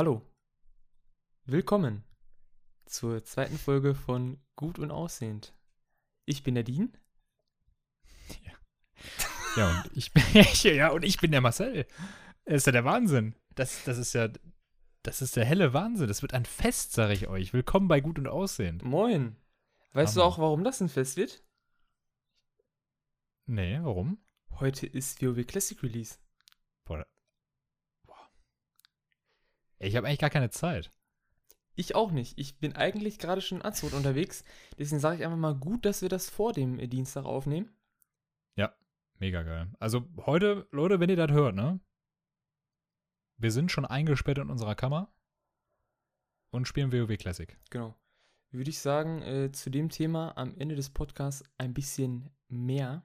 Hallo. Willkommen zur zweiten Folge von Gut und Aussehend. Ich bin der Dean. Ja, und ich bin, ja, und ich bin der Marcel. Das ist ja der Wahnsinn. Das, das ist ja, das ist der helle Wahnsinn. Das wird ein Fest, sage ich euch. Willkommen bei Gut und Aussehend. Moin. Weißt du Hammer. auch, warum das ein Fest wird? Nee, warum? Heute ist WoW Classic Release. Boah. Ich habe eigentlich gar keine Zeit. Ich auch nicht. Ich bin eigentlich gerade schon in Azot unterwegs. Deswegen sage ich einfach mal gut, dass wir das vor dem äh, Dienstag aufnehmen. Mega geil. Also heute, Leute, wenn ihr das hört, ne? Wir sind schon eingesperrt in unserer Kammer und spielen WoW Classic. Genau. Würde ich sagen, äh, zu dem Thema am Ende des Podcasts ein bisschen mehr.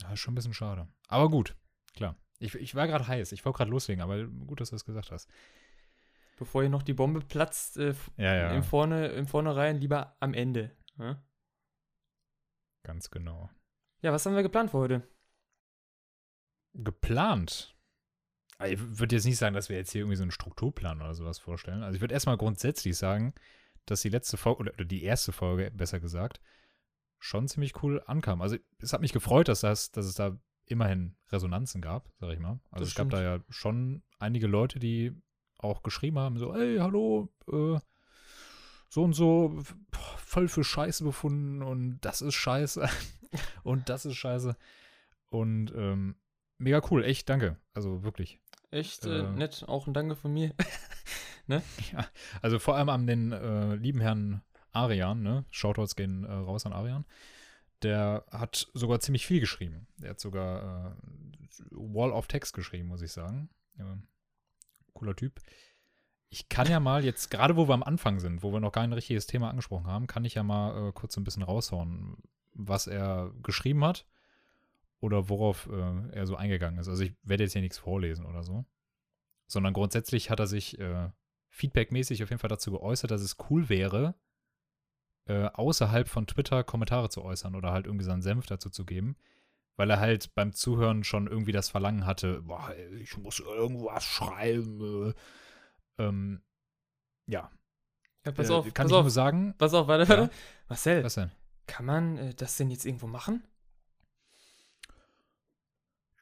Ja, ist schon ein bisschen schade. Aber gut, klar. Ich, ich war gerade heiß. Ich wollte gerade loslegen, aber gut, dass du das gesagt hast. Bevor hier noch die Bombe platzt, äh, Ja, ja. im, Vorne, im Vornherein lieber am Ende. Ja? Ganz genau. ja, was haben wir geplant für heute? Geplant. Also Ich würde jetzt nicht sagen, dass wir jetzt hier irgendwie so einen Strukturplan oder sowas vorstellen. Also ich würde erstmal grundsätzlich sagen, dass die letzte Folge, oder, oder die erste Folge, besser gesagt, schon ziemlich cool ankam. Also es hat mich gefreut, dass, das, dass es da immerhin Resonanzen gab, sag ich mal. Also Das es gab da stimmt. ja schon einige Leute, die auch geschrieben haben, so, ey, hallo, äh, so und so, voll für Scheiße befunden und das ist Scheiße und das ist Scheiße. Und ähm, mega cool, echt, danke. Also wirklich. Echt äh, Äh. nett, auch ein Danke von mir. Also vor allem an den äh, lieben Herrn Arian, ne? Shoutouts gehen äh, raus an Arian. Der hat sogar ziemlich viel geschrieben. Der hat sogar äh, Wall of Text geschrieben, muss ich sagen. Ja, cooler Typ. Ich kann ja mal jetzt, gerade wo wir am Anfang sind, wo wir noch kein richtiges Thema angesprochen haben, kann ich ja mal äh, kurz ein bisschen raushauen, was er geschrieben hat oder worauf äh, er so eingegangen ist. Also ich werde jetzt hier nichts vorlesen oder so, sondern grundsätzlich hat er sich äh, feedbackmäßig auf jeden Fall dazu geäußert, dass es cool wäre, äh, außerhalb von Twitter Kommentare zu äußern oder halt irgendwie seinen Senf dazu zu geben, weil er halt beim Zuhören schon irgendwie das Verlangen hatte, boah, ich muss irgendwas schreiben. Äh, ähm, ja, Ja, pass äh, auf, kann pass ich auf, nur sagen. pass auf, warte, Ja. warte. Marcel, Was denn? kann man äh, das denn jetzt irgendwo machen?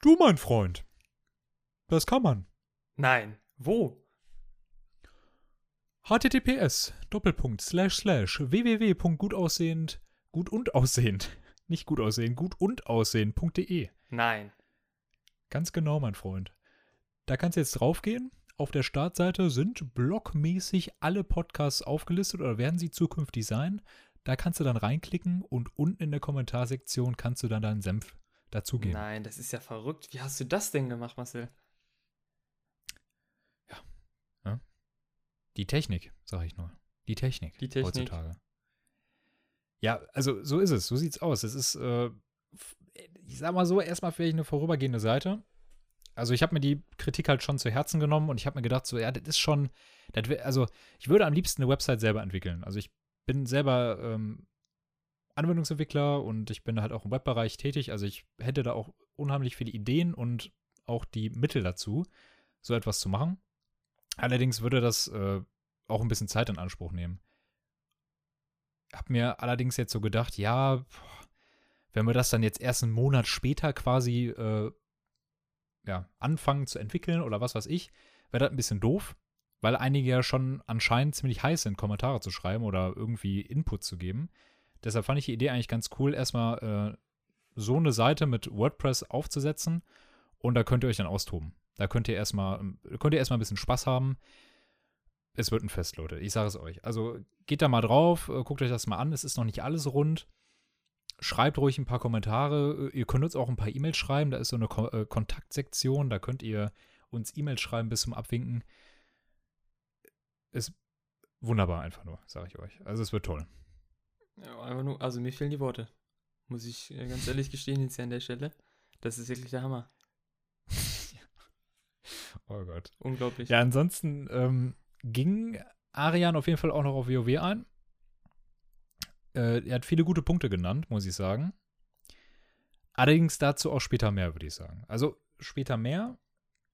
Du, mein Freund. Das kann man. Nein. Wo? Https doppelpunkt slash slash www.gutaussehend gut und aussehend. Nicht gut aussehen gut und aussehen.de Nein. ganz genau mein Freund. Da kannst du jetzt draufgehen. Auf der Startseite sind blockmäßig alle Podcasts aufgelistet oder werden sie zukünftig sein. Da kannst du dann reinklicken und unten in der Kommentarsektion kannst du dann deinen Senf dazugeben. Nein, das ist ja verrückt. Wie hast du das denn gemacht, Marcel? Die Technik, sag ich nur. Die Technik. Die Technik. Heutzutage. Ja, also so ist es. So sieht's aus. Es ist, äh, ich sag mal so, erstmal vielleicht eine vorübergehende Seite. Also ich habe mir die Kritik halt schon zu Herzen genommen und ich habe mir gedacht, so, ja, das ist schon, das also ich würde am liebsten eine Website selber entwickeln. Also ich bin selber ähm, Anwendungsentwickler und ich bin halt auch im Webbereich tätig. Also ich hätte da auch unheimlich viele Ideen und auch die Mittel dazu, so etwas zu machen. Allerdings würde das äh, auch ein bisschen Zeit in Anspruch nehmen. Hab mir allerdings jetzt so gedacht, ja, wenn wir das dann jetzt erst einen Monat später quasi äh, ja, anfangen zu entwickeln oder was weiß ich, wäre das ein bisschen doof, weil einige ja schon anscheinend ziemlich heiß sind, Kommentare zu schreiben oder irgendwie Input zu geben. Deshalb fand ich die Idee eigentlich ganz cool, erstmal äh, so eine Seite mit WordPress aufzusetzen und da könnt ihr euch dann austoben. Da könnt ihr erstmal, könnt ihr erstmal ein bisschen Spaß haben. Es wird ein Fest, Leute. Ich sage es euch. Also geht da mal drauf, äh, guckt euch das mal an. Es ist noch nicht alles rund. Schreibt ruhig ein paar Kommentare. Ihr könnt uns auch ein paar E-Mails schreiben. Da ist so eine Ko äh, Kontaktsektion. Da könnt ihr uns E-Mails schreiben bis zum Abwinken. Ist wunderbar einfach nur, sage ich euch. Also es wird toll. Ja, einfach nur, also mir fehlen die Worte. Muss ich äh, ganz ehrlich gestehen jetzt hier an der Stelle. Das ist wirklich der Hammer. Oh Gott. Unglaublich. Ja, ansonsten ähm, ging Arian auf jeden Fall auch noch auf WoW ein. Äh, er hat viele gute Punkte genannt, muss ich sagen. Allerdings dazu auch später mehr, würde ich sagen. Also später mehr.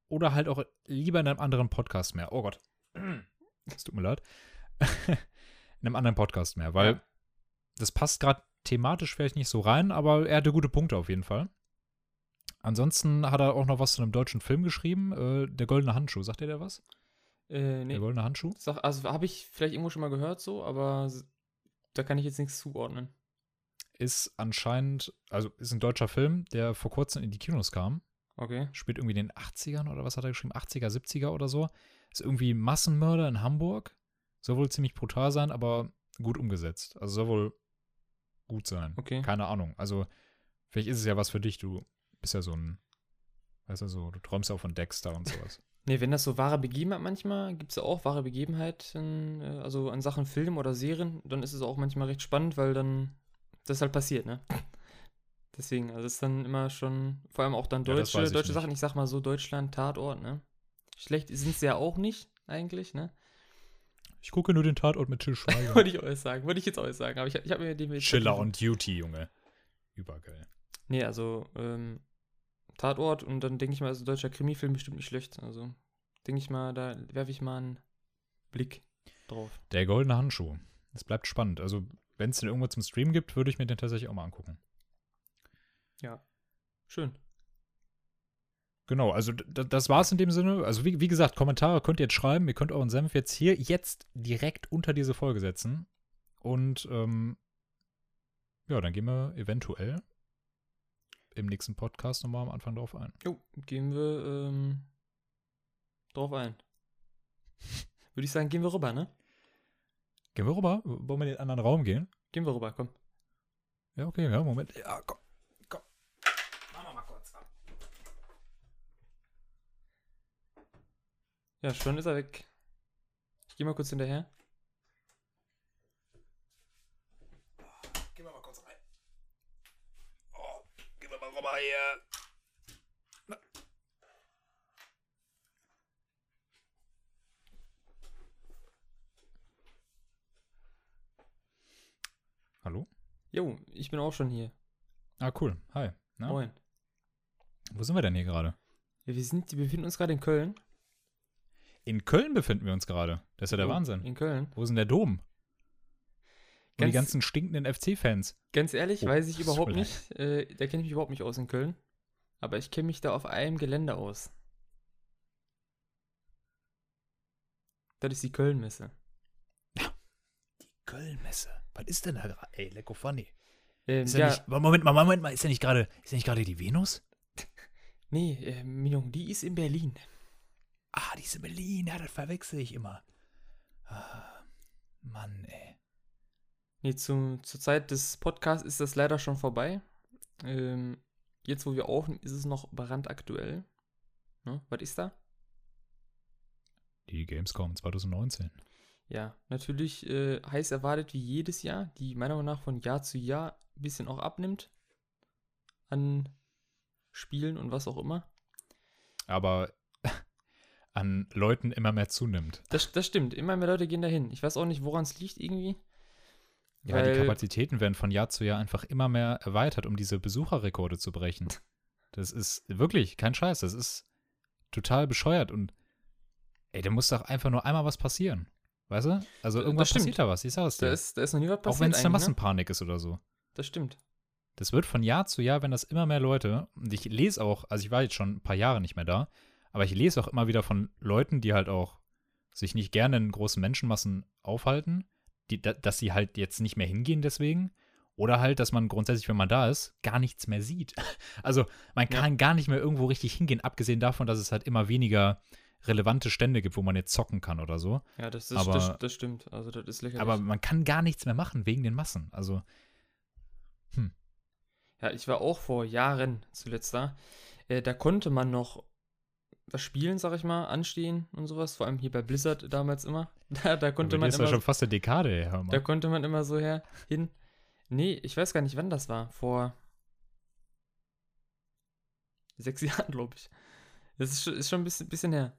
oder halt auch lieber in einem anderen Podcast mehr. Oh Gott. Es tut mir leid. in einem anderen Podcast mehr, weil Ja. das passt gerade thematisch vielleicht nicht so rein, aber er hatte gute Punkte auf jeden Fall. Ansonsten hat er auch noch was zu einem deutschen Film geschrieben, äh, Der Goldene Handschuh. Sagt ihr der was? Äh, nee. Der Goldene Handschuh? Sag, also habe ich vielleicht irgendwo schon mal gehört so, aber da kann ich jetzt nichts zuordnen. Ist anscheinend, also ist ein deutscher Film, der vor kurzem in die Kinos kam. Okay. Spielt irgendwie in den 80ern oder was hat er geschrieben? 80er, 70er oder so. Ist irgendwie Massenmörder in Hamburg. Soll wohl ziemlich brutal sein, aber gut umgesetzt. Also soll wohl gut sein. Okay. Keine Ahnung. Also, vielleicht ist es ja was für dich. Du bist ja so ein, weißt du, so, du träumst ja auch von Dexter und sowas. Nee, wenn das so wahre Begebenheit manchmal, gibt es ja auch wahre Begebenheiten, äh, also an Sachen Film oder Serien, dann ist es auch manchmal recht spannend, weil dann das halt passiert, ne? Deswegen, also es ist dann immer schon, vor allem auch dann Ja, deutsche, ich deutsche nicht. Sachen, ich sag mal so Deutschland, Tatort, ne? Schlecht sind sie ja auch nicht, eigentlich, ne? Ich gucke nur den Tatort mit Till Schweiger. Wollte ich euch sagen, wollte ich jetzt euch sagen, aber ich, ich habe mir den jetzt Schiller on Duty, Junge. Übergeil. Nee, also ähm, Tatort und dann denke ich mal, also deutscher Krimi-Film bestimmt nicht schlecht. Also denke ich mal, da werfe ich mal einen Blick drauf. Der Goldene Handschuh. Es bleibt spannend. Also, wenn es den irgendwo zum Stream gibt, würde ich mir den tatsächlich auch mal angucken. Ja. Schön. Genau, also das war's in dem Sinne. Also wie, wie gesagt, Kommentare könnt ihr jetzt schreiben. Ihr könnt euren Senf jetzt hier, jetzt direkt unter diese Folge setzen. Und ähm, ja, dann gehen wir eventuell im nächsten Podcast nochmal am Anfang drauf ein. Jo, gehen wir ähm, drauf ein. Würde ich sagen, gehen wir rüber, ne? Gehen wir rüber? Wollen wir in den anderen Raum gehen? Gehen wir rüber, komm. Ja, okay, ja, Moment. Ja, komm. Komm. Machen wir mal kurz. Ja, schon ist er weg. Ich gehe mal kurz hinterher. Gehen wir mal kurz rein. Oh, gehen Na. Hallo? Jo, ich bin auch schon hier. Ah, cool. Hi. Na? Moin. Wo sind wir denn hier gerade? Ja, wir, sind, wir befinden uns gerade in Köln. In Köln befinden wir uns gerade. Das ist ja der Jo, Wahnsinn. In Köln. Wo ist denn der Dom? Und die Ganz- ganzen stinkenden FC-Fans. Ganz ehrlich, Oh, weiß ich überhaupt nicht. Äh, da kenne ich mich überhaupt nicht aus in Köln. Aber ich kenne mich da auf einem Gelände aus. Das ist die Kölnmesse. Die Kölnmesse. Was ist denn da gerade? Ey, lecko funny. Ähm, Ist ja, ja nicht, Moment mal, Moment mal, ist ja nicht gerade, ist ja nicht gerade die Venus? nee, äh, die ist in Berlin. Ah, diese Berlin, ja, das verwechsel ich immer. Ah, Mann, ey. Nee, zu, zur Zeit des Podcasts ist das leider schon vorbei. Ähm, jetzt, wo wir aufnehmen, ist es noch brandaktuell. Ne? Was ist da? Die Gamescom 2019. Ja, natürlich äh, heiß erwartet wie jedes Jahr, die meiner Meinung nach von Jahr zu Jahr ein bisschen auch abnimmt an Spielen und was auch immer. Aber an Leuten immer mehr zunimmt. Das, das stimmt, immer mehr Leute gehen dahin. Ich weiß auch nicht, woran es liegt irgendwie. Ja, die Weil- Kapazitäten werden von Jahr zu Jahr einfach immer mehr erweitert, um diese Besucherrekorde zu brechen. Das ist wirklich kein Scheiß. Das ist total bescheuert und ey, da muss doch einfach nur einmal was passieren. Weißt du? Also Das irgendwas passiert da was. Ich sag es Da dir. ist, da ist noch nie was Auch passiert. wenn es eine ne? Massenpanik ist oder so. Das stimmt. Das wird von Jahr zu Jahr, wenn das immer mehr Leute, und ich lese auch, also ich war jetzt schon ein paar Jahre nicht mehr da, aber ich lese auch immer wieder von Leuten, die halt auch sich nicht gerne in großen Menschenmassen aufhalten, die, da, dass sie halt jetzt nicht mehr hingehen deswegen. Oder halt, dass man grundsätzlich, wenn man da ist, gar nichts mehr sieht. Also man Ja. kann gar nicht mehr irgendwo richtig hingehen, abgesehen davon, dass es halt immer weniger relevante Stände gibt, wo man jetzt zocken kann oder so. Ja, das, das, Aber- das, das stimmt. Also, das ist lächerlich. Aber man kann gar nichts mehr machen wegen den Massen. Also Ja, ich war auch vor Jahren zuletzt da. Äh, da konnte man noch was spielen, sag ich mal, anstehen und sowas. Vor allem hier bei Blizzard damals immer. Da, da konnte man ist ja immer, schon fast eine Dekade her. Da konnte man immer so her hin. Nee, ich weiß gar nicht, wann das war. Vor sechs Jahren, glaube ich. Das ist schon, ist schon ein bisschen, bisschen her.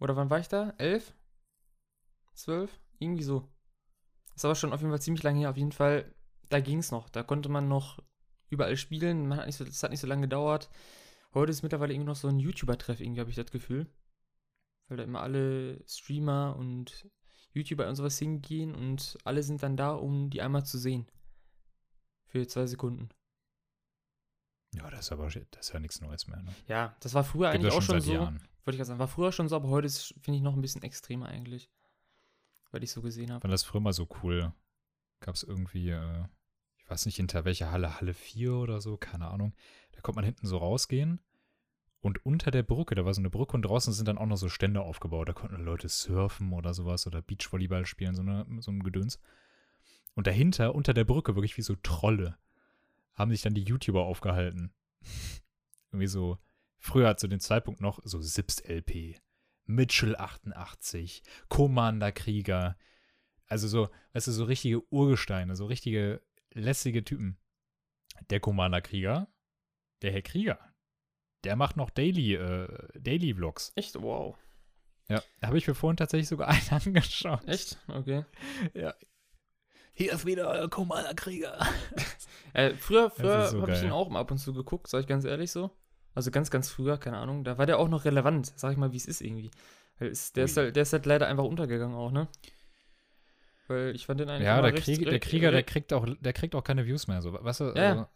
Oder wann war ich da? Elf? Zwölf? Irgendwie so. Das war schon auf jeden Fall ziemlich lange her. Auf jeden Fall, da ging es noch. Da konnte man noch überall spielen. Man hat nicht so, das hat nicht so lange gedauert. Heute ist mittlerweile irgendwie noch so ein YouTuber-Treff, irgendwie habe ich das Gefühl. Weil da immer alle Streamer und YouTuber und sowas hingehen und alle sind dann da, um die einmal zu sehen. Für zwei Sekunden. Ja, das ist aber das ist ja nichts Neues mehr. Ne? Ja, das war früher Gibt eigentlich das auch schon so. Jahren. Wollte ich gerade sagen, war früher schon so, aber heute finde ich, noch ein bisschen extremer eigentlich. Weil ich so gesehen Ich habe. fand das früher mal so cool. Gab es irgendwie, äh, ich weiß nicht, hinter welcher Halle, Halle 4 oder so, keine Ahnung. Konnte man hinten so rausgehen. Und unter der Brücke, da war so eine Brücke und draußen sind dann auch noch so Stände aufgebaut. Da konnten Leute surfen oder sowas oder Beachvolleyball spielen, so, eine, so ein Gedöns. Und dahinter, unter der Brücke, wirklich wie so Trolle, haben sich dann die YouTuber aufgehalten. Irgendwie so, früher zu dem Zeitpunkt noch so Sips-LP, Mitchell 88, Commander Krieger. Also so, weißt du, so richtige Urgesteine, so richtige lässige Typen. Der Commander Krieger, der Herr Krieger, der macht noch Daily, äh, Daily Vlogs. Echt? Wow. Ja, da habe ich mir vorhin tatsächlich sogar einen angeschaut. Echt? Okay. Ja. Hier ist wieder euer Commander Krieger. Äh, früher früher ist so habe ich ihn auch mal ab und zu geguckt, sag ich ganz ehrlich so. Also ganz, ganz früher, keine Ahnung. Da war der auch noch relevant, sag ich mal, wie es ist irgendwie. Weil es, der, ist halt, der ist halt leider einfach untergegangen auch, ne? Weil ich fand den eigentlich Ja, immer der, recht- Krieg, der recht- Krieger, der recht- kriegt auch, der kriegt auch keine Views mehr. So, weißt du, Ja, also,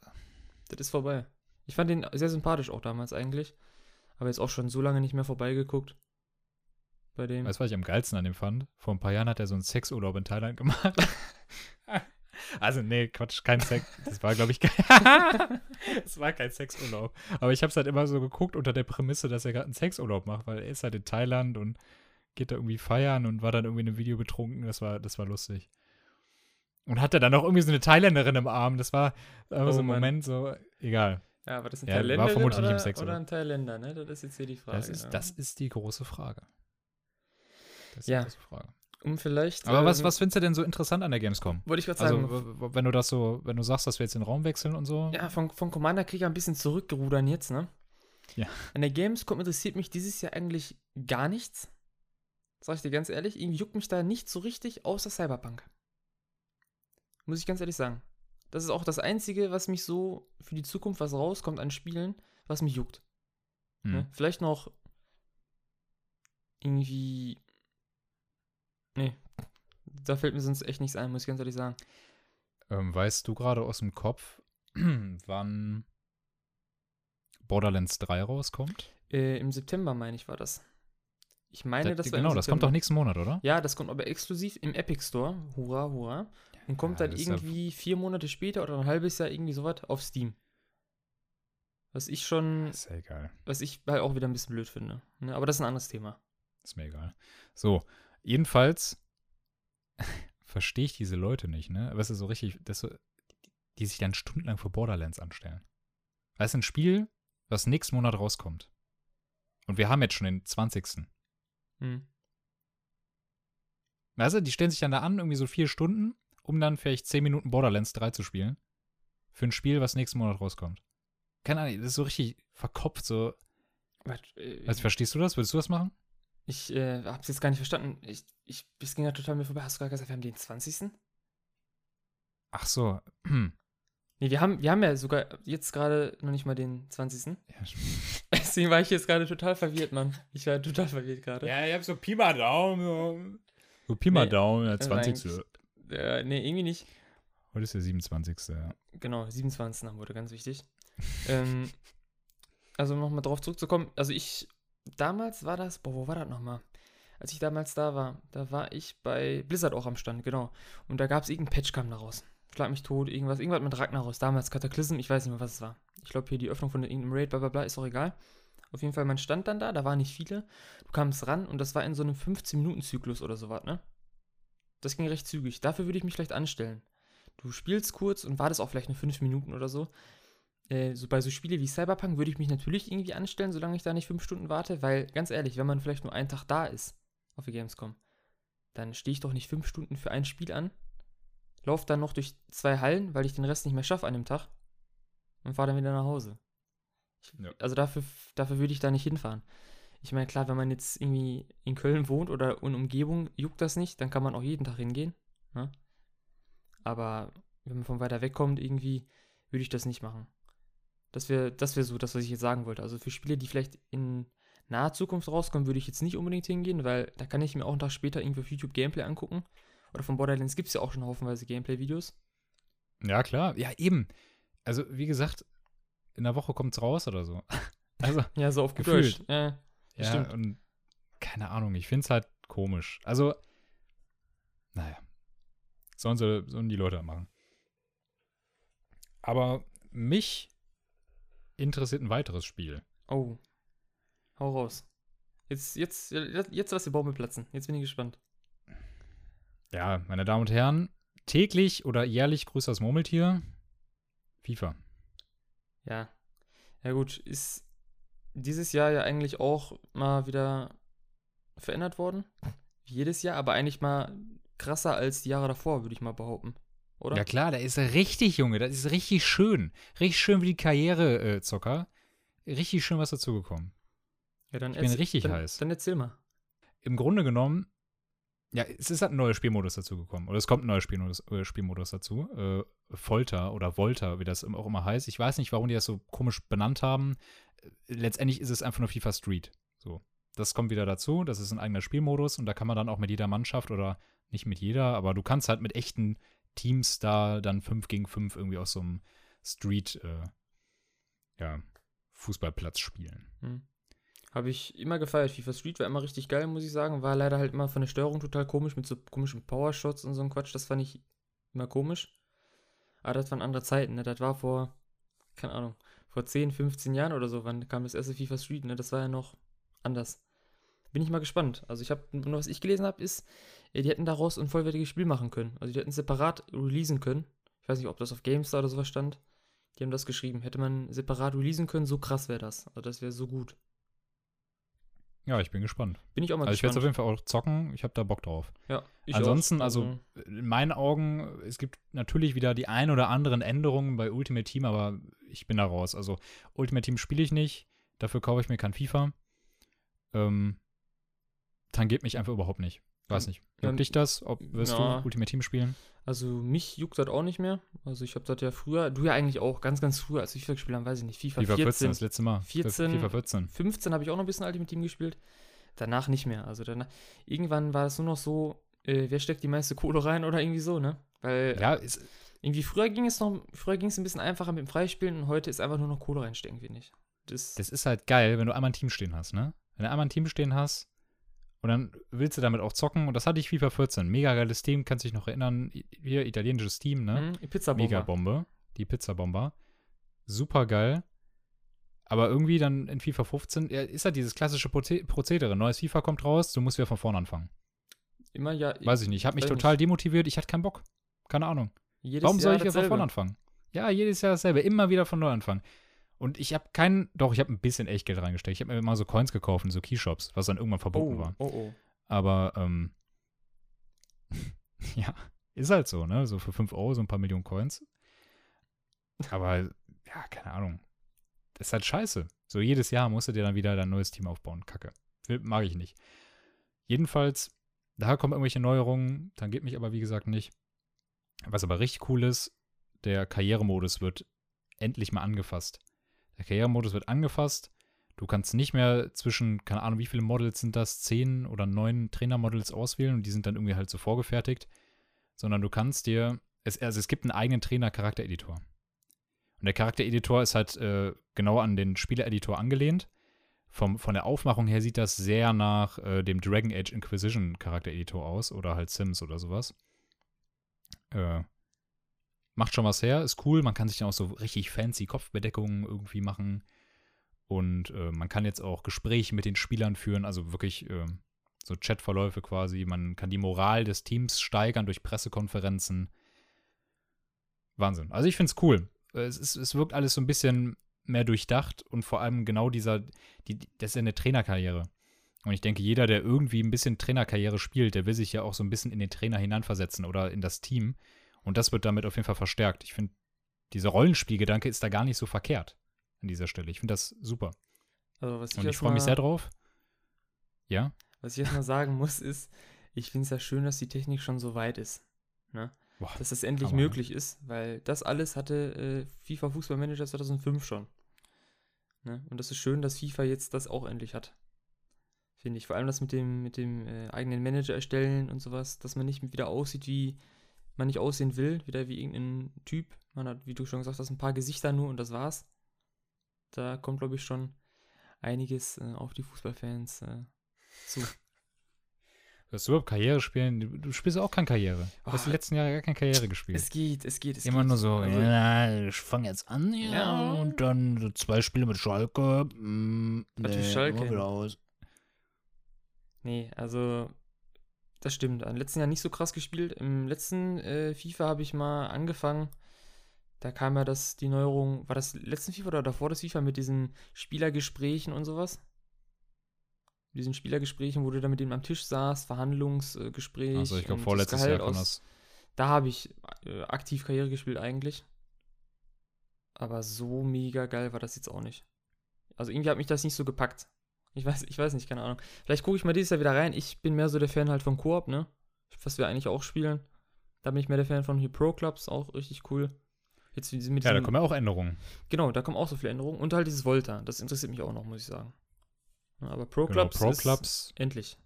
Das ist vorbei. Ich fand den sehr sympathisch auch damals eigentlich. Aber jetzt auch schon so lange nicht mehr vorbeigeguckt. Bei dem. Weißt du, was ich am geilsten an dem fand? Vor ein paar Jahren hat er so einen Sexurlaub in Thailand gemacht. also, nee, Quatsch, kein Sex. Das war, glaube ich, kein. Es war kein Sexurlaub. Aber ich habe es halt immer so geguckt unter der Prämisse, dass er gerade einen Sexurlaub macht, weil er ist halt in Thailand und geht da irgendwie feiern und war dann irgendwie in einem Video betrunken. Das war, das war lustig. Und hatte dann auch irgendwie so eine Thailänderin im Arm. Das war Oh so ein. Moment so, egal. Ja, war das ein Ja, Thailänderin vermutlich nicht im oder, Sex, oder oder? ein Thailänder, ne? Das ist jetzt hier die Frage. Das ist, ja. das ist die große Frage. Das ist Ja. die große Frage. Um vielleicht. Aber was, ähm, was findest du denn so interessant an der Gamescom? Wollte ich gerade Also, sagen. w- wenn du das so, wenn du sagst, dass wir jetzt den Raum wechseln und so. Ja, von, von Commander Krieger ein bisschen zurückgerudern jetzt, ne? Ja. An der Gamescom interessiert mich dieses Jahr eigentlich gar nichts. Sag ich dir ganz ehrlich, irgendwie juckt mich da nicht so richtig, außer Cyberpunk. Muss ich ganz ehrlich sagen. Das ist auch das Einzige, was mich so für die Zukunft, was rauskommt an Spielen, was mich juckt. Hm. Ne? Vielleicht noch irgendwie. Nee. Da fällt mir sonst echt nichts ein, muss ich ganz ehrlich sagen. Ähm, weißt du gerade aus dem Kopf, wann Borderlands 3 rauskommt? Äh, Im September, meine ich, war das. Ich meine, das, das, war genau, das kommt doch nächsten Monat, oder? Ja, das kommt aber exklusiv im Epic Store. Hurra, hurra. Und kommt Ja, dann irgendwie vier Monate später oder ein halbes Jahr irgendwie sowas auf Steam. Was ich schon, Ist ja egal. was ich halt auch wieder ein bisschen blöd finde. Ne? Aber das ist ein anderes Thema. Ist mir egal. So, jedenfalls verstehe ich diese Leute nicht, ne? Weißt du, so richtig, das so, die sich dann stundenlang für Borderlands anstellen. Das ist ein Spiel, was nächsten Monat rauskommt. Und wir haben jetzt schon den 20. Hm. Weißt du, die stellen sich dann da an, irgendwie so vier Stunden, um dann vielleicht zehn Minuten Borderlands 3 zu spielen. Für ein Spiel, was nächsten Monat rauskommt. Keine Ahnung, das ist so richtig verkopft, so. Äh, Also, verstehst du das? Würdest du das machen? ich äh, hab's jetzt gar nicht verstanden. Ich, ich, es ging ja total mir vorbei. Hast du gerade gesagt, wir haben den 20.? Ach so. Hm. Nee, wir haben, wir haben ja sogar jetzt gerade noch nicht mal den 20. Ja, Deswegen war ich jetzt gerade total verwirrt, Mann. Ich war total verwirrt gerade. Ja, ich hab so Pi mal Daumen. So, so Pi mal Nee, Daumen, der also 20. Äh, nee, irgendwie nicht. Heute ist der 27. Ja. Genau, 27. haben wurde ganz wichtig. ähm, also nochmal drauf zurückzukommen. Also ich, damals war das, boah, wo war das nochmal? Als ich damals da war, da war ich bei Blizzard auch am Stand, genau. Und da gab es irgendein Patch kam da raus. Schlag mich tot, irgendwas, irgendwas mit Ragnaros, damals Cataclysm, ich weiß nicht mehr, was es war. Ich glaube hier die Öffnung von irgendeinem Raid, bla bla bla, ist auch egal. Auf jeden Fall, man stand dann da, da waren nicht viele. Du kamst ran und das war in so einem 15-Minuten-Zyklus oder sowas, ne? Das ging recht zügig. Dafür würde ich mich vielleicht anstellen. Du spielst kurz und wartest auch vielleicht nur 5 Minuten oder so. Äh, so bei so Spiele wie Cyberpunk würde ich mich natürlich irgendwie anstellen, solange ich da nicht 5 Stunden warte, weil ganz ehrlich, wenn man vielleicht nur einen Tag da ist auf der Gamescom, dann stehe ich doch nicht 5 Stunden für ein Spiel an, lauf dann noch durch zwei Hallen, weil ich den Rest nicht mehr schaffe an dem Tag und fahre dann wieder nach Hause. Ich, Ja. Also dafür, dafür würde ich da nicht hinfahren. Ich meine, klar, wenn man jetzt irgendwie in Köln wohnt oder in Umgebung, juckt das nicht, dann kann man auch jeden Tag hingehen. Ne? Aber wenn man von weiter weg kommt, irgendwie, würde ich das nicht machen. Das wäre das wär so das, was ich jetzt sagen wollte. Also für Spiele, die vielleicht in naher Zukunft rauskommen, würde ich jetzt nicht unbedingt hingehen, weil da kann ich mir auch einen Tag später irgendwie auf YouTube Gameplay angucken. Oder von Borderlands gibt es ja auch schon haufenweise Gameplay-Videos. Ja, klar. Ja, eben. Also, wie gesagt, in der Woche kommt es raus oder so. Also, ja, so auf gut gefühlt. Deutsch. Ja, ja, stimmt. und keine Ahnung, ich finde es halt komisch. Also, naja. Sollen, sie, sollen die Leute machen. Aber mich interessiert ein weiteres Spiel. Oh. Hau raus. Jetzt, jetzt, jetzt, lass die Baume platzen. Jetzt bin ich gespannt. Ja, meine Damen und Herren, täglich oder jährlich grüßt das Murmeltier. FIFA. Ja. Ja, gut, ist dieses Jahr ja eigentlich auch mal wieder verändert worden. Jedes Jahr, aber eigentlich mal krasser als die Jahre davor, würde ich mal behaupten. Oder? Ja klar, der ist richtig, Junge. Das ist richtig schön. Richtig schön wie die Karrierezocker. richtig schön was dazugekommen. Ja, dann Ich bin richtig dann, heiß. Dann erzähl mal. Im Grunde genommen, ja, es ist halt ein neuer Spielmodus dazugekommen. Oder es kommt ein neuer Spielmodus, äh, Spielmodus dazu. Äh, Folter oder Volta, wie das auch immer heißt. Ich weiß nicht, warum die das so komisch benannt haben. Äh, Letztendlich ist es einfach nur FIFA Street. So. Das kommt wieder dazu. Das ist ein eigener Spielmodus und da kann man dann auch mit jeder Mannschaft oder nicht mit jeder, aber du kannst halt mit echten Teams da dann 5 gegen 5 irgendwie aus so einem Street, äh, ja, Fußballplatz spielen. Hm. Habe ich immer gefeiert. FIFA Street war immer richtig geil, muss ich sagen. War leider halt immer von der Steuerung total komisch mit so komischen Powershots und so ein Quatsch. Das fand ich immer komisch. Aber das waren andere Zeiten, ne? Das war vor, keine Ahnung, vor 10, 15 Jahren oder so. Wann kam das erste FIFA Street, ne? Das war ja noch anders. Bin ich mal gespannt. Also ich habe, nur was ich gelesen habe, ist, äh, die hätten daraus ein vollwertiges Spiel machen können. Also die hätten separat releasen können. Ich weiß nicht, ob das auf GameStar oder sowas stand. Die haben das geschrieben. Hätte man separat releasen können, so krass wäre das. Also das wäre so gut. Ja, ich bin gespannt. Bin ich auch mal Also ich werde es auf gespannt. jeden Fall auch zocken. Ich habe da Bock drauf. Ja, ich Ansonsten, auch. also in meinen Augen, es gibt natürlich wieder die ein oder anderen Änderungen bei Ultimate Team, aber ich bin da raus. Also Ultimate Team spiele ich nicht, dafür kaufe ich mir kein FIFA. Ähm, tangiert mich einfach überhaupt nicht. Weiß nicht. Ja, Juckt dich das? Ob, wirst na. du Ultimate Team spielen? Also mich juckt das auch nicht mehr. Also ich habe das ja früher, du ja eigentlich auch, ganz, ganz früher, als ich FIFA gespielt habe, weiß ich nicht, FIFA, FIFA 14, 14, das letzte Mal. 14, FIFA 14. 15 habe ich auch noch ein bisschen Ultimate Team gespielt. Danach nicht mehr. Also danach, irgendwann war es nur noch so, äh, wer steckt die meiste Kohle rein oder irgendwie so, ne? Weil Ja, ist, irgendwie früher ging es noch, früher ging es ein bisschen einfacher mit dem Freispielen und heute ist einfach nur noch Kohle reinstecken, finde ich. Das, das ist halt geil, wenn du einmal ein Team stehen hast, ne? Wenn du einmal ein Team stehen hast und dann willst du damit auch zocken und das hatte ich FIFA 14. Mega geiles Team, kannst dich noch erinnern. Hier, italienisches Team, ne? hm, Pizzabomber. Mega Bombe. Die Pizzabomber. Super geil. Aber irgendwie dann in FIFA 15 ja, ist halt dieses klassische Proze Prozedere. Neues FIFA kommt raus, du musst wieder von vorne anfangen. Immer ja. Weiß ich nicht. Ich habe mich total nicht. demotiviert. Ich hatte keinen Bock. Keine Ahnung. Jedes Warum soll Jahr ich wieder von vorne anfangen? Ja, jedes Jahr dasselbe. Immer wieder von neu anfangen. Und ich habe keinen, doch, ich habe ein bisschen Echtgeld reingesteckt. Ich habe mir mal so Coins gekauft in so Keyshops, was dann irgendwann verboten Oh, war. oh, oh. Aber, ähm, ja, ist halt so, ne? So für 5 Euro so ein paar Millionen Coins. Aber, ja, keine Ahnung. Das ist halt scheiße. So jedes Jahr musst du dir dann wieder dein neues Team aufbauen. Kacke. Mag ich nicht. Jedenfalls, da kommen irgendwelche Neuerungen, dann geht mich aber, wie gesagt, nicht. Was aber richtig cool ist, der Karrieremodus wird endlich mal angefasst. Der Karrieremodus wird angefasst. Du kannst nicht mehr zwischen, keine Ahnung, wie viele Models sind das, zehn oder neun Trainermodels auswählen und die sind dann irgendwie halt so vorgefertigt, sondern du kannst dir, es, also es gibt einen eigenen Trainer-Charaktereditor. Und der Charaktereditor ist halt äh, genau an den Spielereditor angelehnt. Vom, von der Aufmachung her sieht das sehr nach äh, dem Dragon Age Inquisition Charaktereditor aus oder halt Sims oder sowas. Äh, macht schon was her, ist cool. Man kann sich dann auch so richtig fancy Kopfbedeckungen irgendwie machen. Und äh, man kann jetzt auch Gespräche mit den Spielern führen, also wirklich äh, so Chatverläufe quasi. Man kann die Moral des Teams steigern durch Pressekonferenzen. Wahnsinn. Also ich finde es cool. Es, ist, es wirkt alles so ein bisschen mehr durchdacht und vor allem genau dieser, die, das ist ja eine Trainerkarriere. Und ich denke, jeder, der irgendwie ein bisschen Trainerkarriere spielt, der will sich ja auch so ein bisschen in den Trainer hineinversetzen oder in das Team. Und das wird damit auf jeden Fall verstärkt. Ich finde, dieser Rollenspielgedanke ist da gar nicht so verkehrt an dieser Stelle. Ich finde das super. Also, was ich Und ich freue mich sehr drauf. Ja? Was ich erstmal sagen muss, ist, ich finde es ja schön, dass die Technik schon so weit ist. Ne? Boah, Dass das endlich Hammer, ne? möglich ist, weil das alles hatte äh, FIFA Fußballmanager 2005 schon. Ne? Und das ist schön, dass FIFA jetzt das auch endlich hat. Finde ich. Vor allem das mit dem, mit dem äh, eigenen Manager erstellen und sowas, dass man nicht wieder aussieht, wie man nicht aussehen will, wieder wie irgendein Typ. Man hat, wie du schon gesagt hast, ein paar Gesichter nur und das war's. Da kommt, glaube ich, schon einiges äh, auf die Fußballfans äh, zu. Du überhaupt Karriere spielen? Du, spielst auch keine Karriere. Du hast die Oh. letzten Jahre gar keine Karriere gespielt. Es geht, es geht, es Immer geht. nur so, Also, ja, ich fange jetzt an, ja, Ja. und dann so zwei Spiele mit Schalke. Mm, nee, Schalke? wieder aus. Nee, also das stimmt. Im letzten Jahr nicht so krass gespielt. Im letzten äh, FIFA habe ich mal angefangen. Da kam ja das, die Neuerung, war das letzten FIFA oder davor das FIFA mit diesen Spielergesprächen und sowas? Mit diesen Spielergesprächen, wo du da mit denen am Tisch saßt, Verhandlungsgespräch. Also ich glaube vorletztes Jahr aus- das. Da habe ich äh, aktiv Karriere gespielt eigentlich. Aber so mega geil war das jetzt auch nicht. Also irgendwie hat mich das nicht so gepackt. Ich weiß, ich weiß nicht, keine Ahnung. Vielleicht gucke ich mal dieses Jahr wieder rein. Ich bin mehr so der Fan halt von Koop, ne? Was wir eigentlich auch spielen. Da bin ich mehr der Fan von hier Pro Clubs, auch richtig cool. Jetzt mit Ja, da diesem- kommen ja auch Änderungen. Genau, da kommen auch so viele Änderungen. Und halt dieses Volta. Das interessiert mich auch noch, muss ich sagen. Aber Pro Genau, Clubs Pro ist Clubs, endlich.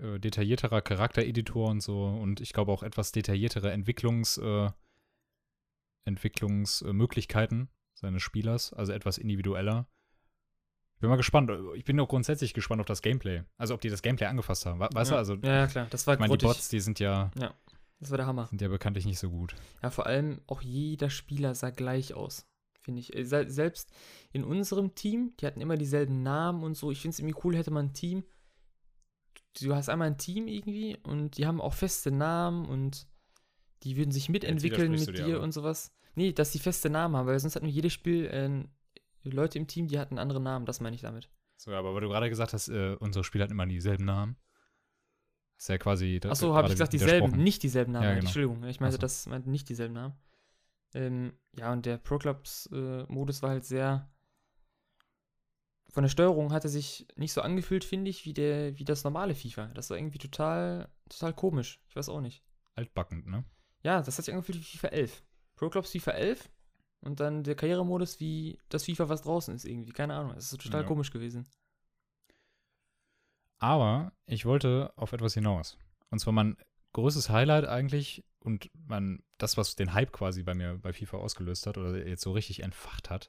äh, detaillierterer Charaktereditor und so und ich glaube auch etwas detailliertere Entwicklungs, äh, Entwicklungsmöglichkeiten seines Spielers, also etwas individueller. Ich bin mal gespannt. Ich bin auch grundsätzlich gespannt auf das Gameplay. Also ob die das Gameplay angefasst haben. We- Weißt ja. du, also ja, ja, klar. Das war ich meine, die. Bots, die sind ja, Das war der Hammer. sind ja bekanntlich nicht so gut. Ja, vor allem auch jeder Spieler sah gleich aus, finde ich. Äh, se- Selbst in unserem Team, die hatten immer dieselben Namen und so. Ich finde es irgendwie cool, hätte man ein Team. Du hast einmal ein Team irgendwie und die haben auch feste Namen und die würden sich mitentwickeln mit dir dir und sowas. Nee, dass die feste Namen haben, weil sonst hat nur jedes Spiel äh, Leute im Team, die hatten andere Namen, das meine ich damit. So, aber weil du gerade gesagt hast, äh, unsere Spieler hatten immer dieselben Namen. Ist ja quasi. Achso, habe ich gesagt, dieselben, nicht dieselben Namen. Ja, genau. Entschuldigung, ich meinte, so. das meinte nicht dieselben Namen. Ähm, ja, und der Pro Clubs-Modus war halt sehr. Von der Steuerung hat er sich nicht so angefühlt, finde ich, wie, der, wie das normale FIFA. Das war irgendwie total, total komisch. Ich weiß auch nicht. Altbackend, ne? Ja, das hat sich angefühlt wie FIFA 11. Pro Clubs FIFA 11 und dann der Karrieremodus wie das FIFA, was draußen ist, irgendwie. Keine Ahnung. Das ist total Ja. komisch gewesen. Aber ich wollte auf etwas hinaus. Und zwar mein größtes Highlight eigentlich und man, das, was den Hype quasi bei mir bei FIFA ausgelöst hat oder jetzt so richtig entfacht hat,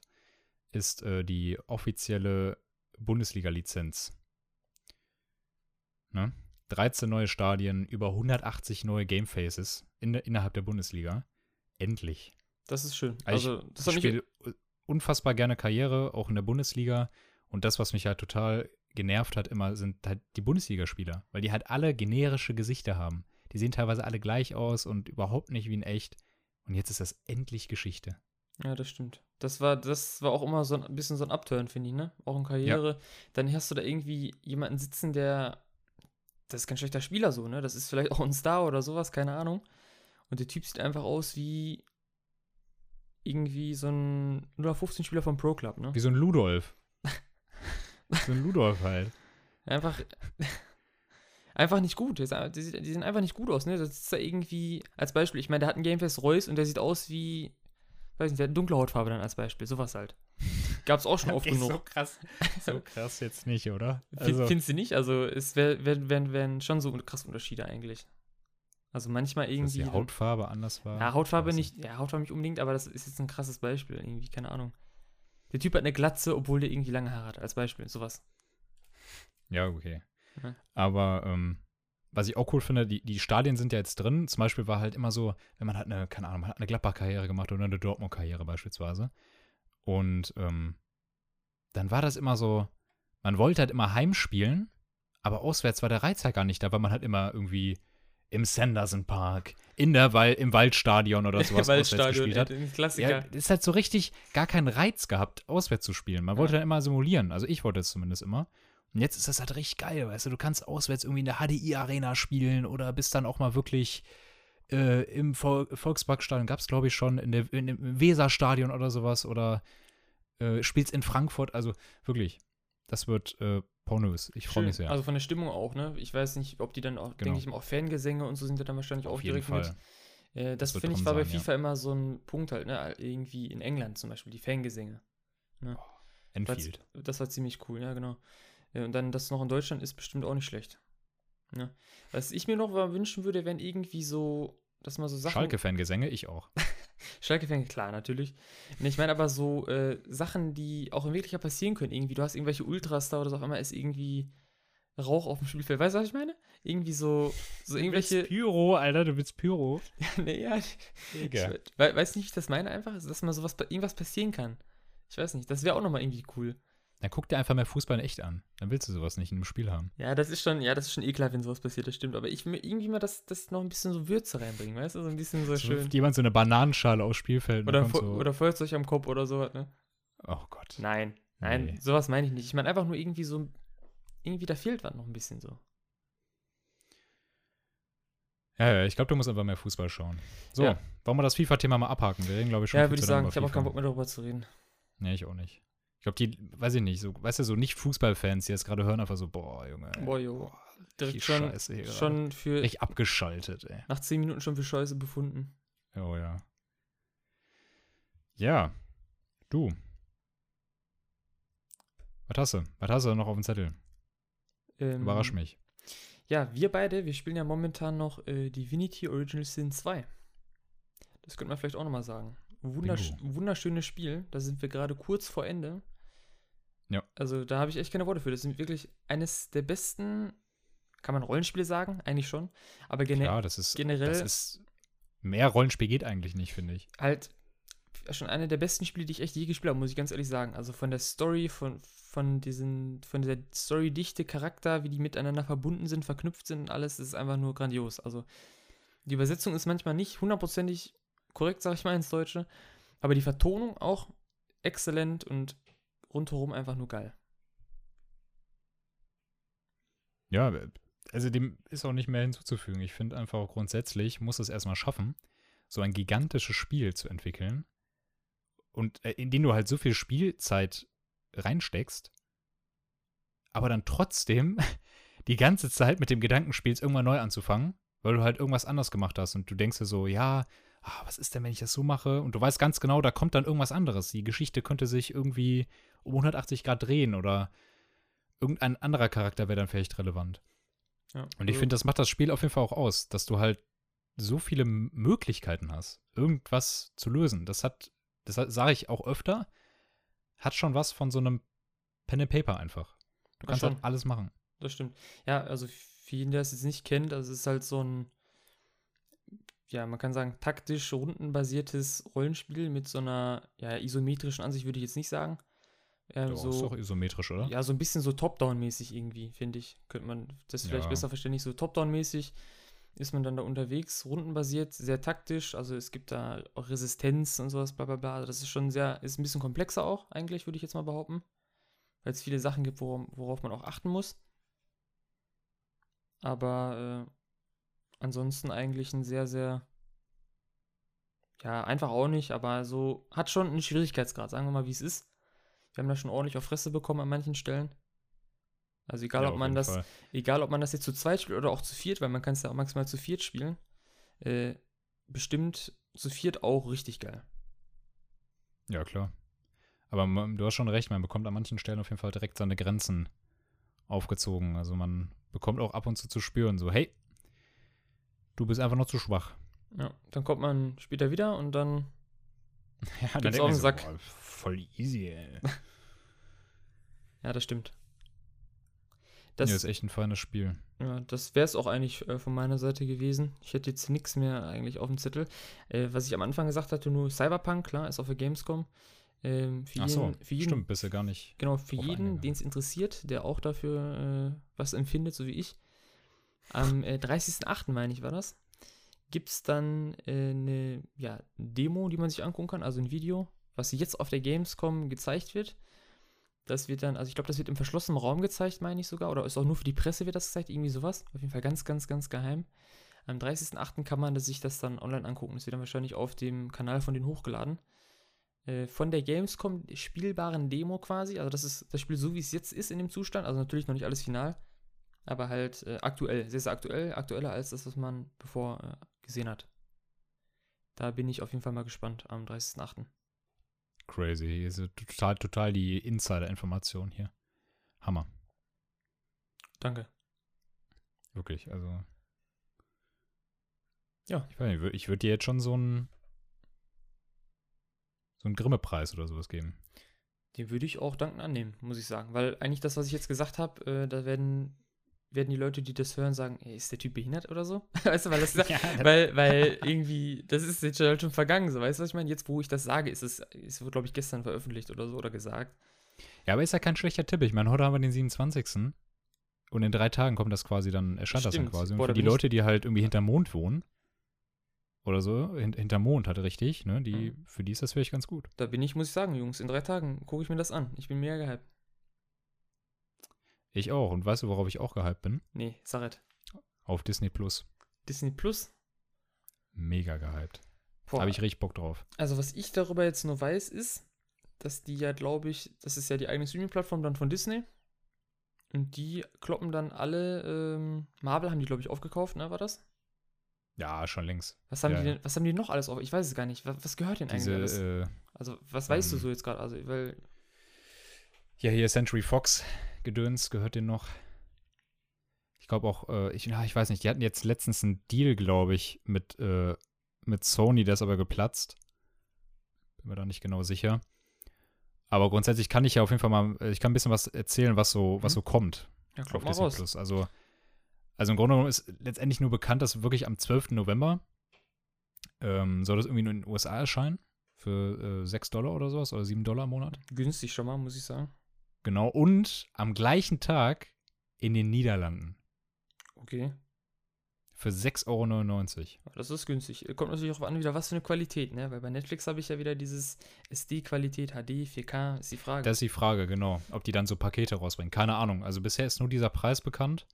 ist äh, die offizielle Bundesliga-Lizenz. Ne? 13 neue Stadien, über 180 neue Gamefaces in, innerhalb der Bundesliga. Endlich. Das ist schön. Also Also, ich spiele unfassbar gerne Karriere, auch in der Bundesliga. Und das, was mich halt total genervt hat, immer, sind halt die Bundesligaspieler. Weil die halt alle generische Gesichter haben. Die sehen teilweise alle gleich aus und überhaupt nicht wie in echt. Und jetzt ist das endlich Geschichte. Ja, das stimmt. Das war, das war auch immer so ein bisschen so ein Upturn, finde ich, ne? Auch in Karriere. Dann hast du da irgendwie jemanden sitzen, der. Das ist kein schlechter Spieler so, ne? Das ist vielleicht auch ein Star oder sowas, keine Ahnung. Und der Typ sieht einfach aus wie irgendwie so ein 015-Spieler vom Pro Club, ne? Wie so ein Ludolf. so ein Ludolf halt. Einfach. Einfach nicht gut. Die sehen einfach nicht gut aus, ne? Das ist da irgendwie. Als Beispiel, ich meine, der hat einen Gameface Reus und der sieht aus wie. Weiß nicht, der hat eine dunkle Hautfarbe dann als Beispiel. Sowas halt. Gab's auch schon oft genug. So krass. So krass jetzt nicht, oder? Fin- Findest du nicht? Also es wären wär, wär, wären schon so krasse Unterschiede eigentlich. Also manchmal dass irgendwie. die Hautfarbe anders war. ja, Hautfarbe nicht, ja, Hautfarbe nicht unbedingt, aber das ist jetzt ein krasses Beispiel, irgendwie, keine Ahnung. Der Typ hat eine Glatze, obwohl der irgendwie lange Haare hat, als Beispiel, sowas. Ja, okay. Ja. Aber ähm, was ich auch cool finde, die, die Stadien sind ja jetzt drin. Zum Beispiel war halt immer so, wenn man hat eine, keine Ahnung, man hat eine Gladbach-Karriere gemacht oder eine Dortmund-Karriere beispielsweise. Und ähm, dann war das immer so, man wollte halt immer heimspielen, aber auswärts war der Reiz halt gar nicht da, weil man halt immer irgendwie im Sanderson Park, in der Wal im Waldstadion oder sowas auswärts gespielt hat. ein Ja, Klassiker. es hat so richtig gar keinen Reiz gehabt, auswärts zu spielen. Man wollte dann immer simulieren. Also ich wollte es zumindest immer. Und jetzt ist das halt richtig geil, weißt du, du kannst auswärts irgendwie in der HDI-Arena spielen oder bist dann auch mal wirklich äh, im Vol Volksparkstadion, gab es glaube ich schon, in der, in, im Weserstadion oder sowas oder äh, spielst in Frankfurt. Also wirklich, das wird äh, pornös. Ich freue mich sehr. Also von der Stimmung auch, ne? Ich weiß nicht, ob die dann auch, Genau. denke ich mal, auch Fangesänge und so sind ja dann wahrscheinlich auch Auf jeden direkt Fall. mit. Äh, das wird finde ich war bei sein, ja. FIFA immer so ein Punkt halt, ne? Irgendwie in England zum Beispiel, die Fangesänge. Ne? Oh, Enfield. Das war ziemlich cool, ja, genau. Ja, und dann das noch in Deutschland ist bestimmt auch nicht schlecht. Ja. Was ich mir noch wünschen würde, wären irgendwie so, dass man so Sachen. Schalke-Fangesänge, ich auch. Schalke-Fan, klar, natürlich. Ich meine aber so äh, Sachen, die auch in Wirklichkeit passieren können. Irgendwie, du hast irgendwelche Ultras da oder so, auf einmal ist irgendwie Rauch auf dem Spielfeld. Weißt du, was ich meine? Irgendwie so, so irgendwelche. Du willst Pyro, Alter, du willst Pyro. ja, nee, ja. Ich, weiß nicht, wie ich das meine einfach, dass mal sowas, irgendwas passieren kann. Ich weiß nicht, das wäre auch nochmal irgendwie cool. Dann guck dir einfach mal Fußball in echt an. Dann willst du sowas nicht in einem Spiel haben. Ja, das ist schon, ja, das ist schon ekelhaft, wenn sowas passiert, das stimmt. Aber ich will irgendwie mal das, das noch ein bisschen so Würze reinbringen, weißt du? So ein bisschen so, so schön. Jemand so eine Bananenschale aufs Spielfeld. Oder, so oder Feuerzeug am Kopf oder sowas, ne? Oh Gott. Nein, nein, nee. sowas meine ich nicht. Ich meine einfach nur irgendwie so, irgendwie da fehlt was noch ein bisschen so. Ja, ja, ich glaube, du musst einfach mehr Fußball schauen. So, ja. wollen wir das FIFA-Thema mal abhaken? Wir reden, glaube ich, schon Ja, würde ich sagen, ich habe auch keinen Bock mehr darüber zu reden. Nee, ich auch nicht. Ich glaube, die, weiß ich nicht, so, weißt du, so nicht Fußballfans, die jetzt gerade hören, einfach so, boah, Junge. Ey, boah. Boah, Direkt schon, Scheiße schon für. Echt abgeschaltet, ey. Nach zehn Minuten schon für Scheiße befunden. Oh ja. Ja. Du. Was hast du? Was hast du noch auf dem Zettel? Ähm, Überrasch mich. Ja, wir beide, wir spielen ja momentan noch äh, Divinity Original Sin 2. Das könnte man vielleicht auch nochmal sagen. Wundersch Bingo. Wunderschönes Spiel. Da sind wir gerade kurz vor Ende. Ja. Also da habe ich echt keine Worte für. Das sind wirklich eines der besten, kann man Rollenspiele sagen? Eigentlich schon. Aber gene ja, das ist, generell. Das ist, mehr Rollenspiel geht eigentlich nicht, finde ich. Halt schon eine der besten Spiele, die ich echt je gespielt habe, muss ich ganz ehrlich sagen. Also von der Story, von, von diesen, von dieser Story-Dichte, Charakter, wie die miteinander verbunden sind, verknüpft sind und alles, ist einfach nur grandios. Also die Übersetzung ist manchmal nicht hundertprozentig korrekt, sag ich mal, ins Deutsche. Aber die Vertonung auch exzellent und rundherum einfach nur geil. Ja, also dem ist auch nicht mehr hinzuzufügen. Ich finde einfach grundsätzlich muss es erstmal schaffen, so ein gigantisches Spiel zu entwickeln und äh, in den du halt so viel Spielzeit reinsteckst, aber dann trotzdem die ganze Zeit mit dem Gedanken spielst, irgendwann neu anzufangen, weil du halt irgendwas anders gemacht hast und du denkst dir so, ja, ah, was ist denn, wenn ich das so mache? Und du weißt ganz genau, da kommt dann irgendwas anderes. Die Geschichte könnte sich irgendwie um 180 Grad drehen oder irgendein anderer Charakter wäre dann vielleicht relevant. Ja, und ich also finde, das macht das Spiel auf jeden Fall auch aus, dass du halt so viele Möglichkeiten hast, irgendwas zu lösen. Das hat, das sage ich auch öfter, hat schon was von so einem Pen and Paper einfach. Du kannst halt alles machen. Das stimmt. Ja, also für jeden, der es jetzt nicht kennt, also es ist halt so ein ja, man kann sagen, taktisch rundenbasiertes Rollenspiel mit so einer ja, isometrischen Ansicht würde ich jetzt nicht sagen. Ähm, Doch, so, ist doch isometrisch, oder? Ja, so ein bisschen so Top-Down-mäßig irgendwie, finde ich. Könnte man das vielleicht ja. besser verstehen. so Top-Down-mäßig ist man dann da unterwegs, rundenbasiert, sehr taktisch. Also es gibt da auch Resistenz und sowas, bla bla bla. Also das ist schon sehr, ist ein bisschen komplexer auch, eigentlich, würde ich jetzt mal behaupten. Weil es viele Sachen gibt, worauf, worauf man auch achten muss. Aber äh, ansonsten eigentlich ein sehr, sehr, ja, einfach auch nicht, aber so hat schon einen Schwierigkeitsgrad, sagen wir mal, wie es ist. Wir haben da schon ordentlich auf Fresse bekommen an manchen Stellen. Also egal, ja, ob man das, Fall. egal ob man das jetzt zu zweit spielt oder auch zu viert, weil man kann es ja auch maximal zu viert spielen, äh, bestimmt zu viert auch richtig geil. Ja, klar. Aber man, du hast schon recht, man bekommt an manchen Stellen auf jeden Fall direkt seine Grenzen aufgezogen. Also man bekommt auch ab und zu zu spüren, so, hey, Du bist einfach noch zu schwach. Ja, dann kommt man später wieder und dann ja, dann auf den Sack. So, boah, voll easy, ey. ja, das stimmt. Das ja, ist echt ein feines Spiel. Ja, das wäre es auch eigentlich äh, von meiner Seite gewesen. Ich hätte jetzt nichts mehr eigentlich auf dem Zettel. Äh, was ich am Anfang gesagt hatte, nur Cyberpunk, klar, ist auf der Gamescom. Ähm, für Ach so, jeden, für jeden, stimmt, bist du gar nicht. Genau, für jeden, den es interessiert, der auch dafür äh, was empfindet, so wie ich, am äh, 30.08. meine ich, war das. Gibt es dann äh, eine ja, Demo, die man sich angucken kann, also ein Video, was jetzt auf der Gamescom gezeigt wird. Das wird dann, also ich glaube, das wird im verschlossenen Raum gezeigt, meine ich sogar. Oder ist auch nur für die Presse wird das gezeigt, irgendwie sowas. Auf jeden Fall ganz, ganz, ganz geheim. Am 30.08. kann man sich das dann online angucken. Das wird dann wahrscheinlich auf dem Kanal von denen hochgeladen. Äh, von der Gamescom spielbaren Demo quasi. Also das ist das Spiel so, wie es jetzt ist in dem Zustand. Also natürlich noch nicht alles final aber halt äh, aktuell, sehr, sehr aktuell, aktueller als das, was man bevor äh, gesehen hat. Da bin ich auf jeden Fall mal gespannt am 30.08. Crazy. Total, total die Insider-Information hier. Hammer. Danke. Wirklich, also. Ja. Ich, weiß nicht, ich würde dir jetzt schon so einen so einen Grimme-Preis oder sowas geben. Den würde ich auch dankend annehmen, muss ich sagen. Weil eigentlich das, was ich jetzt gesagt habe, äh, da werden, werden die Leute, die das hören, sagen, ey, ist der Typ behindert oder so? weißt du, weil das, Ja, weil, weil irgendwie, das ist jetzt halt schon vergangen, so, weißt du, was ich meine? Jetzt, wo ich das sage, ist es, es wurde, glaube ich, gestern veröffentlicht oder so oder gesagt. Ja, aber ist ja kein schlechter Tipp. Ich meine, heute haben wir den 27. Und in drei Tagen kommt das quasi dann, erscheint das dann Stimmt. quasi. Und Boah, für die Leute, die halt irgendwie hinterm Mond wohnen, oder so, hin, hinterm Mond halt richtig, ne, die, Mhm. für die ist das vielleicht ganz gut. Da bin ich, muss ich sagen, Jungs, in drei Tagen gucke ich mir das an. Ich bin mega gehypt. Ich auch. Und weißt du, worauf ich auch gehypt bin? Nee, Saret. Auf Disney Plus. Disney Plus? Mega gehypt. Habe ich richtig Bock drauf. Also, was ich darüber jetzt nur weiß, ist, dass die ja, glaube ich, das ist ja die eigene Streaming-Plattform dann von Disney. Und die kloppen dann alle, ähm, Marvel haben die, glaube ich, aufgekauft, ne, war das? Ja, schon längst. Was haben Ja, die denn, was haben die noch alles auf? Ich weiß es gar nicht. Was, was gehört denn Diese, eigentlich alles? äh, Also, was weißt du ähm, so jetzt gerade? Also, weil, ja, hier Century Fox Gedöns gehört denen noch. Ich glaube auch, äh, ich, ja, ich weiß nicht, die hatten jetzt letztens einen Deal, glaube ich, mit, äh, mit Sony, der ist aber geplatzt. Bin mir da nicht genau sicher. Aber grundsätzlich kann ich ja auf jeden Fall mal, äh, ich kann ein bisschen was erzählen, was so, was Mhm. so kommt ja, auf klopp mal Disney raus. Plus. Also, also im Grunde genommen ist letztendlich nur bekannt, dass wirklich am 12. November ähm, soll das irgendwie nur in den USA erscheinen. Für äh, 6 Dollar oder sowas oder 7 Dollar im Monat. Günstig schon mal, muss ich sagen. Genau. Und am gleichen Tag in den Niederlanden. Okay. Für 6,99 Euro. Ja, Das ist günstig. Kommt natürlich auch an, wieder was für eine Qualität, ne? Weil bei Netflix habe ich ja wieder dieses SD-Qualität, HD, 4K, ist die Frage. Das ist die Frage, genau. Ob die dann so Pakete rausbringen. Keine Ahnung. Also bisher ist nur dieser Preis bekannt.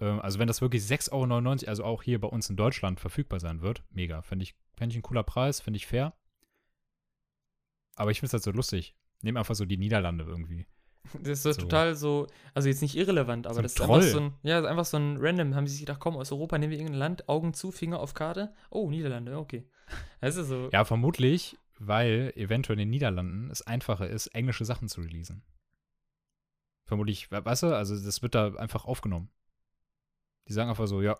Ähm, also wenn das wirklich 6,99 Euro, also auch hier bei uns in Deutschland verfügbar sein wird, mega. Finde ich, fänd ich ein cooler Preis, finde ich fair. Aber ich finde es halt so lustig. Nehmen einfach so die Niederlande irgendwie. Das ist so So. total so, also jetzt nicht irrelevant, aber So das ist Troll. einfach so ein, ja, einfach so ein random, haben sie sich gedacht, komm, aus Europa nehmen wir irgendein Land, Augen zu, Finger auf Karte. Oh, Niederlande, okay. Das ist so, Ja, vermutlich, weil eventuell in den Niederlanden es einfacher ist, englische Sachen zu releasen. Vermutlich, we- weißt du, also das wird da einfach aufgenommen. Die sagen einfach so, ja,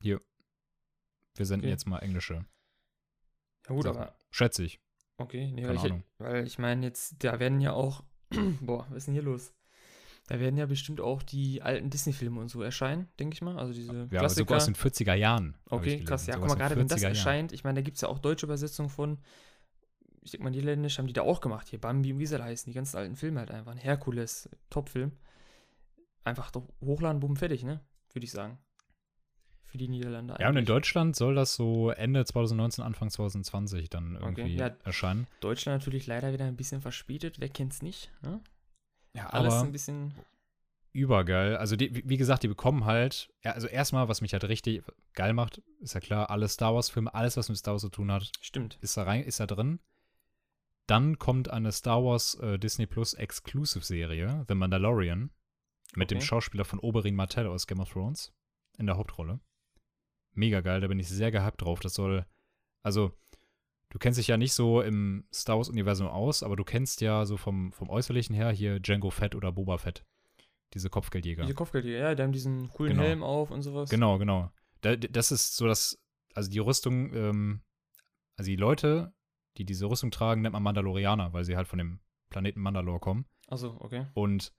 hier, wir senden Okay. jetzt mal englische. ja gut, so. aber, Schätze ich. okay, nee, Keine weil ich, Ahnung. weil ich meine jetzt, da werden ja auch, boah, was ist denn hier los? Da werden ja bestimmt auch die alten Disney-Filme und so erscheinen, denke ich mal. Also diese Ja, Klassiker. sogar aus den 40er Jahren. Okay, krass. Ja, guck mal, gerade wenn das 40er Jahren. erscheint, ich meine, da gibt es ja auch deutsche Übersetzungen von, ich denke mal, niederländisch haben die da auch gemacht. Hier Bambi und wie sie alle heißen, die ganzen alten Filme halt einfach. Ein Herkules, Top-Film. Einfach doch hochladen, bumm, fertig, ne? Würde ich sagen. Für die Niederlande Ja, und in eigentlich. Deutschland soll das so Ende 2019, Anfang 2020 dann Okay, irgendwie ja. erscheinen. Deutschland natürlich leider wieder ein bisschen verspätet, wer kennt's nicht? Ne? Ja, Alles ein bisschen. übergeil. Also, die, wie gesagt, die bekommen halt, ja, also erstmal, was mich halt richtig geil macht, ist ja klar, alle Star Wars-Filme, alles, was mit Star Wars zu tun hat, Stimmt. ist da rein, ist da drin. Dann kommt eine Star Wars äh, Disney Plus Exclusive Serie, The Mandalorian, mit dem Okay. Schauspieler von Oberyn Martell aus Game of Thrones in der Hauptrolle. Mega geil, da bin ich sehr gehypt drauf. Das soll, also, du kennst dich ja nicht so im Star Wars-Universum aus, aber du kennst ja so vom, vom Äußerlichen her hier Django Fett oder Boba Fett. Diese Kopfgeldjäger. Diese Kopfgeldjäger, ja, die haben diesen coolen Genau. Helm auf und sowas. Genau, genau. Da, das ist so das, also die Rüstung, ähm, also die Leute, die diese Rüstung tragen, nennt man Mandalorianer, weil sie halt von dem Planeten Mandalore kommen. Achso, okay. Und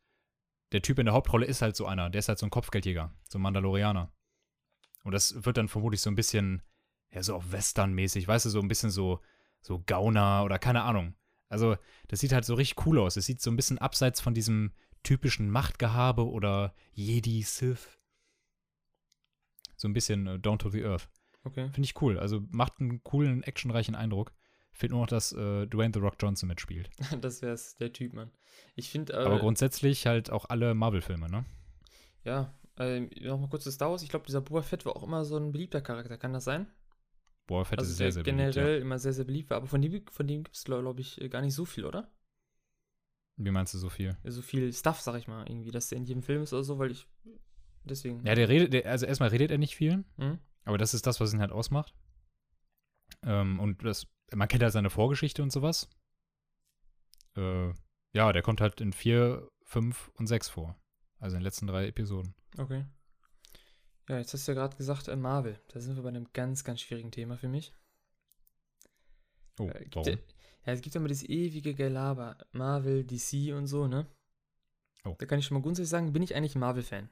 der Typ in der Hauptrolle ist halt so einer, der ist halt so ein Kopfgeldjäger, so ein Mandalorianer. Und das wird dann vermutlich so ein bisschen, ja, so auch Western-mäßig, weißt du, so ein bisschen so, so Gauner oder keine Ahnung. Also, das sieht halt so richtig cool aus. Es sieht so ein bisschen abseits von diesem typischen Machtgehabe oder Jedi, Sith. So ein bisschen äh, down to the earth. Okay. Finde ich cool. Also macht einen coolen, actionreichen Eindruck. Fehlt nur noch, dass äh, Dwayne The Rock Johnson mitspielt. das wär's, der Typ, Mann. Ich finde, Aber äh, grundsätzlich halt auch alle Marvel-Filme, ne? ja, ähm, nochmal kurz zu Star Wars. Ich glaube, dieser Boba Fett war auch immer so ein beliebter Charakter. Kann das sein? Boah, Fett also ist sehr, sehr generell beliebt, immer sehr, sehr beliebt war. Aber von dem, von dem gibt es, glaube ich, gar nicht so viel, oder? ja. Wie meinst du so viel? So viel Stuff, sag ich mal, irgendwie, dass der in jedem Film ist oder so, weil ich. Deswegen. Ja, der redet, der, also erstmal redet er nicht viel, Hm? aber das ist das, was ihn halt ausmacht. Ähm, und das, man kennt halt seine Vorgeschichte und sowas. äh, ja, der kommt halt in 4, 5 und 6 vor. Also in den letzten drei Episoden. Okay. Ja, jetzt hast du ja gerade gesagt, äh, Marvel. Da sind wir bei einem ganz, ganz schwierigen Thema für mich. Oh, Äh, warum? Ja, ja, es gibt ja immer dieses ewige Gelaber. Marvel, DC und so, ne? Oh. Da kann ich schon mal grundsätzlich sagen, bin ich eigentlich ein Marvel-Fan.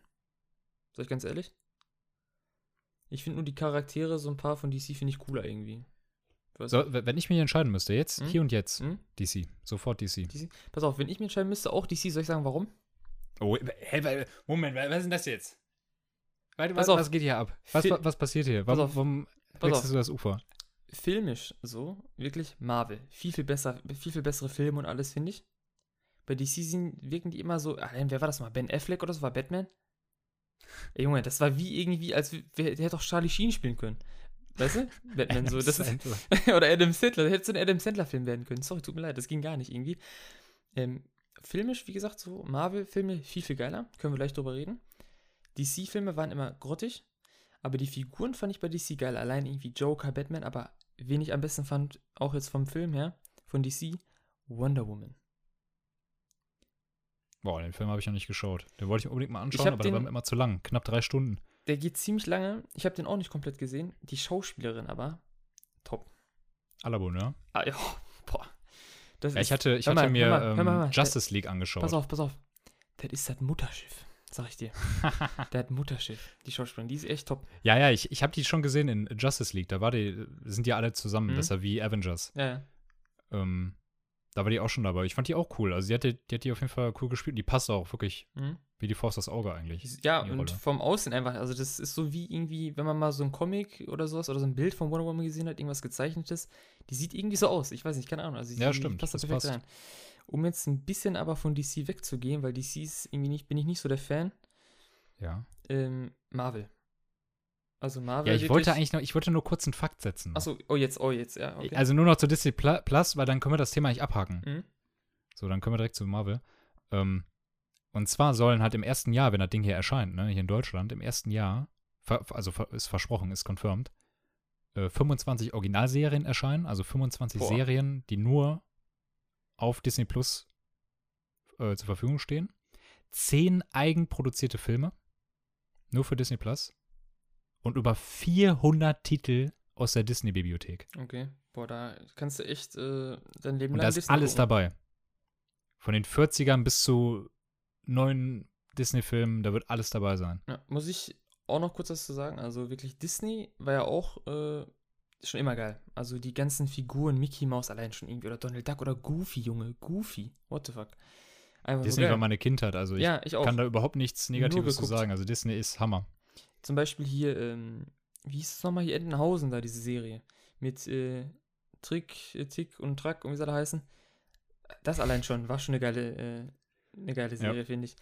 Sag ich ganz ehrlich? Ich finde nur die Charaktere, so ein paar von DC finde ich cooler irgendwie. So, wenn ich mich entscheiden müsste, jetzt, Hm? hier und jetzt, Hm? DC, sofort DC. DC? Pass auf, wenn ich mir entscheiden müsste, auch DC, soll ich sagen, warum? Oh, hä, Moment, was ist denn das jetzt? Warte, was, was geht hier ab? Was, Fi- wa- was passiert hier? Warum, auf. warum wechselst auf. du das Ufer? Filmisch so, wirklich Marvel. Viel, viel besser, viel, viel bessere Filme und alles, finde ich. Bei DC wirken die immer so, ah, nein, wer war das mal? Ben Affleck oder so? War Batman? Ey, Junge, das war wie irgendwie, als w- wer, der hätte doch Charlie Sheen spielen können. Weißt du? Batman so. Das ist, oder Adam Sandler. Der hätte so ein Adam Sandler-Film werden können. Sorry, tut mir leid, das ging gar nicht irgendwie. Ähm, filmisch, wie gesagt, so Marvel-Filme viel, viel geiler. Können wir gleich drüber reden. DC-Filme waren immer grottig, aber die Figuren fand ich bei DC geil. Allein irgendwie Joker, Batman, aber wen ich am besten fand, auch jetzt vom Film her, von DC, Wonder Woman. Boah, den Film habe ich noch nicht geschaut. Den wollte ich mir unbedingt mal anschauen, aber der war den- mir immer zu lang. Knapp drei Stunden. Der geht ziemlich lange. Ich habe den auch nicht komplett gesehen. Die Schauspielerin aber, top. Alabo, ne? Ah, ja, boah. Das Ja, ich hatte, ich hatte mal, mir hör mal, hör ähm, mal, mal. Justice League angeschaut. Pass auf, pass auf. Das ist das Mutterschiff, sag ich dir. Ein Mutterschiff, die Schauspielerin. Die ist echt top. Ja, ja, ich, ich habe die schon gesehen in Justice League. Da war die, sind die alle zusammen. Mhm. Das ist ja wie Avengers. Ja, ja. Ähm, da war die auch schon dabei. Ich fand die auch cool. Also die hat die, die, hat die auf jeden Fall cool gespielt. Und die passt auch wirklich Mhm. wie die Faust das Auge eigentlich. Ja, und Rolle. vom Aussehen einfach. Also, das ist so wie irgendwie, wenn man mal so ein Comic oder sowas oder so ein Bild von Wonder Woman gesehen hat, irgendwas gezeichnetes. Die sieht irgendwie so aus. Ich weiß nicht, keine Ahnung. Also, Ja, stimmt, Passt da das perfekt passt. rein. Um jetzt ein bisschen aber von DC wegzugehen, weil DC ist irgendwie nicht, bin ich nicht so der Fan. Ja. Ähm, Marvel. Also, Marvel. Ja, ich wollte eigentlich noch, ich wollte nur kurz einen Fakt setzen. Achso, oh, jetzt, oh, jetzt, ja, okay. Also nur noch zu Disney Plus, weil dann können wir das Thema nicht abhaken. Mhm. So, dann können wir direkt zu Marvel. Ähm, und zwar sollen halt im ersten Jahr, wenn das Ding hier erscheint, ne, hier in Deutschland, im ersten Jahr, also ist versprochen, ist confirmed, äh, 25 Originalserien erscheinen, also 25 Boah. Serien, die nur auf Disney Plus äh, zur Verfügung stehen. Zehn eigenproduzierte Filme, nur für Disney Plus. Und über 400 Titel aus der Disney-Bibliothek. Okay. Boah, da kannst du echt äh, dein Leben Und lang da ist Disney alles gucken. dabei. Von den 40ern bis zu neuen Disney-Filmen, da wird alles dabei sein. Ja, muss ich auch noch kurz was zu sagen. Also wirklich, Disney war ja auch äh, schon immer geil. Also die ganzen Figuren, Mickey Mouse allein schon irgendwie oder Donald Duck oder Goofy, Junge, Goofy. What the fuck? Einfach Disney so war meine Kindheit, also ich ja, ich kann da überhaupt nichts Negatives zu sagen. Also Disney ist Hammer. Zum Beispiel hier, ähm, wie hieß es nochmal hier, Entenhausen da, diese Serie. Mit äh, Trick, äh, Tick und Track und wie soll er heißen. Das allein schon, war schon eine geile, äh, eine geile Serie, finde ich.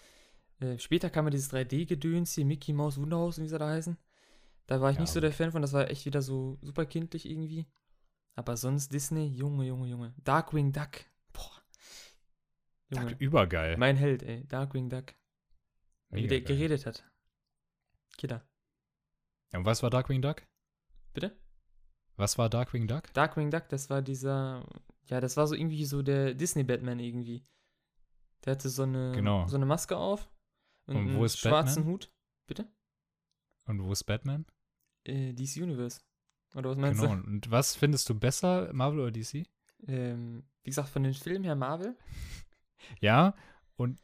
Äh, später kam ja dieses 3D-Gedöns hier, Mickey Mouse, Wunderhaus und wie soll er heißen. Da war ich Ja, nicht so der Fan von, das war echt wieder so super kindlich irgendwie. Aber sonst Disney, Junge, Junge, Junge. Darkwing Duck. Boah. Junge, Duck, übergeil. mein Held, ey. Darkwing Duck. Wie der geil. geredet hat. Killer. Und was war Darkwing Duck? Bitte? Was war Darkwing Duck? Darkwing Duck, das war dieser, ja, das war so irgendwie so der Disney-Batman irgendwie. Der hatte so eine, Genau. so eine Maske auf und, Und wo einen ist schwarzen Batman? Hut. Bitte? Und wo ist Batman? Äh, DC Universe. Oder was meinst Genau. Und was findest du besser, Marvel oder DC? du? Ähm, wie gesagt, von den Filmen her Marvel. Ja, und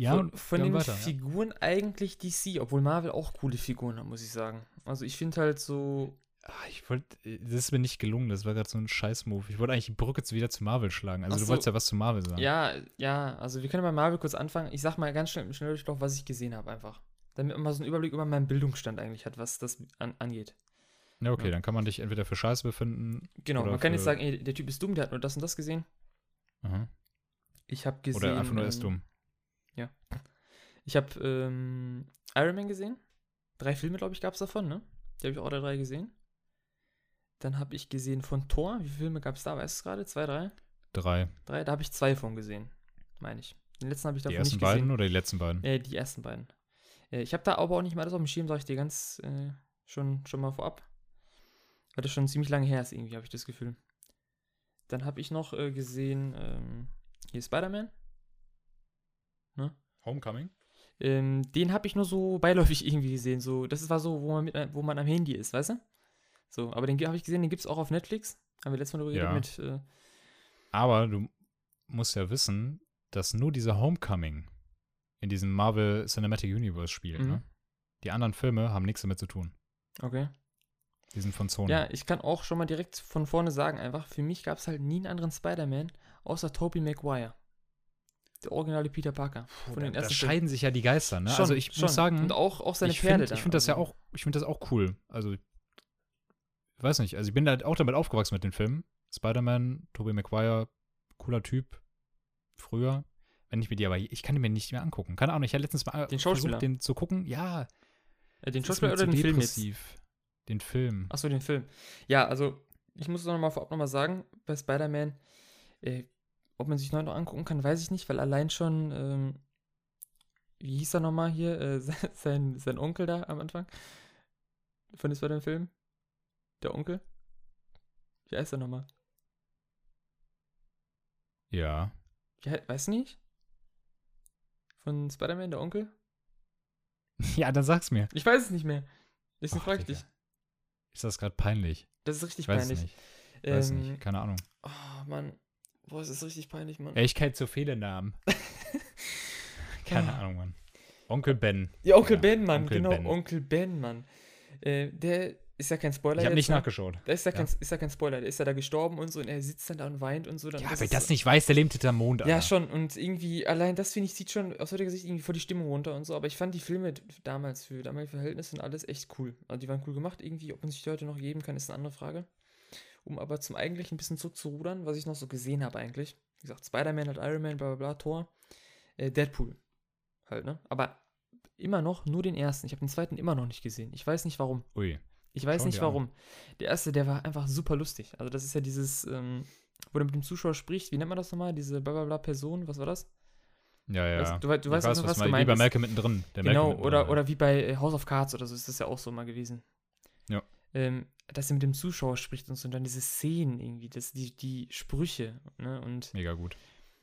ja, von von ja, den weiter, ja. Figuren eigentlich DC, obwohl Marvel auch coole Figuren hat, muss ich sagen. Also ich finde halt so, Ah, Ich wollte, das ist mir nicht gelungen, das war gerade so ein Scheiß-Move. Ich wollte eigentlich die Brücke wieder zu Marvel schlagen. Also Ach du so. wolltest ja was zu Marvel sagen. ja, ja, also wir können bei Marvel kurz anfangen. Ich sag mal ganz schnell, schnell durch, was ich gesehen habe einfach. Damit man mal so einen Überblick über meinen Bildungsstand eigentlich hat, was das an, angeht. Ja, okay, Ja. dann kann man dich entweder für Scheiße befinden. Genau, man kann jetzt sagen, ey, der Typ ist dumm, der hat nur das und das gesehen. Aha. Ich habe gesehen. Oder einfach nur er ist ähm, dumm. Ich habe ähm, Iron Man gesehen. Drei Filme, glaube ich, gab es davon, ne? Die habe ich auch alle drei gesehen. Dann habe ich gesehen von Thor. Wie viele Filme gab es da? Weißt du es gerade? Zwei, drei? Drei. Drei? Da habe ich zwei von gesehen, meine ich. Den letzten habe ich Die davon ersten nicht gesehen. beiden oder die letzten beiden? Äh, die ersten beiden. Äh, ich habe da aber auch nicht mal alles auf dem Schirm, sage ich dir ganz äh, schon, schon mal vorab. Weil das schon ziemlich lange her ist, irgendwie, habe ich das Gefühl. Dann habe ich noch äh, gesehen, ähm, Hier Spider-Man. Homecoming? Ähm, den habe ich nur so beiläufig irgendwie gesehen. So, das war so, wo man, mit, wo man am Handy ist, weißt du? So, aber den habe ich gesehen, den gibt es auch auf Netflix. Haben wir letztes Mal darüber Ja. geredet mit. Äh, Aber du musst ja wissen, dass nur dieser Homecoming in diesem Marvel Cinematic Universe spielt. Mhm. Ne? Die anderen Filme haben nichts damit zu tun. okay. Die sind von Sony. Ja, ich kann auch schon mal direkt von vorne sagen, einfach, für mich gab es halt nie einen anderen Spider-Man, außer Tobey Maguire. Der originale Peter Parker. Von da, den da ersten scheiden sich ja die Geister. Ne? Schon, also ich schon. muss sagen, Und auch, auch seine ich Pferde finde da. ich find das ja also- auch, ich finde das auch cool. Also ich weiß nicht, also ich bin da auch damit aufgewachsen mit den Filmen. Spider-Man, Tobey Maguire, cooler Typ. Früher. Wenn ich mir die aber, ich kann die mir nicht mehr angucken. Keine Ahnung, ich habe letztens mal Den Schauspieler? versucht, den zu gucken. Ja, Äh, den Schauspieler oder den Film jetzt? Den Film. Achso, den Film. Ja, also, ich muss es noch mal vorab nochmal sagen, bei Spider-Man, äh, ob man sich neu noch angucken kann, weiß ich nicht, weil allein schon, ähm, wie hieß er nochmal hier, äh, sein, sein Onkel da am Anfang von dem Spider-Man-Film? Der Onkel? Wie heißt er nochmal? Ja. Weißt du nicht? Von Spider-Man, der Onkel? Ja, dann sag's mir. Ich weiß es nicht mehr. Deswegen Och, frage ich dich. Ist das gerade peinlich? Das ist richtig Ich weiß peinlich. es nicht. Ich weiß Ähm, nicht. Keine Ahnung. Oh, Mann. Boah, es ist richtig peinlich, Mann. Ehrlichkeit zu Fehlernamen. Keine Ah. Ahnung, Mann. Onkel Ben. Ja, Onkel Ja, Ben, Mann, Onkel genau, Ben. Onkel Ben, Mann. Äh, der ist ja kein Spoiler. Ich habe nicht ne? nachgeschaut. Der ist ja, Ja. Kein, ist ja kein Spoiler, der ist ja da gestorben und so und er sitzt dann da und weint und so. Dann Ja, wer das so- nicht weiß, der lebt hinterm Mond, Ja, Alter. schon. Und irgendwie, allein das finde ich, zieht schon aus heutiger Sicht irgendwie vor die Stimmung runter und so. Aber ich fand die Filme damals für damalige Verhältnisse und alles echt cool. Also die waren cool gemacht. Irgendwie, ob man sich die heute noch geben kann, ist eine andere Frage. Um aber zum eigentlichen ein bisschen zurückzurudern, was ich noch so gesehen habe eigentlich. Wie gesagt, Spider-Man hat Iron Man, bla bla bla, Thor. Äh, Deadpool. Halt, ne? Aber immer noch nur den ersten. Ich habe den zweiten immer noch nicht gesehen. Ich weiß nicht warum. Ui. Ich weiß Schau nicht dir an. warum. Der erste, der war einfach super lustig. Also das ist ja dieses, ähm, wo du mit dem Zuschauer sprichst, wie nennt man das nochmal? Diese blablabla Person, was war das? Ja, ja. Weißt, du, du Ich weißt, weiß, was, was mal, wie gemeint bei. Malcolm mittendrin. Der Genau, Malcolm oder, mittendrin. oder wie bei äh, House of Cards oder so ist das ja auch so mal gewesen. Ja. Ähm, dass er mit dem Zuschauer spricht und so und dann diese Szenen irgendwie, das, die, die Sprüche, ne? Und Mega gut.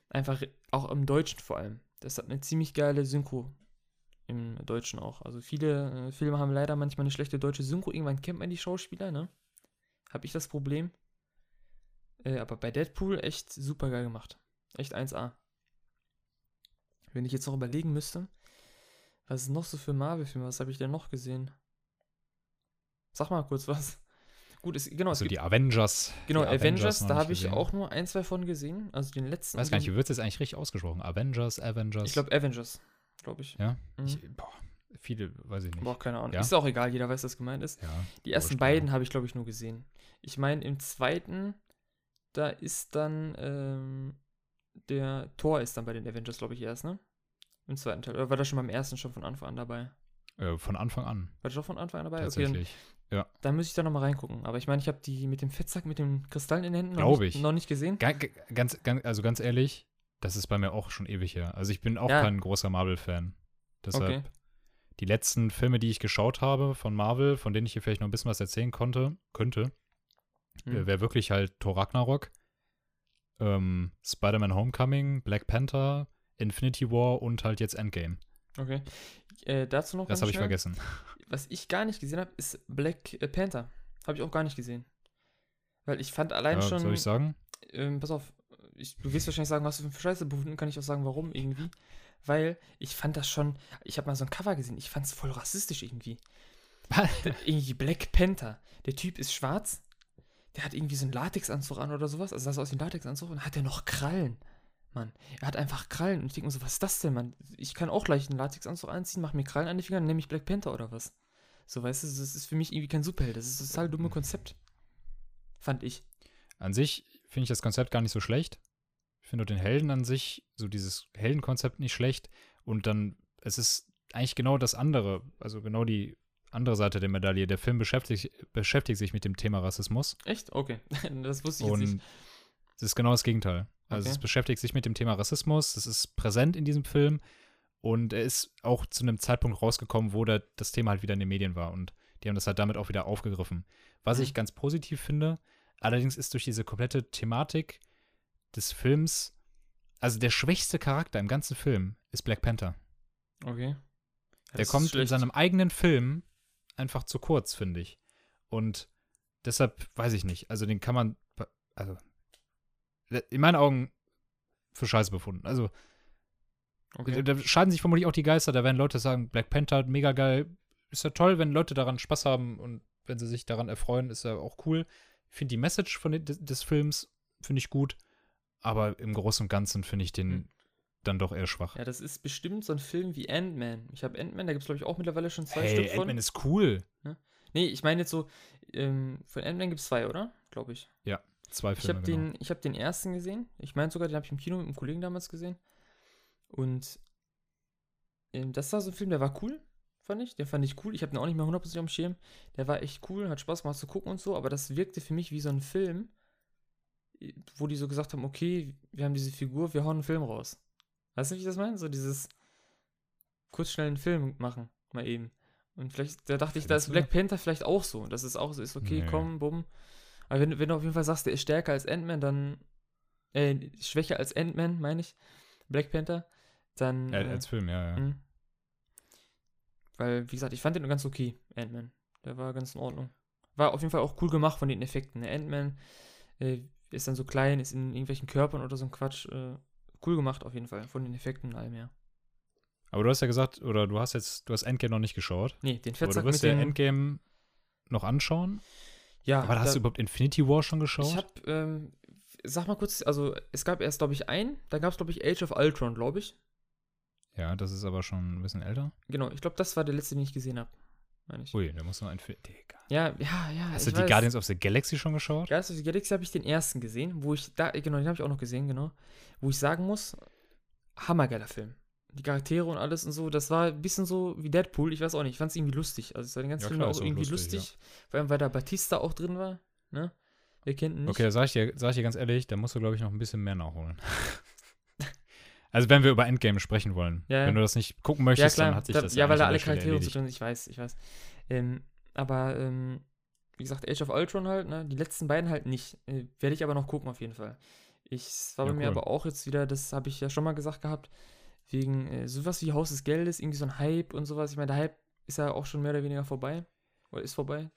einfach auch im Deutschen vor allem. Das hat eine ziemlich geile Synchro. Im Deutschen auch. Also viele äh, Filme haben leider manchmal eine schlechte deutsche Synchro. Irgendwann kennt man die Schauspieler, ne? Hab ich das Problem. Äh, aber bei Deadpool echt super geil gemacht. Echt 1A. Wenn ich jetzt noch überlegen müsste, was ist noch so für Marvel-Filme? Was habe ich denn noch gesehen? Sag mal kurz was. Gut, es, genau, es Also gibt, die Avengers. genau, die Avengers, noch da habe ich auch nur ein, zwei von gesehen. Also den letzten. weiß gar nicht, wie wird es jetzt eigentlich richtig ausgesprochen? Avengers, Avengers. Ich glaube Avengers, glaube ich. Ja? Mhm. Ich, boah, viele, weiß ich nicht. Boah, keine Ahnung. Ja? Ist auch egal, jeder weiß, was gemeint ist. Ja. Die ersten beiden habe ich, glaube ich, nur gesehen. Ich meine, im zweiten, da ist dann ähm, der Thor ist dann bei den Avengers, glaube ich, erst, ne? Im zweiten Teil. Oder war das schon beim ersten schon von Anfang an dabei? Äh, von Anfang an, War das schon von Anfang an dabei? Okay, tatsächlich. dann muss ich da nochmal reingucken. Aber ich meine, ich habe die mit dem Fettsack, mit den Kristallen in den Händen noch, nicht, ich. noch nicht gesehen. Ga- ga- Ganz, ganz, also ganz ehrlich, das ist bei mir auch schon ewig her. Also ich bin auch Ja. kein großer Marvel-Fan. Deshalb, Okay. die letzten Filme, die ich geschaut habe von Marvel, von denen ich hier vielleicht noch ein bisschen was erzählen konnte, könnte, Hm. wäre wirklich halt Thor Ragnarok, ähm, Spider-Man Homecoming, Black Panther, Infinity War und halt jetzt Endgame. Okay. Äh, dazu noch Das habe ich vergessen. Was ich gar nicht gesehen habe, ist Black äh, Panther. Habe ich auch gar nicht gesehen. Weil ich fand allein Ja, schon. soll ich sagen? ähm, pass auf, ich, du wirst wahrscheinlich sagen, was du für Scheiße befunden, kann ich auch sagen, warum irgendwie. Weil ich fand das schon, ich habe mal so ein Cover gesehen, ich fand es voll rassistisch irgendwie. Da- irgendwie Black Panther. Der Typ ist schwarz, der hat irgendwie so einen Latexanzug an oder sowas, also sah so aus wie ein Latexanzug und hat der noch Krallen. Mann, er hat einfach Krallen und ich denke mir so, was ist das denn, Mann? Ich kann auch gleich einen Latexanzug anziehen, mach mir Krallen an die Finger, dann nehme ich Black Panther oder was. So, weißt du, das ist für mich irgendwie kein Superheld, das ist ein total dumme Konzept. Fand ich. An sich finde ich das Konzept gar nicht so schlecht. Ich finde den Helden an sich, so dieses Heldenkonzept nicht schlecht. Und dann, es ist eigentlich genau das andere, also genau die andere Seite der Medaille. Der Film beschäftigt, beschäftigt sich mit dem Thema Rassismus. Echt? Okay. Das wusste ich jetzt Und nicht. Es ist genau das Gegenteil. Also Okay. es beschäftigt sich mit dem Thema Rassismus. Das ist präsent in diesem Film. Und er ist auch zu einem Zeitpunkt rausgekommen, wo da das Thema halt wieder in den Medien war. Und die haben das halt damit auch wieder aufgegriffen. Was Mhm. ich ganz positiv finde, allerdings ist durch diese komplette Thematik des Films Also der schwächste Charakter im ganzen Film ist Black Panther. Okay. Der das ist kommt in seinem eigenen Film einfach zu kurz, finde ich. Und deshalb weiß ich nicht. Also den kann man, also in meinen Augen für Scheiße befunden. Also Okay. da scheiden sich vermutlich auch die Geister. Da werden Leute sagen, Black Panther, mega geil. Ist ja toll, wenn Leute daran Spaß haben und wenn sie sich daran erfreuen, ist ja auch cool. Ich finde die Message von, des, des Films, finde ich gut. Aber im Großen und Ganzen finde ich den Hm. dann doch eher schwach. Ja, das ist bestimmt so ein Film wie Ant-Man. Ich habe Ant-Man, da gibt es, glaube ich, auch mittlerweile schon zwei hey, Stück von. Ant-Man ist cool. Nee, ich meine jetzt so, ähm, von Ant-Man gibt es zwei, oder? Glaube ich. Zwei Ich Filme, habe genau. den, ich hab den ersten gesehen. Ich meine sogar, den habe ich im Kino mit einem Kollegen damals gesehen. Und ähm, das war so ein Film, der war cool, fand ich. Den fand ich cool. Ich habe den auch nicht mehr 100% am Schirm. Der war echt cool, hat Spaß gemacht zu gucken und so. Aber das wirkte für mich wie so ein Film, äh, wo die so gesagt haben, okay, wir haben diese Figur, wir hauen einen Film raus. Weißt du, wie ich das meine? So dieses kurz schnell einen Film machen, mal eben. Und vielleicht, da dachte ich, da ist? Black Panther vielleicht auch so. Das ist auch so, ist okay, Nee. komm, bumm. Aber wenn, du- wenn du auf jeden Fall sagst, der ist stärker als Ant-Man, dann, äh, schwächer als Ant-Man, meine ich, Black Panther, dann, Ja, äh, als Film, ja, ja. mh. weil, wie gesagt, ich fand den ganz okay, Ant-Man. Der war ganz in Ordnung. War auf jeden Fall auch cool gemacht von den Effekten. Der Ant-Man äh, ist dann so klein, ist in irgendwelchen Körpern oder so ein Quatsch. Äh, cool gemacht auf jeden Fall, von den Effekten und allem her. Aber du hast ja gesagt, oder du hast jetzt, du hast Endgame noch nicht geschaut. Nee, den Aber Fettsack du wirst ja den, Endgame noch anschauen. Ja, Aber hast du überhaupt Infinity War schon geschaut? Ich hab, ähm, sag mal kurz, also es gab erst, glaube ich, einen, dann gab es, glaube ich, Age of Ultron, glaube ich. ja, das ist aber schon ein bisschen älter. Genau, ich glaube, das war der letzte, den ich gesehen habe. Ui, da muss noch Infinity. Digga. Ja, ja, ja. Hast du die weiß. Guardians of the Galaxy schon geschaut? Guardians of the Galaxy habe ich den ersten gesehen, wo ich da, genau, den habe ich auch noch gesehen, genau. Wo ich sagen muss, hammergeiler Film. Die Charaktere und alles und so, das war ein bisschen so wie Deadpool, ich weiß auch nicht, ich fand es irgendwie lustig. Also es war den ganzen Ja, Film klar, auch irgendwie lustig, lustig. Vor allem, weil da Batista auch drin war, ne? Wer kennt ihn nicht? Okay, da sag ich, dir, sag ich dir ganz ehrlich, da musst du, glaube ich, noch ein bisschen mehr nachholen. also, wenn wir über Endgame sprechen wollen. Ja, ja. Wenn du das nicht gucken Ja, möchtest, dann hat sich da, das ja, weil da alle Charaktere drin sind, ich weiß, ich weiß. Ähm, aber, ähm, wie gesagt, Age of Ultron halt, ne? Die letzten beiden halt nicht. Äh, Werde ich aber noch gucken, auf jeden Fall. Ich es war Ja, bei mir cool. aber auch jetzt wieder, das habe ich ja schon mal gesagt gehabt, wegen äh, sowas wie Haus des Geldes, irgendwie so ein Hype und sowas. Ich meine, der Hype ist ja auch schon mehr oder weniger vorbei. Oder ist vorbei.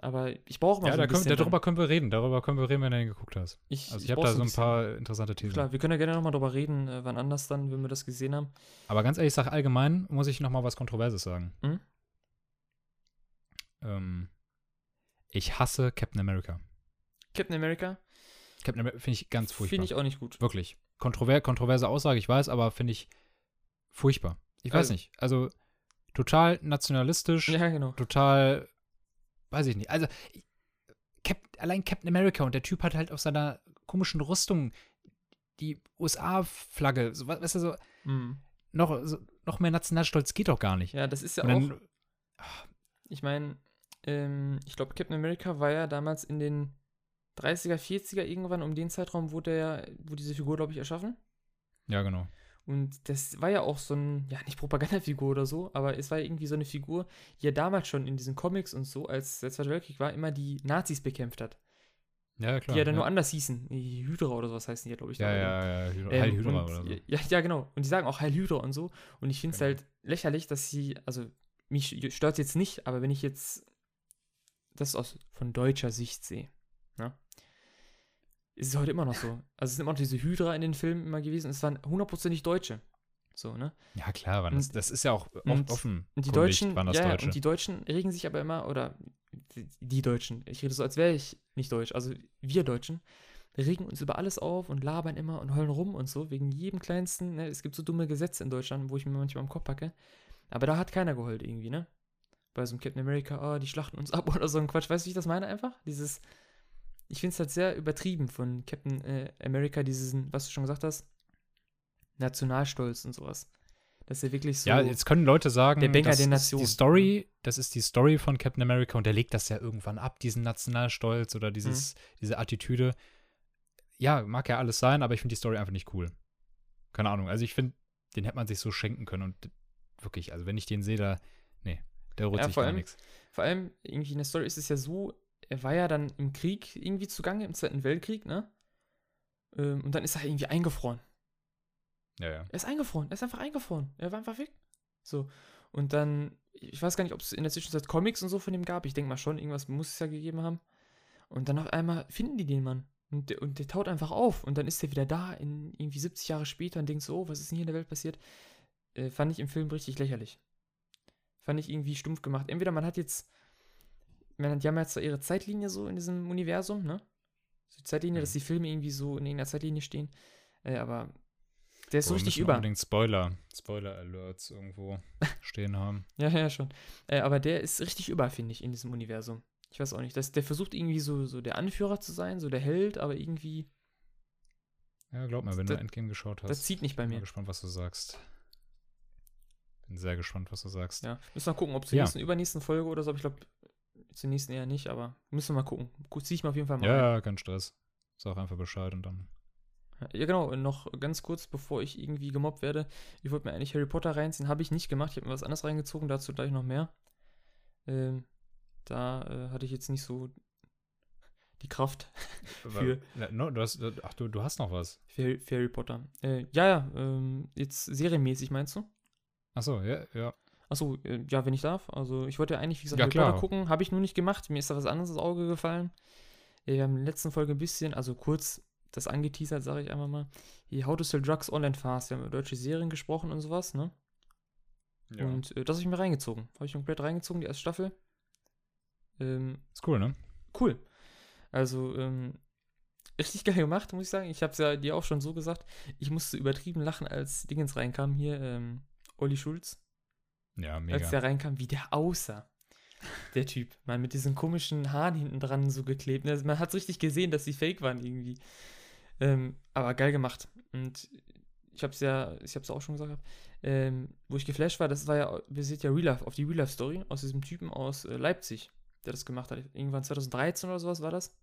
Aber ich brauche mal Ja, so ein können, bisschen. darüber können wir reden. Darüber können wir reden, wenn du den geguckt hast. ich, Also, ich habe brauch da so ein bisschen. paar interessante Thesen. Klar, wir können ja gerne nochmal drüber reden, äh, wann anders dann, wenn wir das gesehen haben. Aber ganz ehrlich, ich sage allgemein, muss ich noch mal was Kontroverses sagen. Mhm. Ähm, ich hasse Captain America. Captain America Captain America finde ich ganz furchtbar. finde ich auch nicht gut. Wirklich. Kontrover kontroverse Aussage, ich weiß, aber finde ich furchtbar. Ich weiß Also- nicht. Also total nationalistisch, Ja, genau. total, weiß ich nicht. Also Cap allein Captain America und der Typ hat halt auf seiner komischen Rüstung die USA-Flagge, so, we- weißt du, so, Mhm. noch, so, noch mehr Nationalstolz geht doch gar nicht. Ja, das ist ja Und auch. dann, Ich meine, ähm, ich glaube, Captain America war ja damals in den 30er, 40er irgendwann, um den Zeitraum wurde ja, wurde diese Figur, glaube ich, erschaffen. ja, genau. Und das war ja auch so ein, ja, nicht Propagandafigur oder so, aber es war irgendwie so eine Figur, die ja damals schon in diesen Comics und so, als der Zweite Weltkrieg war, immer die Nazis bekämpft hat. Ja, klar. die ja dann ja. nur anders hießen. Die Hydra oder sowas heißen die ja, glaube ich. Ja, da. ja, ja, Hydra, Ähm, Heil Hydra und, oder so. Ja, ja, genau. Und die sagen auch Heil Hydra und so. Und ich finde es Genau. halt lächerlich, dass sie, also mich stört es jetzt nicht, aber wenn ich jetzt das aus von deutscher Sicht sehe? Ist es heute immer noch so. Also es sind immer noch diese Hydra in den Filmen immer gewesen. Es waren hundertprozentig Deutsche. So, ne? Ja, klar, waren das, Und- das ist ja auch und- oft offen. Und die Deutschen, waren das ja, Deutsche. und die Deutschen regen sich aber immer, oder die- die Deutschen, ich rede so, als wäre ich nicht deutsch, also wir Deutschen, regen uns über alles auf und labern immer und heulen rum und so, wegen jedem kleinsten, ne, es gibt so dumme Gesetze in Deutschland, wo ich mir manchmal am Kopf packe, aber da hat keiner geheult irgendwie, ne? Bei so einem Captain America, oh, die schlachten uns ab oder so ein Quatsch, weißt du, wie ich das meine einfach? Dieses, ich finde es halt sehr übertrieben von Captain äh, America, diesen, was du schon gesagt hast, Nationalstolz und sowas. Dass er wirklich so. Ja, jetzt können Leute sagen, Der Banger das der ist Nation. die Story, das ist die Story von Captain America und der legt das ja irgendwann ab, diesen Nationalstolz oder dieses, Mhm. diese Attitüde. Ja, mag ja alles sein, aber ich finde die Story einfach nicht cool. Keine Ahnung. Also ich finde, den hätte man sich so schenken können und wirklich, also wenn ich den sehe, da, nee, der rührt Ja, sich vor gar allem- nichts. Vor allem, irgendwie in der Story ist es ja so, er war ja dann im Krieg irgendwie zugange, im Zweiten Weltkrieg, ne? Ähm, und dann ist er irgendwie eingefroren. Ja, ja. Er ist eingefroren. Er ist einfach eingefroren. Er war einfach weg. So. Und dann, ich weiß gar nicht, ob es in der Zwischenzeit Comics und so von ihm gab. Ich denke mal schon, irgendwas muss es ja gegeben haben. Und dann auf einmal finden die den Mann. Und der, und der taut einfach auf. Und dann ist er wieder da, in irgendwie 70 Jahre später und denkt so, oh, was ist denn hier in der Welt passiert? Äh, fand ich im Film richtig lächerlich. Fand ich irgendwie stumpf gemacht. Entweder man hat jetzt, die haben jetzt so ihre Zeitlinie so in diesem Universum, ne? So die Zeitlinie, Mhm. dass die Filme irgendwie so in irgendeiner Zeitlinie stehen. Äh, aber der ist so Boah, richtig über. unbedingt Spoiler, Spoiler-Alerts irgendwo stehen haben. Ja, ja, schon. Äh, aber der ist richtig über, finde ich, in diesem Universum. Ich weiß auch nicht. Das, der versucht irgendwie so, so der Anführer zu sein, so der Held, aber irgendwie, Ja, glaub mir, wenn Das- du Endgame geschaut hast. das zieht nicht bei bin mal mir. gespannt, was du sagst. Bin sehr gespannt, was du sagst. Ja, müssen wir gucken, ob zur Ja. nächsten, übernächsten Folge oder so, aber ich glaube, zur nächsten eher nicht, aber müssen wir mal gucken. Gut, zieh ich mal auf jeden Fall mal Ja, ja, kein Stress. Sag einfach Bescheid und dann. Ja, genau, noch ganz kurz, bevor ich irgendwie gemobbt werde, ich wollte mir eigentlich Harry Potter reinziehen, habe ich nicht gemacht, ich habe mir was anderes reingezogen, dazu gleich noch mehr. Ähm, da äh, hatte ich jetzt nicht so die Kraft Für- no, du hast, ach, du, du hast noch was. für, Harry- für Harry Potter. Äh, ja, ja, ähm, jetzt serienmäßig meinst du? Achso, ja, ja. Achso, äh, ja, wenn ich darf. Also ich wollte ja eigentlich, wie gesagt, Ja, Harry. Potter gucken, habe ich nur nicht gemacht. Mir ist da was anderes ins Auge gefallen. Wir haben in der letzten Folge ein bisschen, also kurz das angeteasert, sage ich einmal mal. Hier, How to Sell Drugs Online Fast. Wir haben über deutsche Serien gesprochen und sowas, ne? ja. Und äh, das habe ich mir reingezogen. Habe ich komplett reingezogen, die erste Staffel. Ähm, ist cool, ne? cool. Also, ähm, richtig geil gemacht, muss ich sagen. Ich habe es ja dir auch schon so gesagt. Ich musste übertrieben lachen, als Dingens reinkam hier, ähm, Olli Schulz. Ja, als mega. der reinkam, wie der aussah. Der Typ, man mit diesen komischen Haaren hinten dran so geklebt. Also man hat richtig gesehen, dass sie fake waren irgendwie. Ähm, aber geil gemacht. Und ich hab's ja, ich hab's auch schon gesagt, ähm, wo ich geflasht war, das war ja, wir sehen ja Real Life, auf die Real Life Story aus diesem Typen aus äh, Leipzig, der das gemacht hat. Irgendwann 2013 oder sowas war das.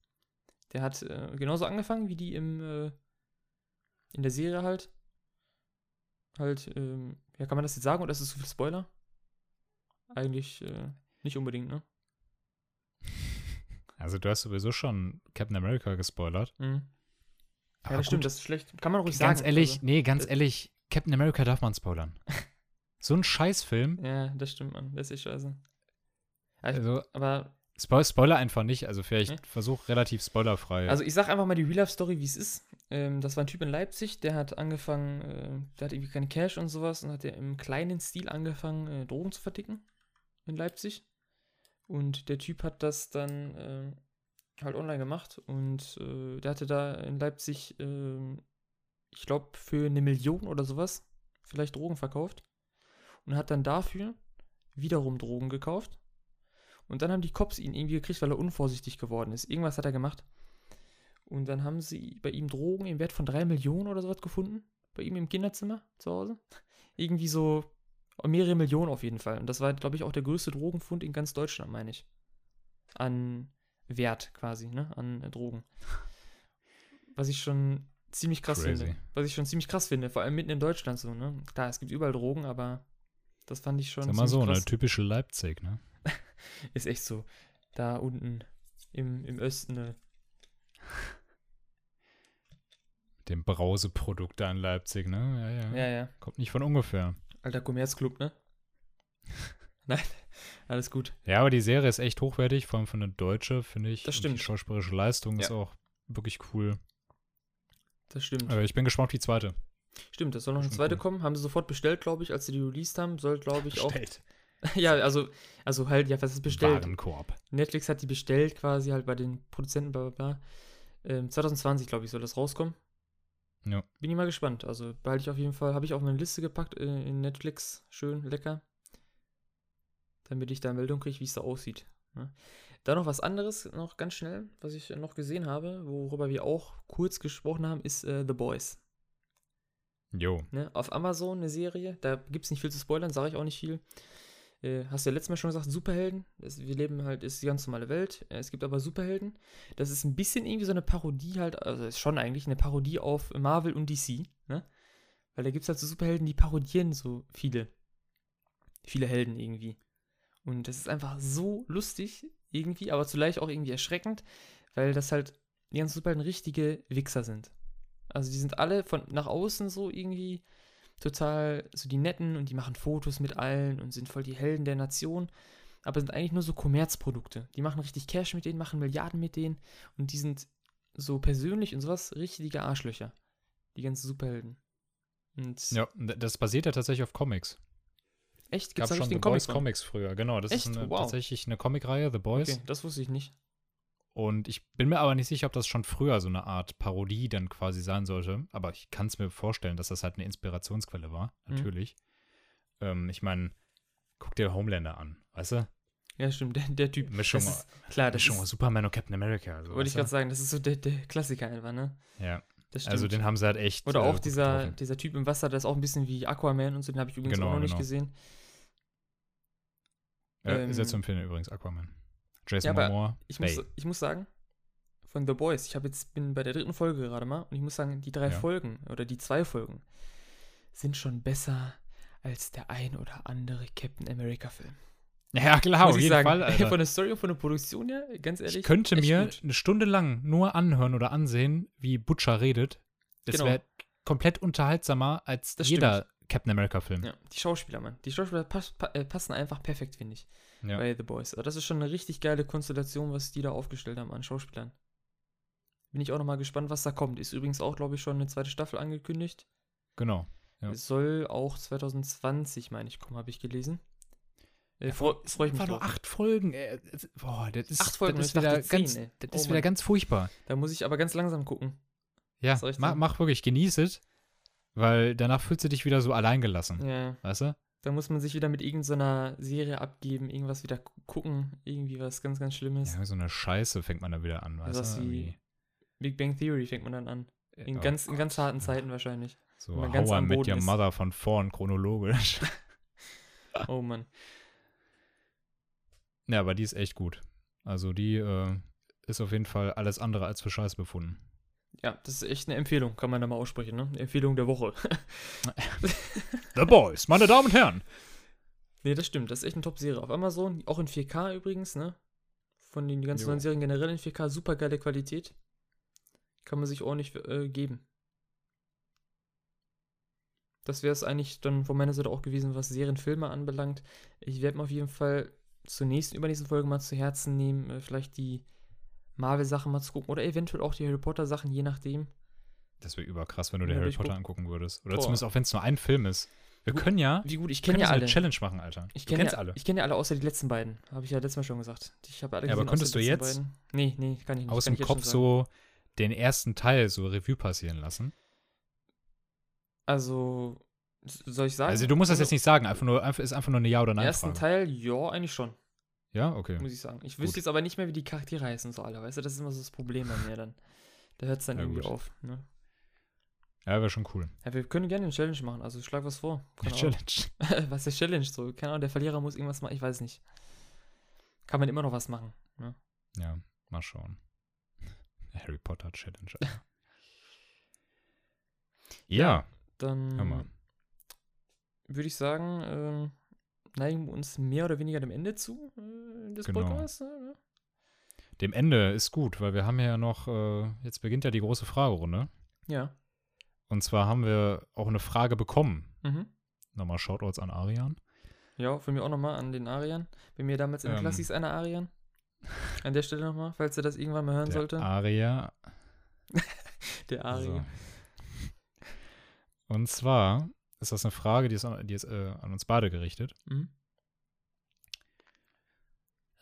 Der hat äh, genauso angefangen wie die im, äh, in der Serie halt. Halt, ähm, ja, kann man das jetzt sagen oder ist es zu viel Spoiler? Eigentlich äh, nicht unbedingt, ne? Also, du hast sowieso schon Captain America gespoilert. Mhm. Ja, Aber das stimmt, gut, das ist schlecht. Kann man ruhig Ganz sagen. ehrlich, also. nee, ganz das- ehrlich, Captain America darf man spoilern. so ein Scheißfilm. Ja, das stimmt, Mann. Das ist scheiße. Ja, ich, Also, aber, Spo Spoiler einfach nicht. Also, vielleicht Nee. versuch relativ spoilerfrei. also ich sag einfach mal die Real-Life-Story, wie es ist. Ähm, das war ein Typ in Leipzig, der hat angefangen, äh, der hat irgendwie keinen Cash und sowas und hat der im kleinen Stil angefangen, äh, Drogen zu verticken in Leipzig. Und der Typ hat das dann äh, halt online gemacht und äh, der hatte da in Leipzig, äh, ich glaube, für eine Million oder sowas vielleicht Drogen verkauft und hat dann dafür wiederum Drogen gekauft. Und dann haben die Cops ihn irgendwie gekriegt, weil er unvorsichtig geworden ist. Irgendwas hat er gemacht. Und dann haben sie bei ihm Drogen im Wert von 3 Millionen oder sowas gefunden. Bei ihm im Kinderzimmer zu Hause. Irgendwie so mehrere Millionen auf jeden Fall. Und das war, glaube ich, auch der größte Drogenfund in ganz Deutschland, meine ich. An Wert quasi, ne? An äh, Drogen. Was ich schon ziemlich krass Crazy. finde. Was ich schon ziemlich krass finde, vor allem mitten in Deutschland so, ne? Klar, es gibt überall Drogen, aber das fand ich schon Sag mal so, ne? krass. Typische Leipzig, ne? Ist echt so. Da unten im, im Osten, ne? Mit dem Brauseprodukt da in Leipzig, ne? Ja, ja. Ja, ja. Kommt nicht von ungefähr. Alter Kommerzclub, ne? Nein, alles gut. Ja, aber die Serie ist echt hochwertig, vor allem von der Deutsche, finde ich. Das Und stimmt. Die schauspielerische Leistung ist Ja. auch wirklich cool. Das stimmt. Aber ich bin gespannt auf die zweite. Stimmt, das soll noch eine zweite cool. kommen. Haben sie sofort bestellt, glaube ich, als sie die released haben. Soll, glaube ich, auch. Bestellt. ja, also, also halt, ja, was ist bestellt? Warenkorb. Netflix hat die bestellt, quasi halt bei den Produzenten, bla bla bla. Ähm, 2020, glaube ich, soll das rauskommen. Ja. Bin ich mal gespannt. Also behalte ich auf jeden Fall, habe ich auf meine Liste gepackt äh, in Netflix. Schön, lecker. Damit ich da Meldung kriege, wie es da aussieht. Ne? Dann noch was anderes, noch ganz schnell, was ich noch gesehen habe, worüber wir auch kurz gesprochen haben, ist äh, The Boys. Jo. Ne? Auf Amazon eine Serie, da gibt es nicht viel zu spoilern, sage ich auch nicht viel. Äh, hast du ja letztes Mal schon gesagt, Superhelden. Das, wir leben halt, ist die ganz normale Welt. Äh, es gibt aber Superhelden. Das ist ein bisschen irgendwie so eine Parodie halt, also ist schon eigentlich eine Parodie auf Marvel und DC, ne? Weil da gibt es halt so Superhelden, die parodieren so viele, viele Helden irgendwie. Und das ist einfach so lustig irgendwie, aber zugleich auch irgendwie erschreckend, weil das halt die ganzen Superhelden richtige Wichser sind. Also die sind alle von nach außen so irgendwie total so die Netten und die machen Fotos mit allen und sind voll die Helden der Nation, aber sind eigentlich nur so Kommerzprodukte. Die machen richtig Cash mit denen, machen Milliarden mit denen und die sind so persönlich und sowas richtige Arschlöcher. Die ganzen Superhelden. Und Ja, das basiert ja tatsächlich auf Comics. echt, Gab gibt's da schon The richtigen Boys von? Comics früher, genau. Das Echt? ist eine, Wow. tatsächlich eine Comicreihe, The Boys. Okay, das wusste ich nicht. Und ich bin mir aber nicht sicher, ob das schon früher so eine Art Parodie dann quasi sein sollte. Aber ich kann es mir vorstellen, dass das halt eine Inspirationsquelle war, Mhm. natürlich. Ähm, ich meine, guck dir Homelander an, weißt du? Ja, stimmt, der, der Typ. Mischung, das ist, klar, das Mischung ist, Superman und Captain America. So, wollte ich gerade sagen, das ist so der, der Klassiker einfach, ne? Ja, Das stimmt. also den haben sie halt echt. Oder äh, auch gut dieser, getroffen. dieser Typ im Wasser, der ist auch ein bisschen wie Aquaman und so, den habe ich übrigens Genau, auch noch nicht genau. gesehen. Ja, ähm, zu empfehlen übrigens, Aquaman. Jason Ja, Momoa. Ich muss, Bay. ich muss sagen, von The Boys, ich habe jetzt, bin bei der dritten Folge gerade mal und ich muss sagen, die drei Ja. Folgen oder die zwei Folgen sind schon besser als der ein oder andere Captain America Film. Ja, klar, auf jeden sagen. Fall. Alter. Von der Story und von der Produktion her, ganz ehrlich. Ich könnte mir gut. eine Stunde lang nur anhören oder ansehen, wie Butcher redet. Das Genau. wäre komplett unterhaltsamer als Das jeder Captain America-Film. Ja, die Schauspieler, Mann. Die Schauspieler pass, pa, äh, passen einfach perfekt, finde ich, Ja. bei The Boys. Aber das ist schon eine richtig geile Konstellation, was die da aufgestellt haben an Schauspielern. Bin ich auch nochmal gespannt, was da kommt. Ist übrigens auch, glaube ich, schon eine zweite Staffel angekündigt. Genau. Ja. Es soll auch 2020, meine ich, kommen, habe ich gelesen. Äh, Freue freu ich mich War nur acht Folgen. Das- Boah, das ist, Acht Folgen, das ist wieder, ganz, ey. das Oh ist wieder Mann. ganz furchtbar. Da muss ich aber ganz langsam gucken. Ja, mach, mach wirklich, genieß es, weil danach fühlst du dich wieder so alleingelassen. Ja, Weißt du? Da muss man sich wieder mit irgendeiner Serie abgeben, irgendwas wieder gu- gucken, irgendwie was ganz, ganz Schlimmes. Ja, so eine Scheiße fängt man da wieder an, weißt Was du? wie-. Big Bang Theory fängt man dann an. In, Oh ganz, in ganz Gott, harten. Zeiten wahrscheinlich. So, man ganz am Boden Your ist. Mother von vorn chronologisch. Oh Mann. ja, aber die ist echt gut. Also die äh, ist auf jeden Fall alles andere als für Scheiß befunden. Ja, das ist echt eine Empfehlung, kann man da mal aussprechen, ne? Empfehlung der Woche. The Boys, meine Damen und Herren. nee, das stimmt. Das ist echt eine Top-Serie. Auf Amazon, auch in 4K übrigens, ne? Von den ganzen Jo. neuen Serien generell in 4K, super geile Qualität. Kann man sich ordentlich äh, geben. Das wäre es eigentlich dann von meiner Seite auch gewesen, was Serienfilme anbelangt. Ich werde mir auf jeden Fall zur nächsten, übernächsten Folge mal zu Herzen nehmen, äh, vielleicht die Marvel-Sachen mal zu gucken oder eventuell auch die Harry Potter-Sachen, je nachdem. Das wäre überkrass, wenn du dir Ja, Harry Potter guck- angucken würdest. Oder Boah. zumindest auch wenn es nur ein Film ist. Wir Wie- können ja, Wie gut, ich kenne ja so alle. eine Challenge machen, Alter. Ich kenne ja, alle. Ich kenne ja alle außer die letzten beiden. Habe ich ja letztes Mal schon gesagt. Ich habe alle Ja, aber gesehen, könntest außer die du jetzt Beiden. Nee, nee, kann ich nicht. Aus dem Kopf so den ersten Teil so Revue passieren lassen. Also, soll ich sagen? Also du musst das Also, jetzt nicht sagen, einfach nur, ist einfach nur eine Ja- oder Im ersten Nein-Frage. Teil, ja, eigentlich schon, Ja, okay. muss ich sagen. Ich Gut. wüsste jetzt aber nicht mehr, wie die Charaktere heißen, so alle, weißt du? Das ist immer so das Problem bei mir dann. Da hört es dann Ja, irgendwie gut. auf. Ne? Ja, wäre schon cool. Ja, wir können gerne eine Challenge machen, also schlag was vor. Eine Keine. Challenge. was ist Challenge? So, keine Ahnung, der Verlierer muss irgendwas machen, ich weiß nicht. Kann man immer noch was machen. Ne? Ja, mal schauen. Harry Potter Challenge. Alter. ja, Dann würde ich sagen, ähm, neigen wir uns mehr oder weniger dem Ende zu äh, des Genau. Podcasts. Ne? Dem Ende ist gut, weil wir haben ja noch, äh, jetzt beginnt ja die große Fragerunde. Ja. Und zwar haben wir auch eine Frage bekommen. Mhm. Nochmal Shoutouts an Arian. Ja, von mir auch nochmal an den Arian. Bei mir damals in Ähm. Klassis einer Arian. An der Stelle nochmal, falls er das irgendwann mal hören Der sollte. Aria. der So. Arian. Und zwar ist das eine Frage, die ist, an- die ist äh, an uns beide gerichtet. Mhm.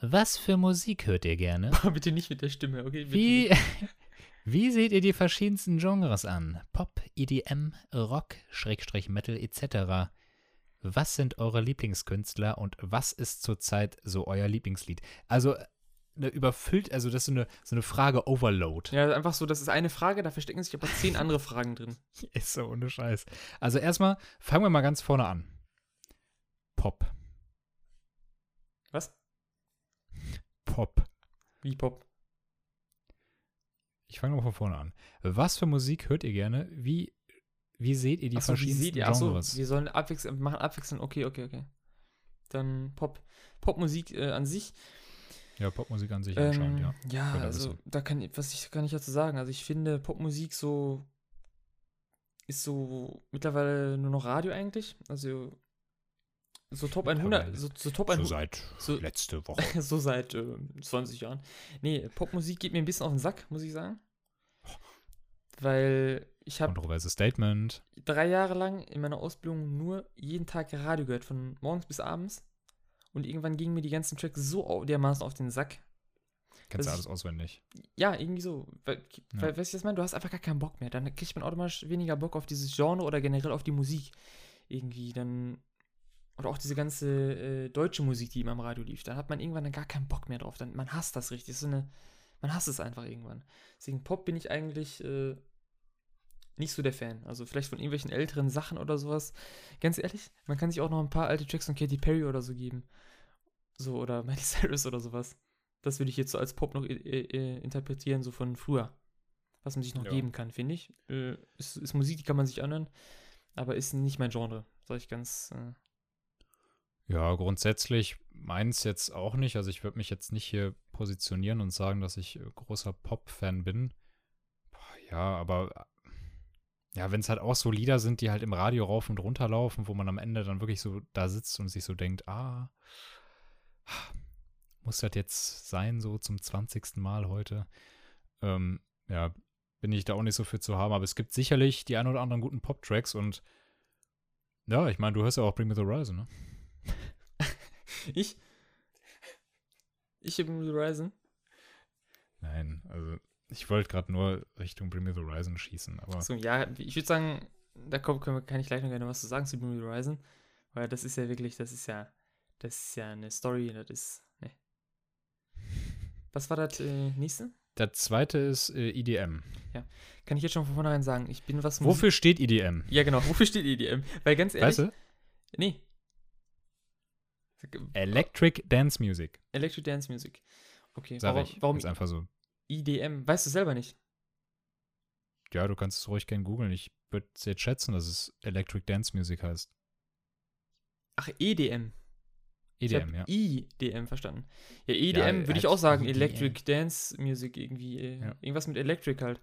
Was für Musik hört ihr gerne? Bitte nicht mit der Stimme, okay? Bitte Wie, nicht. wie seht ihr die verschiedensten Genres an? Pop, EDM, Rock, Schrägstrich Metal etc. Was sind eure Lieblingskünstler und was ist zurzeit so euer Lieblingslied? Also eine überfüllt, also das ist so eine, so eine Frage Overload. Ja, einfach so, das ist eine Frage, da verstecken sich aber zehn andere Fragen drin. Ist so ohne Scheiß. Also erstmal fangen wir mal ganz vorne an. Pop. Was? Pop. Wie Pop? Ich fange mal von vorne an. Was für Musik hört ihr gerne? Wie, wie seht ihr die Achso, wie verschiedensten seht ihr? Achso, wir sollen abwechseln, machen abwechselnd. Okay, okay, okay. Dann Pop. Popmusik äh, an sich. Ja, Popmusik an sich anscheinend, Ähm, ja. ja, er also da kann ich, was ich, kann ich dazu sagen. Also ich finde Popmusik so ist so mittlerweile nur noch Radio eigentlich. Also so Top 100, so, so Top 100. So seit so- letzte Woche. so seit äh, 20 Jahren. Nee, Popmusik geht mir ein bisschen auf den Sack, muss ich sagen. Weil ich habe Kontroverses Statement. drei Jahre lang in meiner Ausbildung nur jeden Tag Radio gehört, von morgens bis abends. Und irgendwann gingen mir die ganzen Tracks so dermaßen auf den Sack. Kennst du alles auswendig. Ja, irgendwie so. Weil, Ja. weil weißt du, was ich meine? Du hast einfach gar keinen Bock mehr. Dann kriegt man automatisch weniger Bock auf dieses Genre oder generell auf die Musik. Irgendwie dann. Oder auch diese ganze äh, deutsche Musik, die immer im Radio lief. Dann hat man irgendwann dann gar keinen Bock mehr drauf. Dann, man hasst das richtig. Das ist so eine, man hasst es einfach irgendwann. Deswegen Pop bin ich eigentlich äh, nicht so der Fan. Also vielleicht von irgendwelchen älteren Sachen oder sowas. Ganz ehrlich, man kann sich auch noch ein paar alte Tracks von Katy Perry oder so geben. So, oder Miley Cyrus oder sowas. Das würde ich jetzt so als Pop noch äh, äh, interpretieren, so von früher. Was man sich noch Ja. geben kann, finde ich. Äh, ist, ist Musik, die kann man sich anhören, aber ist nicht mein Genre, sag ich ganz. Äh, Ja, grundsätzlich meins jetzt auch nicht. Also ich würde mich jetzt nicht hier positionieren und sagen, dass ich äh, großer Pop-Fan bin. Boah, Ja, aber ja, wenn es halt auch so Lieder sind, die halt im Radio rauf und runter laufen, wo man am Ende dann wirklich so da sitzt und sich so denkt, ah, muss das jetzt sein, so zum 20. Mal heute? Ähm, ja, bin ich da auch nicht so für zu haben, aber es gibt sicherlich die ein oder anderen guten Pop-Tracks und ja, ich meine, du hörst ja auch Bring Me the Horizon, ne? ich? Ich bin Horizon. Nein, also ich wollte gerade nur Richtung Bring Me the Horizon schießen, aber So, ja, ich würde sagen, da wir, kann ich gleich noch gerne was zu sagen zu Bring Me the Horizon. Weil das ist ja wirklich, das ist ja, das ist ja eine Story, das ist, ne. Was war das äh, nächste? der zweite ist äh, EDM. Kann ich jetzt schon von vornherein sagen, ich bin was Wofür steht E EDM? Ja, genau, wofür steht EDM? Weil ganz ehrlich, Weißt du? nee. Electric Dance Music, Electric Dance Music. Okay, sag warum, ich. warum Ist einfach so. IDM? Weißt du selber nicht? Ja, du kannst es ruhig gerne googeln. Ich würde es jetzt schätzen, dass es Electric Dance Music heißt. Ach, EDM. EDM, ja. IDM verstanden. Ja, EDM würde ich auch sagen, EDM. Electric Dance Music irgendwie. Äh, Ja. Irgendwas mit Electric halt.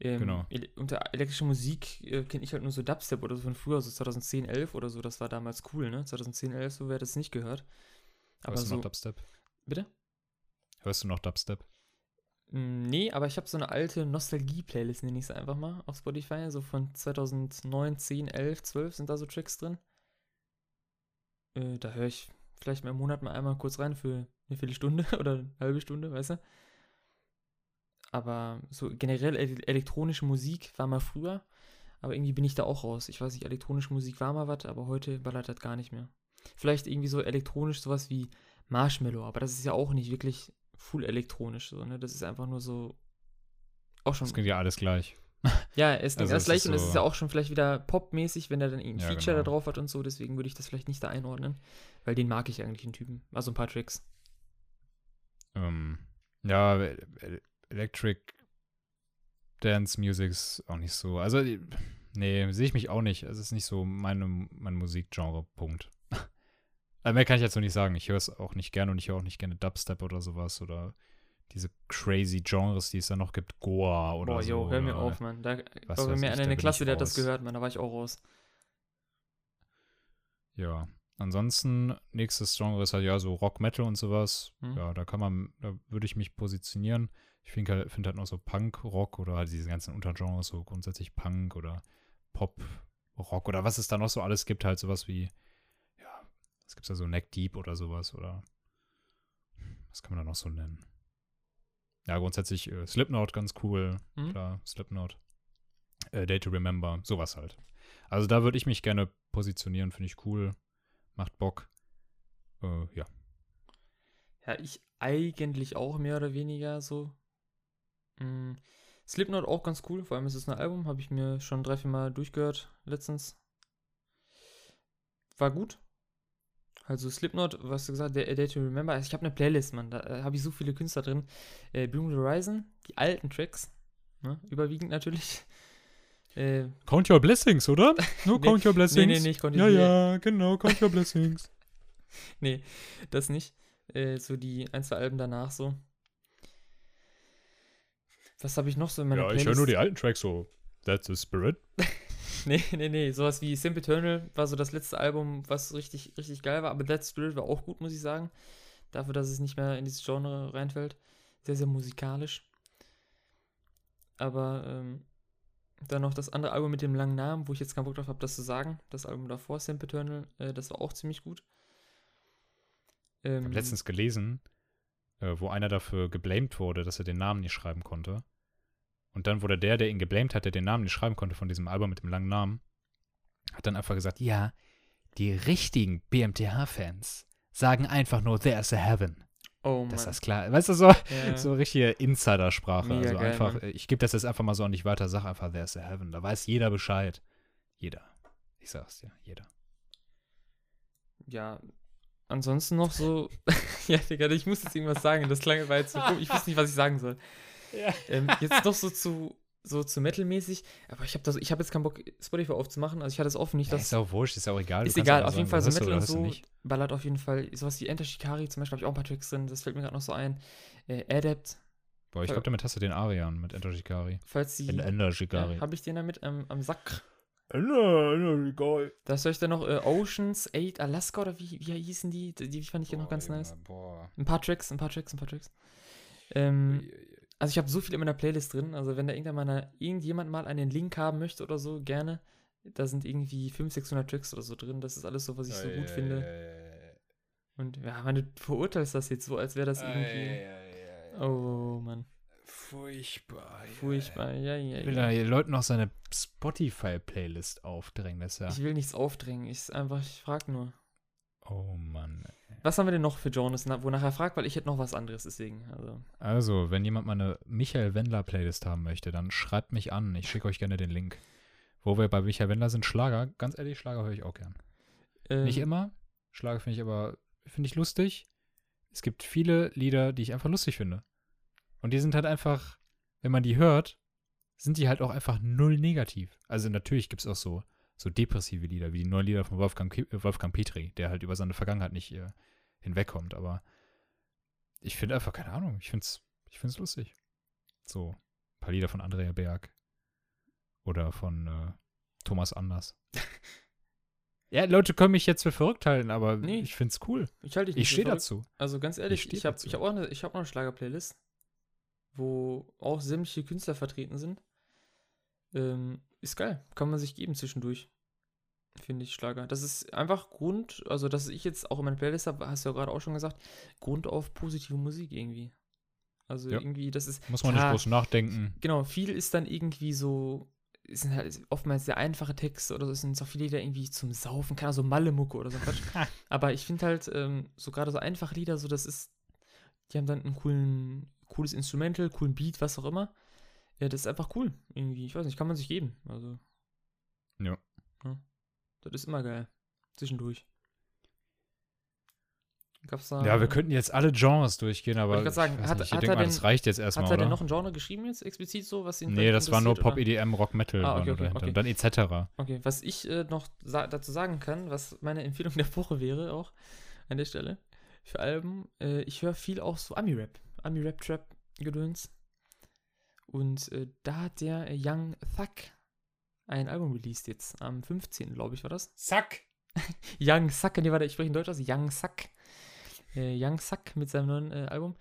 Ähm, Genau. ele unter elektrischer Musik äh, kenne ich halt nur so Dubstep oder so von früher, so 2010, 11 oder so. Das war damals cool, ne? 2010, 11, so wer das nicht gehört. Aber Hörst du so. noch Dubstep? Bitte? Hörst du noch Dubstep? Mm, Nee, aber ich habe so eine alte Nostalgie-Playlist, nenne ich es einfach mal, auf Spotify. So von 2009, 10, 11, 12 sind da so Tracks drin. Äh, da höre ich vielleicht mal im Monat mal einmal kurz rein für eine Viertelstunde oder eine halbe Stunde, weißt du? Aber so generell ele elektronische Musik war mal früher, aber irgendwie bin ich da auch raus. Ich weiß nicht, elektronische Musik war mal was, aber heute ballert das gar nicht mehr. Vielleicht irgendwie so elektronisch sowas wie Marshmallow, aber das ist ja auch nicht wirklich full elektronisch so, ne? Das ist einfach nur so auch schon Das klingt ja alles gleich. ja, es klingt Also alles es gleich ist und es so- ist ja auch schon vielleicht wieder popmäßig, wenn er dann irgendein Ja, Feature da genau. drauf hat und so, deswegen würde ich das vielleicht nicht da einordnen, weil den mag ich eigentlich, den Typen. Also ein paar Tricks. Ähm, ja, E- E- Electric Dance Music ist auch nicht so. Also, nee, sehe ich mich auch nicht. Es ist nicht so meine, mein Musikgenre, Punkt. Also mehr kann ich jetzt noch nicht sagen. Ich höre es auch nicht gerne und ich höre auch nicht gerne Dubstep oder sowas oder diese crazy Genres, die es da noch gibt, Goa oder Boah, so. yo, hör mir auf, Mann. Da war bei weiß mir einer in der Klasse, der hat das gehört, Mann, da war ich auch raus. Ja. Ansonsten, nächstes Genre ist halt ja so Rock, Metal und sowas. Hm. Ja, da kann man, da würde ich mich positionieren. Ich finde halt, find halt noch so Punk, Rock oder halt diese ganzen Untergenres, so grundsätzlich Punk oder Pop, Rock oder was es da noch so alles gibt, halt sowas wie, es gibt da so Neck Deep oder sowas oder was kann man da noch so nennen? Ja, grundsätzlich äh, Slipknot ganz cool, Hm? klar, Slipknot. Äh, Day to Remember, sowas halt. Also da würde ich mich gerne positionieren, finde ich cool, macht Bock. Äh, ja. Ja, ich eigentlich auch mehr oder weniger so. Mm, Slipknot auch ganz cool, vor allem ist es ein Album, habe ich mir schon drei, vier Mal durchgehört letztens. War gut. Also Slipknot, was du gesagt, der A Day to Remember, also ich habe eine Playlist, Mann, da äh, habe ich so viele Künstler drin. Äh, the Horizon, die alten Tracks, ne? überwiegend natürlich. Äh, Count your blessings, oder? No, Nee, count your blessings. nee, nee, ich konnte Ja, ja, genau, count your blessings. nee, das nicht. Äh, so die ein, zwei Alben danach so. Was habe ich noch so in meiner ja, ich Playlist? höre nur die alten Tracks so. That's the spirit. nee, nee, nee. Sowas wie Simple Eternal war so das letzte Album, was richtig, richtig geil war. Aber That Spirit war auch gut, muss ich sagen. Dafür, dass es nicht mehr in dieses Genre reinfällt. Sehr, sehr musikalisch. Aber ähm, dann noch das andere Album mit dem langen Namen, wo ich jetzt keinen Bock drauf habe, das zu sagen. Das Album davor, Simple Eternal, äh, das war auch ziemlich gut. Ich Ähm, habe letztens gelesen, äh, wo einer dafür geblamed wurde, dass er den Namen nicht schreiben konnte. Und dann wurde der, der ihn geblamed hat, der den Namen nicht schreiben konnte von diesem Album mit dem langen Namen, hat dann einfach gesagt, ja, die richtigen BMTH-Fans sagen einfach nur There's a Heaven. oh Mann. Das ist klar. Weißt du, so, Ja. so richtige Insider-Sprache. Mega Also geil, einfach, Mann. äh, ich gebe das jetzt einfach mal so an dich weiter, sag einfach There's a Heaven. Da weiß jeder Bescheid. Jeder. Ich sag's dir, jeder. ja, ansonsten noch so. ja, Digga, ich muss jetzt irgendwas sagen. Das klang war jetzt so dumm. Ich wusste nicht, was ich sagen soll. Ähm, jetzt noch so zu. So zu Metal-mäßig, aber ich habe das, ich habe jetzt keinen Bock, Spotify aufzumachen, also ich hatte es offen, nicht, Ja, dass ist auch wurscht, ist auch egal. Ist kannst egal, auf jeden Fall so Metal und so ballert auf jeden Fall. Sowas wie Enter Shikari zum Beispiel habe ich auch ein paar Tracks drin, das fällt mir gerade noch so ein. Äh, Adept, Boah, ich glaube, damit hast du den Arian mit Enter Shikari. falls die. In Ender Shikari. ja, habe ich den damit am, am Sack. Ender, Ender Shikari. Da soll ich dann noch äh, Oceans 8 Alaska oder wie, wie hießen die? Die, die fand ich noch ganz nice. Boah. Ein paar Tracks, ein paar Tracks, ein paar Tracks. Ähm, also ich habe so viel in meiner Playlist drin, also wenn da irgendjemand mal, irgendjemand mal einen Link haben möchte oder so, gerne. Da sind irgendwie 500, 600 Tracks oder so drin. Das ist alles so, was ich so gut finde. Und ja, man, du verurteilst das jetzt so, als wäre das irgendwie. Oh Mann, Furchtbar. furchtbar. Ja, ja, Ich will ja. da den Leuten noch seine Spotify-Playlist aufdrängen. Das ja. Ich will nichts aufdrängen. Ich einfach, ich frag nur. Oh Mann. Was haben wir denn noch für Genres, na- wonach er fragt, weil ich hätte noch was anderes, deswegen. Also, Also, wenn jemand mal eine Michael Wendler-Playlist haben möchte, dann schreibt mich an. Ich schicke euch gerne den Link. Wo wir bei Michael Wendler sind, Schlager. Ganz ehrlich, Schlager höre ich auch gern. ähm, Nicht immer. Schlager finde ich aber, finde ich lustig. Es gibt viele Lieder, die ich einfach lustig finde. Und die sind halt einfach, wenn man die hört, sind die halt auch einfach null negativ. Also natürlich gibt es auch so, so depressive Lieder, wie die neuen Lieder von Wolfgang, äh, Wolfgang Petri, der halt über seine Vergangenheit nicht äh, hinwegkommt. Aber ich finde einfach, keine Ahnung, ich finde es ich find's lustig. So, ein paar Lieder von Andrea Berg. Oder von äh, Thomas Anders. ja, Leute können mich jetzt für verrückt halten, aber Nee. ich finde es cool. Ich halte Ich stehe dazu. Also ganz ehrlich, steh ich habe ich hab auch, eine, ich hab auch eine Schlager-Playlist, wo auch sämtliche Künstler vertreten sind. Ähm, ist geil. Kann man sich geben zwischendurch. Finde ich Schlager. Das ist einfach Grund, also dass ich jetzt auch in meiner Playlist habe, hast du ja gerade auch schon gesagt, Grund auf positive Musik irgendwie. Also Ja. irgendwie, das ist. Muss man klar, nicht groß nachdenken. Genau, viel ist dann irgendwie so, es sind halt oftmals sehr einfache Texte oder so, es sind auch viele Lieder irgendwie zum Saufen, keine Ahnung, so Mallemucke oder so. Aber ich finde halt, ähm, so gerade so einfache Lieder, so das ist, die haben dann coolen, cooles Instrumental, coolen Beat, was auch immer. Ja, das ist einfach cool, irgendwie. Ich weiß nicht, kann man sich geben. Also. Ja. ja. Das ist immer geil. Zwischendurch. Gab's da. Ja, wir könnten jetzt alle Genres durchgehen, aber ich sagen, weiß hat- nicht, ich denke mal, denn- das reicht jetzt erstmal, Hat er oder? denn noch ein Genre geschrieben jetzt, explizit so, was ihn nee, das war nur Pop, oder? EDM, Rock, Metal Ah, okay, okay, dahinter. okay. Und dann etc. Okay, was ich äh, noch sa dazu sagen kann, was meine Empfehlung der Woche wäre, auch an der Stelle, für Alben, äh, ich höre viel auch so Ami-Rap, Ami-Rap-Trap-Gedöns. Und äh, da hat der äh, Young Thug ein Album released jetzt, am 15. glaube ich, war das? Zack! Young Thug, nee, warte, ich spreche in Deutsch aus, Young Thug. Äh, Young Thug mit seinem neuen äh, Album.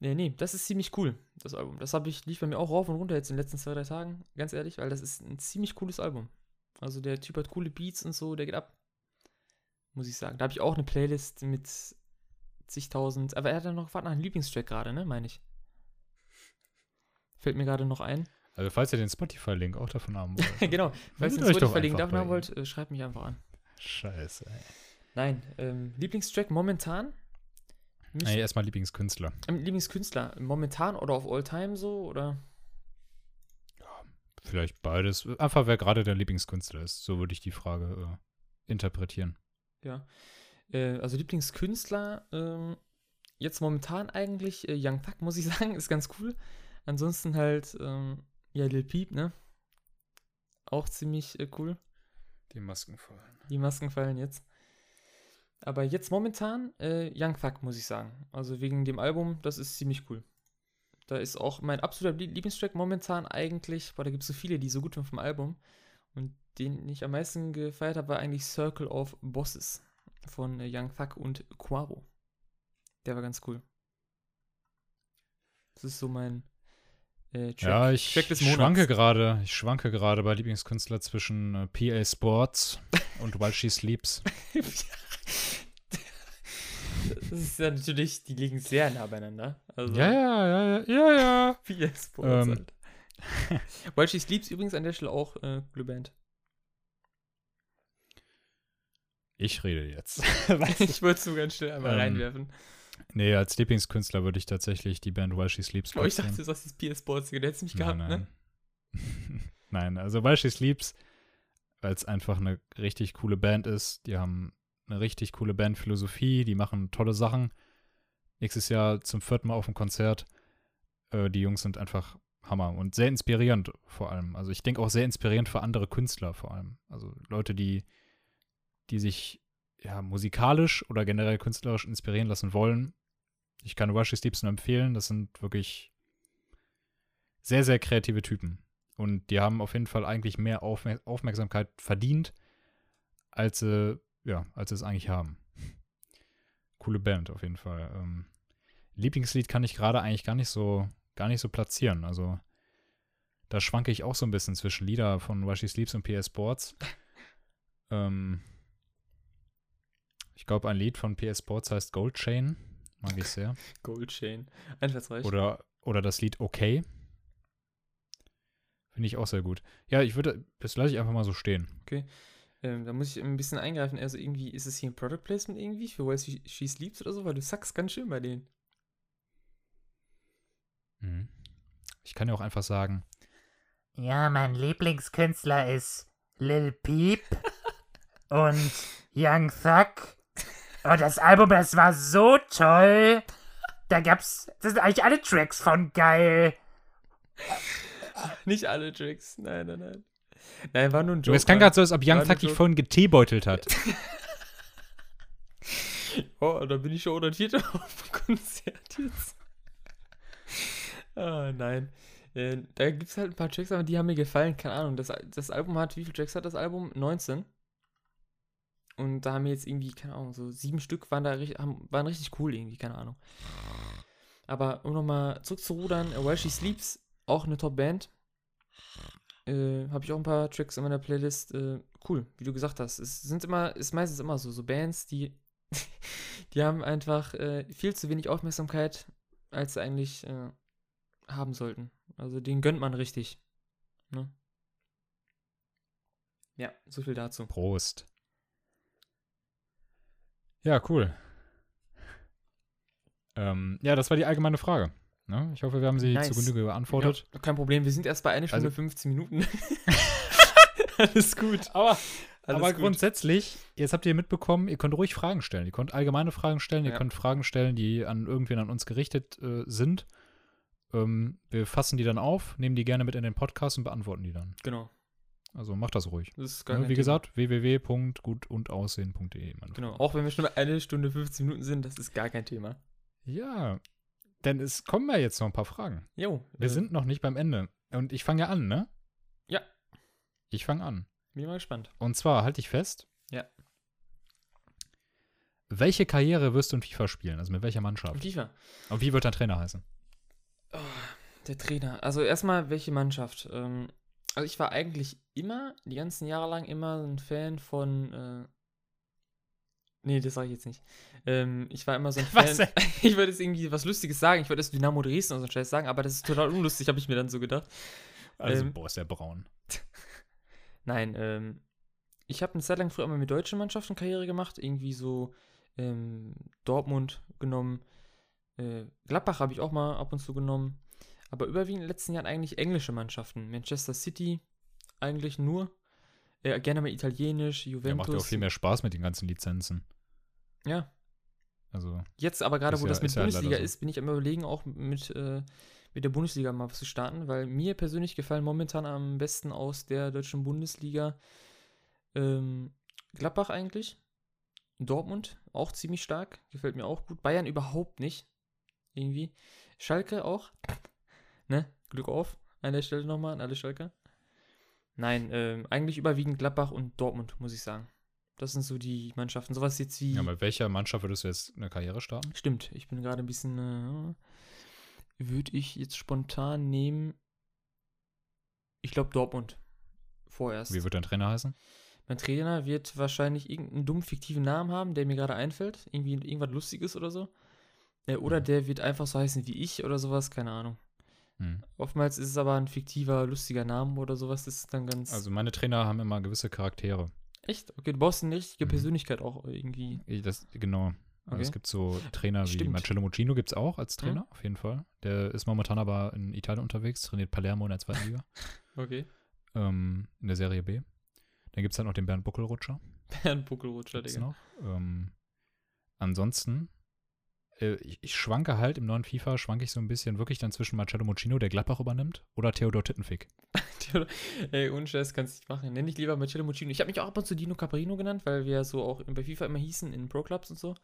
Nee, nee, das ist ziemlich cool, das Album. Das habe ich, lief bei mir auch rauf und runter jetzt in den letzten zwei, drei Tagen, ganz ehrlich, weil das ist ein ziemlich cooles Album. Also der Typ hat coole Beats und so, der geht ab. Muss ich sagen. Da habe ich auch eine Playlist mit zigtausend, aber er hat ja noch gefragt nach einem Lieblingstrack gerade, ne, meine ich. Fällt mir gerade noch ein. Also, falls ihr den Spotify-Link auch davon haben wollt. genau, falls ihr den Spotify-Link davon haben wollt, äh, schreibt mich einfach an. Scheiße, ey. Nein, ähm, Lieblingstrack momentan? Mich- Ey, erstmal Lieblingskünstler. Ähm, Lieblingskünstler, momentan oder auf All-Time so, oder? Vielleicht beides. Einfach, wer gerade der Lieblingskünstler ist. So würde ich die Frage äh, interpretieren. Ja. Äh, also Lieblingskünstler, ähm, jetzt momentan eigentlich äh, Young Thug, muss ich sagen, ist ganz cool. Ansonsten halt, ähm, ja, Lil Peep, ne? Auch ziemlich äh, cool. Die Masken fallen. Die Masken fallen jetzt. Aber jetzt momentan äh, Young Thug, muss ich sagen. Also wegen dem Album, das ist ziemlich cool. Da ist auch mein absoluter Lie- Lieblingstrack momentan eigentlich, boah, da gibt es so viele, die so gut sind vom Album. Und den ich am meisten gefeiert habe, war eigentlich Circle of Bosses von äh, Young Thug und Quavo. Der war ganz cool. Das ist so mein äh, Track, ja, ich Track des Monats. schwanke gerade. Ich schwanke gerade bei Lieblingskünstler zwischen äh, PA Sports und While She Sleeps. das ist ja natürlich, die liegen sehr nah beieinander. Also, ja, ja, ja, ja, ja, ja. PA Sports. Ähm. While She Sleeps übrigens an der Stelle auch äh, coole Band. Ich rede jetzt. ich würde es so ganz schnell einmal ähm, reinwerfen. Nee, als Lieblingskünstler würde ich tatsächlich die Band While She Sleeps Oh, ich dachte, du sagst das PS Sports, du hättest mich gehabt, nein, nein. ne? nein, also While She Sleeps, weil es einfach eine richtig coole Band ist. Die haben eine richtig coole Bandphilosophie, die machen tolle Sachen. Nächstes Jahr zum vierten Mal auf dem Konzert. Äh, die Jungs sind einfach Hammer und sehr inspirierend vor allem. Also ich denke auch sehr inspirierend für andere Künstler vor allem. Also Leute, die die sich ja, musikalisch oder generell künstlerisch inspirieren lassen wollen. Ich kann Rush Sleeps nur empfehlen. Das sind wirklich sehr, sehr kreative Typen. Und die haben auf jeden Fall eigentlich mehr Aufmer Aufmerksamkeit verdient, als sie, ja, als sie es eigentlich haben. Coole Band auf jeden Fall. Ähm, Lieblingslied kann ich gerade eigentlich gar nicht so, gar nicht so platzieren. Also da schwanke ich auch so ein bisschen zwischen Lieder von Rushy Sleeps und PS Sports. ähm, ich glaube, ein Lied von PS Sports heißt Gold Chain. Mag ich sehr. Gold Chain. Einfallsreich. Oder, oder das Lied Okay. Finde ich auch sehr gut. Ja, ich würde, das lasse ich einfach mal so stehen. Okay. Ähm, da muss ich ein bisschen eingreifen. Also irgendwie, ist es hier ein Product Placement irgendwie für Why She Sleeps oder so? Weil du sagst ganz schön bei denen. Mhm. Ich kann ja auch einfach sagen. Ja, mein Lieblingskünstler ist Lil Peep und Young Thug Oh, das Album, das war so toll. Da gab's. Das sind eigentlich alle Tracks von geil. Nicht alle Tracks. Nein, nein, nein. Nein, war nur ein Joke. Es kann gerade so, als ob Young Thug dich vorhin geteebeutelt hat. oh, da bin ich schon orientiert auf dem Konzert jetzt. Ah, nein. Äh, da gibt es halt ein paar Tracks, aber die haben mir gefallen. Keine Ahnung. Das, das Album hat, wie viele Tracks hat das Album? 19. Und da haben wir jetzt irgendwie, keine Ahnung, so sieben Stück waren da haben, waren richtig cool irgendwie, keine Ahnung. Aber um nochmal zurückzurudern, While She Sleeps, auch eine Top-Band. Äh, habe ich auch ein paar Tracks in meiner Playlist. Äh, cool, wie du gesagt hast. Es sind immer, ist meistens immer so, so Bands, die, die haben einfach äh, viel zu wenig Aufmerksamkeit, als sie eigentlich äh, haben sollten. Also den gönnt man richtig. Ne? Ja, so viel dazu. Prost. Ja, cool. Ähm, ja, das war die allgemeine Frage. Ne? Ich hoffe, wir haben sie nice. zu Genüge beantwortet. Ja, kein Problem, wir sind erst bei einer Stunde also, 15 Minuten. Alles gut. Aber, Alles aber gut. grundsätzlich, jetzt habt ihr mitbekommen, ihr könnt ruhig Fragen stellen. Ihr könnt allgemeine Fragen stellen, ihr ja. könnt Fragen stellen, die an irgendwen an uns gerichtet äh, sind. Ähm, wir fassen die dann auf, nehmen die gerne mit in den Podcast und beantworten die dann. Genau. Also macht das ruhig. Das ist gar ja, wie gesagt, www.gutundaussehen.de. Genau, auch wenn wir schon eine Stunde 15 Minuten sind, das ist gar kein Thema. Ja, denn es kommen ja jetzt noch ein paar Fragen. Jo. Wir äh, sind noch nicht beim Ende. Und ich fange ja an, ne? Ja. Ich fange an. Bin mal gespannt. Und zwar, halte ich fest. Ja. Welche Karriere wirst du in FIFA spielen? Also mit welcher Mannschaft? In FIFA. Und wie wird dein Trainer heißen? Oh, der Trainer. Also erstmal, welche Mannschaft? Ähm, also ich war eigentlich immer, die ganzen Jahre lang immer ein Fan von. Äh, nee, das sage ich jetzt nicht. Ähm, ich war immer so ein Fan. Ich würde jetzt irgendwie was Lustiges sagen. Ich würde jetzt Dynamo Dresden oder so ein Scheiß sagen, aber das ist total unlustig, habe ich mir dann so gedacht. Also, ähm, boah, ist der braun. Nein, ähm, ich habe eine Zeit lang früher immer mit deutschen Mannschaften Karriere gemacht. Irgendwie so ähm, Dortmund genommen. Äh, Gladbach habe ich auch mal ab und zu genommen. Aber überwiegend in den letzten Jahren eigentlich englische Mannschaften. Manchester City eigentlich nur. Äh, gerne mal italienisch, Juventus. Ja, macht ja auch viel mehr Spaß mit den ganzen Lizenzen. Ja. Also. Jetzt aber gerade, wo ja, das mit ist Bundesliga ja ist, bin ich am überlegen, auch mit, äh, mit der Bundesliga mal was zu starten, weil mir persönlich gefallen momentan am besten aus der deutschen Bundesliga ähm, Gladbach eigentlich. Dortmund auch ziemlich stark, gefällt mir auch gut. Bayern überhaupt nicht. Irgendwie. Schalke auch. Ne? Glück auf. An der Stelle nochmal an alle Schalker. Nein, ähm, eigentlich überwiegend Gladbach und Dortmund, muss ich sagen. Das sind so die Mannschaften. Sowas jetzt wie. Ja, mit welcher Mannschaft würdest du jetzt eine Karriere starten? Stimmt, ich bin gerade ein bisschen. Äh, Würde ich jetzt spontan nehmen. Ich glaube Dortmund. Vorerst. Wie wird dein Trainer heißen? Mein Trainer wird wahrscheinlich irgendeinen dummen fiktiven Namen haben, der mir gerade einfällt. Irgendwie irgendwas Lustiges oder so. Äh, oder Mhm. der wird einfach so heißen wie ich oder sowas, keine Ahnung. Hm. Oftmals ist es aber ein fiktiver, lustiger Name oder sowas. Das ist dann ganz. Also meine Trainer haben immer gewisse Charaktere. echt? Okay, du baust eine richtige Mhm. Persönlichkeit auch irgendwie. Ich, das, genau. Also Okay. es gibt so Trainer wie Stimmt. Marcello Muccino gibt es auch als Trainer, auf jeden Fall. Der ist momentan aber in Italien unterwegs, trainiert Palermo in der zweiten Liga, Okay. ähm, in der Serie B. Dann gibt es dann noch den Bernd Buckelrutscher. Bernd Buckelrutscher, Gibt's Digga. noch. Ähm, ansonsten, äh, ich, ich schwanke halt im neuen FIFA, schwanke ich so ein bisschen wirklich dann zwischen Marcello Muccino, der Gladbach übernimmt, oder Theodor Tittenfick. Ey, ohne Scheiß kannst du nicht machen. Nenn dich lieber Marcello Muccino. Ich habe mich auch ab und zu Dino Caprino genannt, weil wir so auch bei FIFA immer hießen, in Pro-Clubs und so.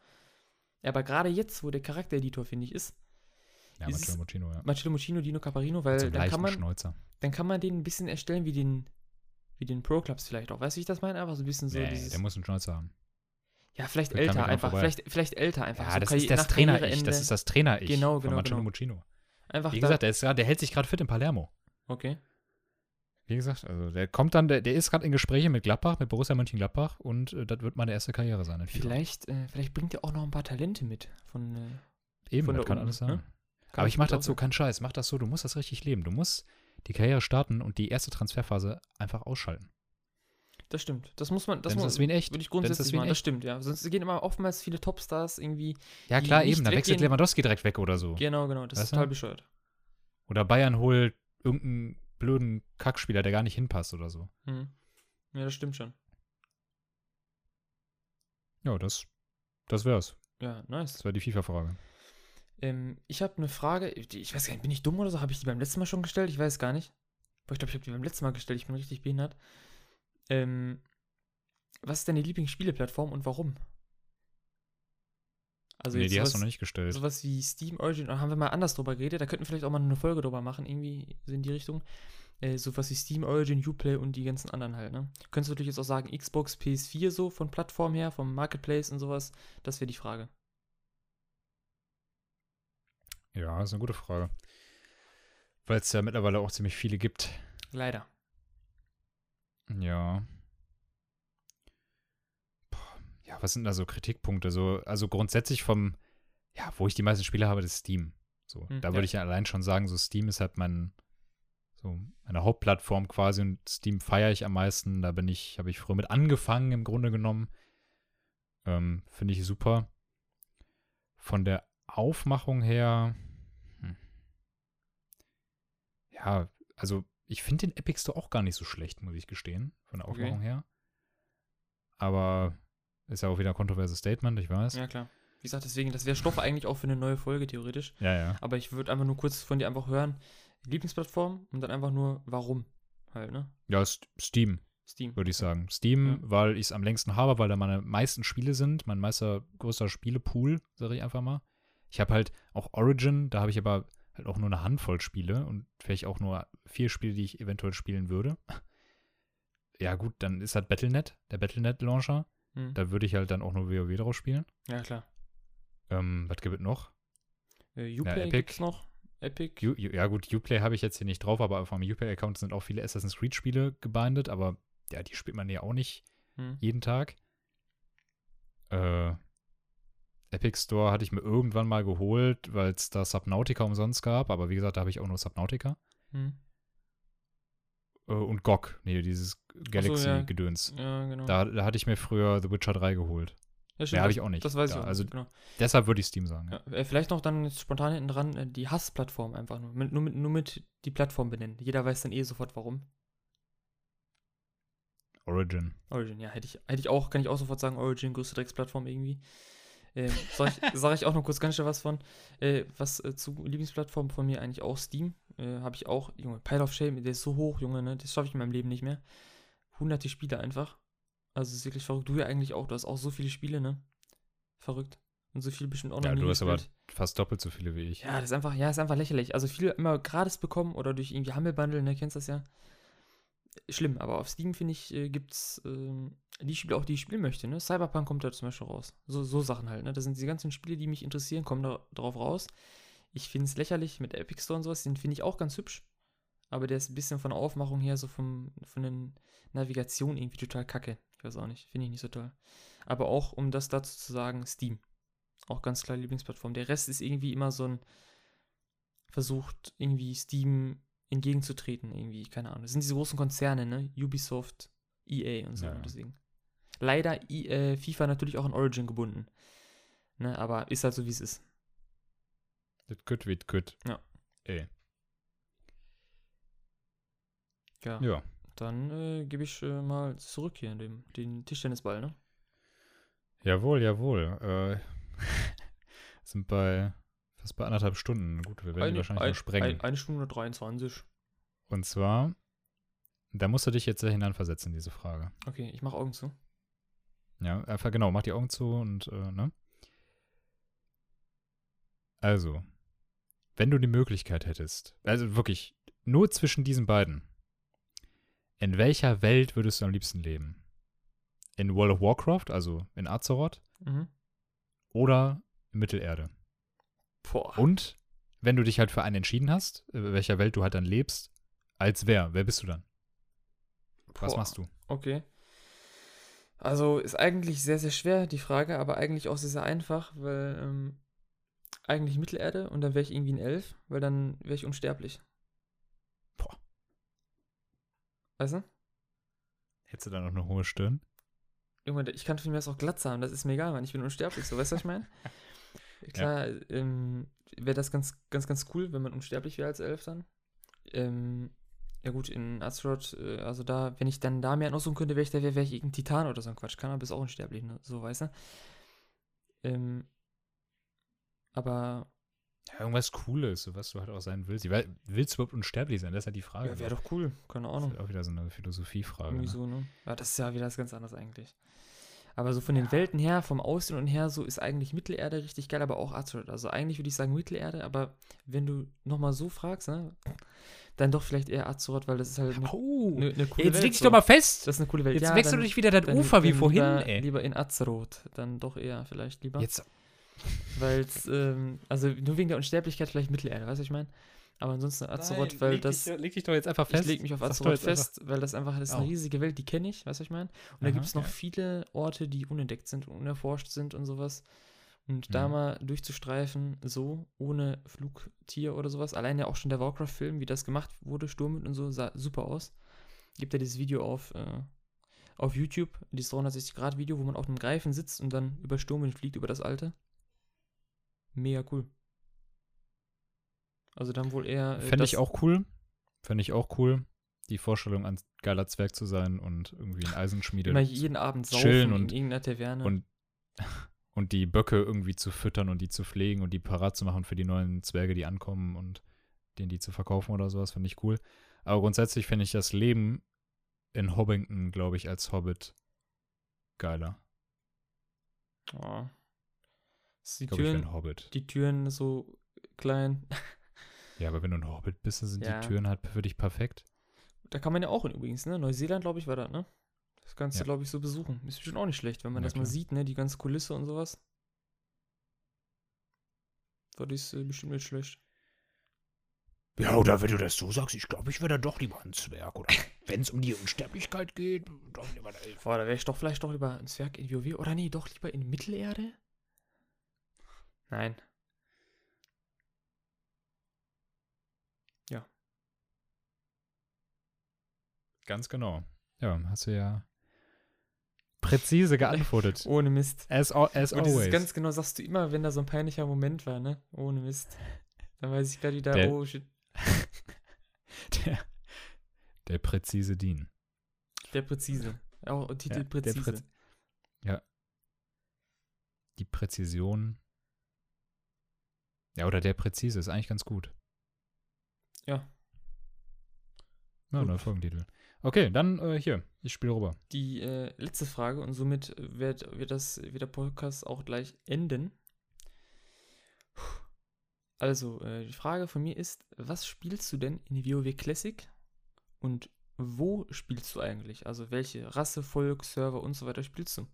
Aber gerade jetzt, wo der Charaktereditor, finde ich, ist, Ja, Marcello Muccino, ja. Marcello Muccino, Dino Caparino, weil so einen dann kann, man, Schnäuzer. dann kann man den ein bisschen erstellen wie den, wie den Pro-Clubs vielleicht auch. Weißt du, wie ich das meine? Einfach so ein bisschen so nee, dieses. der muss einen Schnäuzer haben. Ja, vielleicht älter einfach. vorbei. Vielleicht, vielleicht älter einfach. Ja, so das ist das Trainer-Ich, Karriereende. das ist das Trainer-Ich Genau, von genau, Marcello genau. Muccino. Einfach Wie gesagt, der, ist der hält sich gerade fit in Palermo. Okay. Wie gesagt, also der kommt dann, der, der ist gerade in Gespräche mit Gladbach, mit Borussia Mönchengladbach und äh, das wird meine erste Karriere sein. Vielleicht, äh, vielleicht bringt er auch noch ein paar Talente mit. Von, äh, Eben, von das da kann alles ne? sein. kann Aber ich auch dazu keinen Scheiß. Mach das so, du musst das richtig leben. Du musst die Karriere starten und die erste Transferphase einfach ausschalten. Das stimmt. Das muss man. Das ist wie in echt. Würde ich grundsätzlich machen. Das stimmt, ja. Sonst gehen immer oftmals viele Topstars irgendwie. Ja, klar, eben. Da wechselt. Lewandowski direkt weg oder so. Genau, genau. Das Weißt ist total du? bescheuert. Oder Bayern holt irgendeinen blöden Kackspieler, der gar nicht hinpasst oder so. Mhm. Ja, das stimmt schon. Ja, das, das wär's. Ja, nice. Das wäre die FIFA-Frage. Ähm, ich habe eine Frage. Ich weiß gar nicht, bin ich dumm oder so? Habe ich die beim letzten Mal schon gestellt? Ich weiß gar nicht. Aber ich glaube, ich habe die beim letzten Mal gestellt. Ich bin richtig behindert. Ähm, was ist deine Lieblingsspieleplattform und warum? Also nee, jetzt die hast du sowas- noch nicht gestellt. sowas wie Steam Origin, da haben wir mal anders drüber geredet, da könnten wir vielleicht auch mal eine Folge drüber machen, irgendwie so in die Richtung. Äh, sowas wie Steam Origin, Uplay und die ganzen anderen halt, ne? Könntest du natürlich jetzt auch sagen, Xbox, PS4 so von Plattform her, vom Marketplace und sowas, das wäre die Frage. Ja, ist eine gute Frage. Weil es ja mittlerweile auch ziemlich viele gibt. Leider. Ja. Ja, was sind da so Kritikpunkte? So, also grundsätzlich vom, ja, wo ich die meisten Spiele habe, das ist Steam. So, Hm, da ja. würde ich ja allein schon sagen, so Steam ist halt mein, so meine Hauptplattform quasi und Steam feiere ich am meisten. Da bin ich, habe ich früher mit angefangen im Grunde genommen. Ähm, Finde ich super. Von der Aufmachung her, hm. ja, also ich finde den Epic Store auch gar nicht so schlecht, muss ich gestehen, von der Okay. Aufmachung her. Aber ist ja auch wieder ein kontroverses Statement, ich weiß. Ja, klar. Wie gesagt, deswegen, das wäre Stoff eigentlich auch für eine neue Folge, theoretisch. Ja, ja. Aber ich würde einfach nur kurz von dir einfach hören, Lieblingsplattform und dann einfach nur, warum halt, ne? Ja, St- Steam, Steam. würde ich sagen. Steam, Ja. weil ich es am längsten habe, weil da meine meisten Spiele sind, mein meister größter Spielepool, sage ich einfach mal. Ich habe halt auch Origin, da habe ich aber halt auch nur eine Handvoll Spiele und vielleicht auch nur vier Spiele, die ich eventuell spielen würde. Ja, gut, dann ist halt Battlenet, der Battlenet-Launcher. Hm. Da würde ich halt dann auch nur WoW drauf spielen. Ja, klar. Ähm, was gibt es noch? Äh, Uplay Epic. gibt's noch. Epic. U, U- ja, gut, Uplay habe ich jetzt hier nicht drauf, aber auf meinem Uplay-Account sind auch viele Assassin's Creed-Spiele gebindet, aber ja, die spielt man ja auch nicht Hm. jeden Tag. Äh, Epic Store hatte ich mir irgendwann mal geholt, weil es da Subnautica umsonst gab, aber wie gesagt, da habe ich auch nur Subnautica. Hm. Äh, und GOG, nee, dieses ja. Galaxy-Gedöns. Ja, genau. Da, da hatte ich mir früher The Witcher 3 geholt. ja, mehr hab das- ich auch nicht. Das weiß Ja, ich auch. also- nicht, genau. Deshalb würde ich Steam sagen. Ja. Ja, äh, vielleicht noch dann jetzt spontan hinten dran äh, die Hassplattform einfach nur. Mit, nur, mit, nur mit die Plattform benennen. Jeder weiß dann eh sofort warum. Origin. Origin, ja, hätte ich, hätte ich auch, kann ich auch sofort sagen, Origin, größte Drecksplattform irgendwie. Ähm, sag, ich, sag ich auch noch kurz ganz schnell was von. Äh, was äh, zu Lieblingsplattform von mir eigentlich auch Steam. Äh, Habe ich auch, Junge, Pile of Shame, der ist so hoch, Junge, ne? Das schaffe ich in meinem Leben nicht mehr. Hunderte Spiele einfach. Also es ist wirklich verrückt. Du ja eigentlich auch, du hast auch so viele Spiele, ne? Verrückt. Und so viele bestimmt auch Ja, noch nie du hast aber fast doppelt so viele wie ich. Ja, das ist einfach, ja, ist einfach lächerlich. Also viele immer gratis bekommen oder durch irgendwie Humble Bundle, ne, kennst das ja. schlimm, aber auf Steam, finde ich, äh, gibt es ähm, die Spiele auch, die ich spielen möchte. Ne? Cyberpunk kommt da zum Beispiel raus. So, so Sachen halt. Ne? Das sind die ganzen Spiele, die mich interessieren, kommen da drauf raus. Ich finde es lächerlich mit Epic Store und sowas. Den finde ich auch ganz hübsch. Aber der ist ein bisschen von der Aufmachung her, so vom, von der Navigation irgendwie total kacke. Ich weiß auch nicht. Finde ich nicht so toll. Aber auch, um das dazu zu sagen, Steam. Auch ganz klar Lieblingsplattform. Der Rest ist irgendwie immer so ein versucht, irgendwie Steam entgegenzutreten, irgendwie, keine Ahnung. Das sind diese großen Konzerne, ne? Ubisoft, EA und so. Ja. Deswegen. Leider äh, FIFA natürlich auch an Origin gebunden. Ne? Aber ist halt so, wie es ist. Das gut wird gut. Ja. Ey. Ja. Ja. Dann äh, gebe ich äh, mal zurück hier in dem, den Tischtennisball, ne? Jawohl, jawohl. Äh, sind bei fast bei anderthalb Stunden. Gut, wir werden die wahrscheinlich noch sprengen. ein, eine Stunde 23. Und zwar, da musst du dich jetzt sehr hineinversetzen in diese Frage. Okay, ich mache Augen zu. Ja, einfach genau, mach die Augen zu und, äh, ne? Also, wenn du die Möglichkeit hättest, also wirklich nur zwischen diesen beiden, in welcher Welt würdest du am liebsten leben? In World of Warcraft, also in Azeroth, Mhm. oder in Mittelerde? Boah. Und wenn du dich halt für einen entschieden hast, in welcher Welt du halt dann lebst, als wer? Wer bist du dann? Was Boah. machst du? Okay. Also ist eigentlich sehr, sehr schwer, die Frage, aber eigentlich auch sehr, sehr einfach, weil ähm, eigentlich Mittelerde und dann wäre ich irgendwie ein Elf, weil dann wäre ich unsterblich. Boah. Weißt du? Hättest du dann noch eine hohe Stirn? Irgendwann, ich kann von mir aus auch Glatze haben, das ist mir egal, Mann. Ich bin unsterblich, so, weißt du, was ich meine? Klar, ähm, wäre das ganz, ganz, ganz cool, wenn man unsterblich wäre als Elf dann. Ähm, ja gut, in Azeroth, äh, also da, wenn ich dann da mehr aussuchen könnte, wäre ich da, wäre wär ich irgendein Titan oder so ein Quatsch. Kann aber ist auch unsterblich, ne? so, weißt du? Ähm, aber, Ja, irgendwas Cooles, was du halt auch sein willst. Weil, willst du überhaupt unsterblich sein? Das ist halt die Frage. ja, wäre doch cool, keine Das Ahnung. ist halt auch wieder so eine Philosophiefrage. Irgendwie Ne? so, ne? Ja, das ist ja wieder was ganz anderes eigentlich. Aber so von den Welten her, vom Aussehen und her, so ist eigentlich Mittelerde richtig geil, aber auch Azeroth. Also eigentlich würde ich sagen Mittelerde, aber wenn du nochmal so fragst, ne, dann doch vielleicht eher Azeroth, weil das ist halt eine, Oh, eine, eine coole jetzt Welt. leg dich so. doch mal fest. Das ist eine coole Welt. Jetzt ja, wechselst du dich wieder das dann, Ufer wie vorhin, lieber, ey. Lieber in Azeroth, dann doch eher vielleicht lieber. Jetzt, Weil es, ähm, also nur wegen der Unsterblichkeit vielleicht Mittelerde, weißt du, ich meine? Aber ansonsten Azeroth, weil leg das... Dich, leg dich doch jetzt einfach fest. Ich lege mich auf Azeroth jetzt einfach- fest, weil das einfach das ist eine riesige Welt, die kenne ich, weißt du, was ich meine? Und da Aha, gibt es noch ja. viele Orte, die unentdeckt sind, unerforscht sind und sowas. Und da Mhm. mal durchzustreifen, so, ohne Flugtier oder sowas. Allein ja auch schon der Warcraft-Film, wie das gemacht wurde, Sturm und so, sah super aus. Gibt ja dieses Video auf, äh, auf YouTube, dieses 360-Grad-Video, wo man auf einem Greifen sitzt und dann über Sturm fliegt, über das alte. Mega cool. Also dann wohl eher. äh, Fände ich auch cool. Fände ich auch cool, die Vorstellung, ein geiler Zwerg zu sein und irgendwie in Eisenschmiede Immer jeden Abend saufen chillen und- in irgendeiner Taverne. und, und die Böcke irgendwie zu füttern und die zu pflegen und die parat zu machen für die neuen Zwerge, die ankommen und denen die zu verkaufen oder sowas, finde ich cool. Aber grundsätzlich finde ich das Leben in Hobbington, glaube ich, als Hobbit geiler. Oh. Ist die, Ich ich wäre Türen, ein Hobbit. die Türen so klein. Ja, aber wenn du ein Hobbit bist, dann sind Ja. die Türen halt für dich perfekt. Da kann man ja auch in übrigens, ne? Neuseeland, glaube ich, war das, ne? Das kannst Ja. du, glaube ich, so besuchen. Ist bestimmt auch nicht schlecht, wenn man Ja, das mal klar. sieht, ne? Die ganze Kulisse und sowas. Das ist äh, bestimmt nicht schlecht. Ja, oder wenn du das so sagst, ich glaube, ich wäre dann doch lieber ein Zwerg. Oder wenn es um die Unsterblichkeit geht, doch lieber der Elf. Boah, da wäre ich doch vielleicht doch lieber ein Zwerg in WoW. Oder nee, doch lieber in Mittelerde? Nein. Ganz genau. Ja, hast du ja präzise geantwortet. Ohne Mist. As, as Und always. ganz genau sagst du immer, wenn da so ein peinlicher Moment war, ne? Ohne Mist. Dann weiß ich gerade wieder, Der- oh shit, der, der präzise Dean. der präzise. Auch Titel Ja, präzise. Präz- Ja. Die Präzision. Ja, oder der präzise ist eigentlich ganz gut. Ja. Ja, neuer Folgentitel. Okay, dann äh, hier, ich spiele rüber. Die äh, letzte Frage und somit wird, wird, das, wird der Podcast auch gleich enden. Also, äh, die Frage von mir ist, was spielst du denn in WoW Classic und wo spielst du eigentlich? Also welche Rasse, Volk, Server und so weiter spielst du?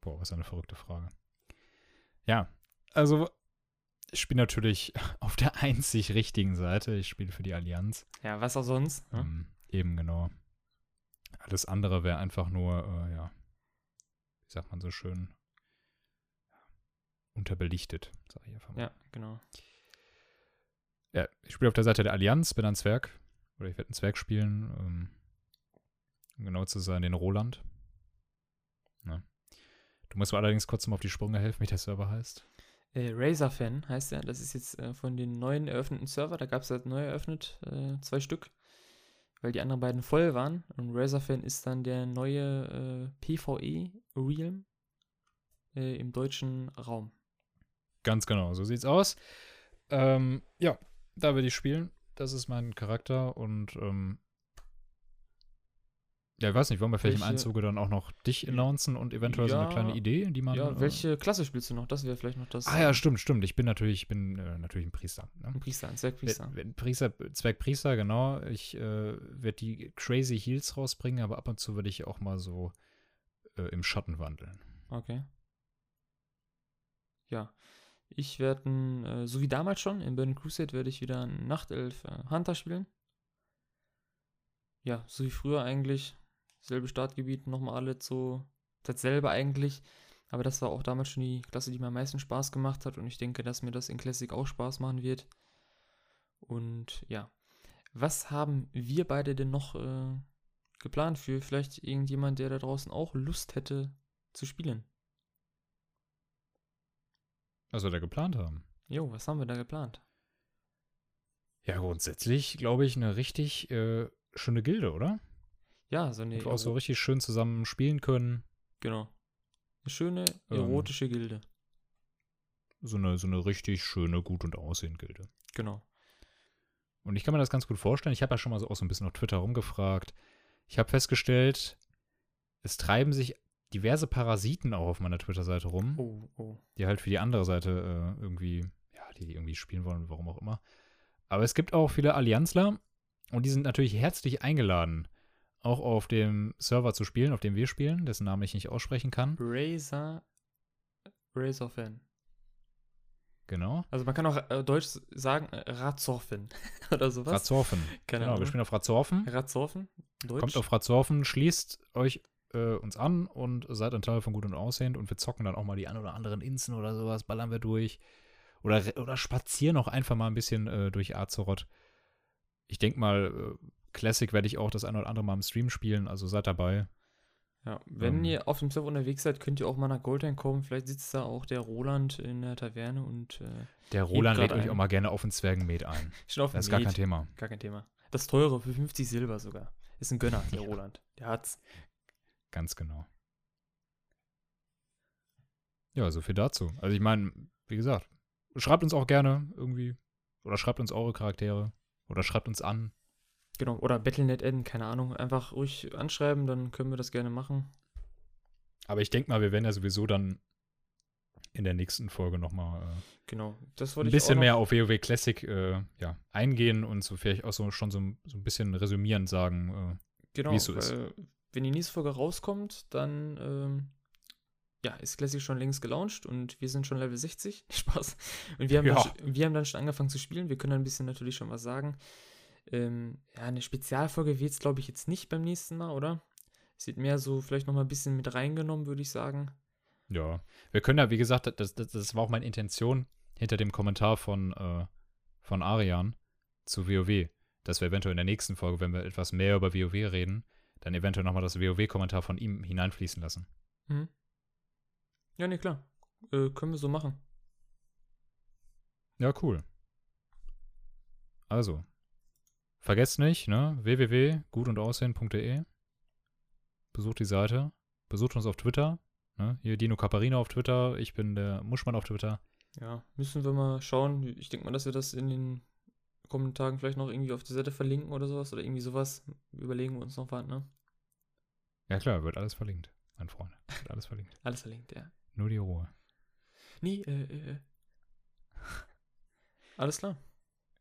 Boah, was eine verrückte Frage. Ja, also ich spiele natürlich auf der einzig richtigen Seite. Ich spiele für die Allianz. Ja, was auch sonst. Ne? Ähm, eben genau. Alles andere wäre einfach nur, äh, ja, wie sagt man so schön, unterbelichtet, sage ich einfach mal. Ja, genau. Ja, ich spiele auf der Seite der Allianz, bin ein Zwerg. Oder ich werde einen Zwerg spielen. Ähm, um genau zu sein, den Roland. Ja. Du musst mir allerdings kurz mal auf die Sprünge helfen, wie der Server heißt. Äh, Razorfan heißt er. Das ist jetzt äh, von den neuen eröffneten Server. Da gab es halt neu eröffnet, äh, zwei Stück. Weil die anderen beiden voll waren. Und Razorfan ist dann der neue äh, PvE Realm äh, im deutschen Raum. Ganz genau, so sieht's aus. Ähm, ja, da werde ich spielen. Das ist mein Charakter und ähm, ja, ich weiß nicht, wollen wir vielleicht im Welche- Einzuge dann auch noch dich announcen und eventuell so eine Ja, kleine Idee, die man. Ja, äh, welche Klasse spielst du noch? Das wäre vielleicht noch das. Ah ja, stimmt, stimmt. Ich bin natürlich, ich bin äh, natürlich ein Priester. Ne? Ein Priester, ein Zwergpriester. Wenn- wenn Priester, Zwergpriester, genau. Ich äh, werde die Crazy Heals rausbringen, aber ab und zu werde ich auch mal so äh, im Schatten wandeln. Okay. Ja. Ich werde, äh, so wie damals schon, in Burning Crusade werde ich wieder einen Nachtelf äh, Hunter spielen. Ja, so wie früher eigentlich. Selbe Startgebiet, nochmal alle so dasselbe eigentlich. Aber das war auch damals schon die Klasse, die mir am meisten Spaß gemacht hat. Und ich denke, dass mir das in Classic auch Spaß machen wird. Und ja. Was haben wir beide denn noch äh, geplant für vielleicht irgendjemand, der da draußen auch Lust hätte zu spielen? Was wir da geplant haben. Jo, was haben wir da geplant? Ja, grundsätzlich glaube ich eine richtig äh, schöne Gilde, oder? Ja, so eine wir auch so richtig schön zusammen spielen können. genau. Eine schöne Ähm. erotische Gilde. So eine, so eine richtig schöne, gut und aussehende Gilde. Genau. Und ich kann mir das ganz gut vorstellen. Ich habe ja schon mal so auch so ein bisschen auf Twitter rumgefragt. Ich habe festgestellt, es treiben sich diverse Parasiten auch auf meiner Twitter-Seite rum, Oh, oh. die halt für die andere Seite äh, irgendwie, ja, die, die irgendwie spielen wollen, warum auch immer. Aber es gibt auch viele Allianzler und die sind natürlich herzlich eingeladen, auch auf dem Server zu spielen, auf dem wir spielen, dessen Namen ich nicht aussprechen kann. Razor. Razor Fan. Genau. Also man kann auch äh, deutsch sagen äh, Razorfen oder sowas. Razorfen. Keine Genau, wir Ahnung. spielen auf Razorfen. Razorfen? Deutsch? Kommt auf Razorfen, schließt euch äh, uns an und seid ein Teil von Gut und Aussehend und wir zocken dann auch mal die ein oder anderen Insen oder sowas, ballern wir durch. Oder, oder spazieren auch einfach mal ein bisschen äh, durch Azeroth. Ich denke mal, äh, Classic werde ich auch das ein oder andere Mal im Stream spielen, also seid dabei. Ja, wenn Ähm. ihr auf dem Server unterwegs seid, könnt ihr auch mal nach Goldhain kommen. Vielleicht sitzt da auch der Roland in der Taverne und äh, Der Roland lädt euch auch mal gerne auf den Zwergenmet ein. schon Das ist gar kein. Thema. Gar kein Thema. Das teure für 50 Silber sogar. Ist ein Gönner, der Roland. Der hat's. Ganz genau. Ja, so viel dazu. Also ich meine, wie gesagt, schreibt uns auch gerne irgendwie. Oder schreibt uns eure Charaktere. Oder schreibt uns an. Genau, oder Battle.net keine Ahnung. Einfach ruhig anschreiben, dann können wir das gerne machen. Aber ich denke mal, wir werden ja sowieso dann in der nächsten Folge nochmal äh, Genau, das ein wollte ich bisschen noch, mehr auf WoW Classic äh, ja, eingehen und so vielleicht auch so schon so, so ein bisschen resümierend sagen. genau, wie es so ist. weil, Wenn die nächste Folge rauskommt, dann ähm, ja, ist Classic schon längst gelauncht und wir sind schon Level 60. Spaß. Und wir haben, Ja. dann, schon- wir haben dann schon angefangen zu spielen. Wir können ein bisschen natürlich schon was sagen. Ähm, ja, eine Spezialfolge wird es, glaube ich, jetzt nicht beim nächsten Mal, oder? Es wird mehr so vielleicht noch mal ein bisschen mit reingenommen, würde ich sagen. Ja, wir können ja, wie gesagt, das, das, das war auch meine Intention hinter dem Kommentar von, äh, von Arian zu WoW, dass wir eventuell in der nächsten Folge, wenn wir etwas mehr über WoW reden, dann eventuell nochmal das WoW-Kommentar von ihm hineinfließen lassen. Mhm. Ja, nee, klar. Äh, können wir so machen. Ja, cool. Also, vergesst nicht, ne? www.gutundaussehen.de. Besucht die Seite. Besucht uns auf Twitter. Ne? Hier Dino Caparino auf Twitter. Ich bin der Muschmann auf Twitter. Ja, müssen wir mal schauen. Ich denke mal, dass wir das in den kommenden Tagen vielleicht noch irgendwie auf die Seite verlinken oder sowas oder irgendwie sowas. Überlegen wir uns noch was, ne? Ja klar, wird alles verlinkt, mein Freund. Wird alles verlinkt. Alles verlinkt, ja. Nur die Ruhe. Nee, äh, äh. äh. Alles klar.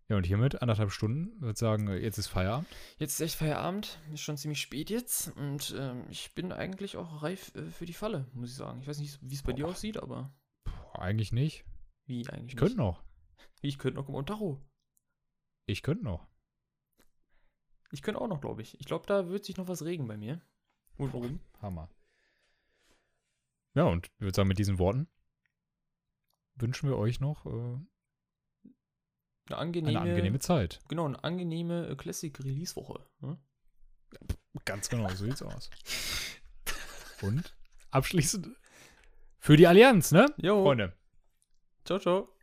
Ja, und hiermit anderthalb Stunden. würde sagen, jetzt ist Feierabend. Jetzt ist echt Feierabend, ist schon ziemlich spät jetzt und ähm, ich bin eigentlich auch reif äh, für die Falle, muss ich sagen. Ich weiß nicht, wie es bei dir aussieht, aber Boah, eigentlich nicht. wie eigentlich? Ich könnte noch. Wie, ich könnte noch im Tacho. Ich könnte noch. Ich könnte auch noch, glaube ich. Ich glaube, da wird sich noch was regen bei mir. Und warum? Hammer. Ja, und ich würde sagen, mit diesen Worten wünschen wir euch noch äh, Eine angenehme, eine angenehme Zeit. genau, eine angenehme äh, Classic Release Woche. Ne? Ganz genau, so sieht's aus. Und abschließend für die Allianz, ne? Jo, Freunde. ciao, ciao.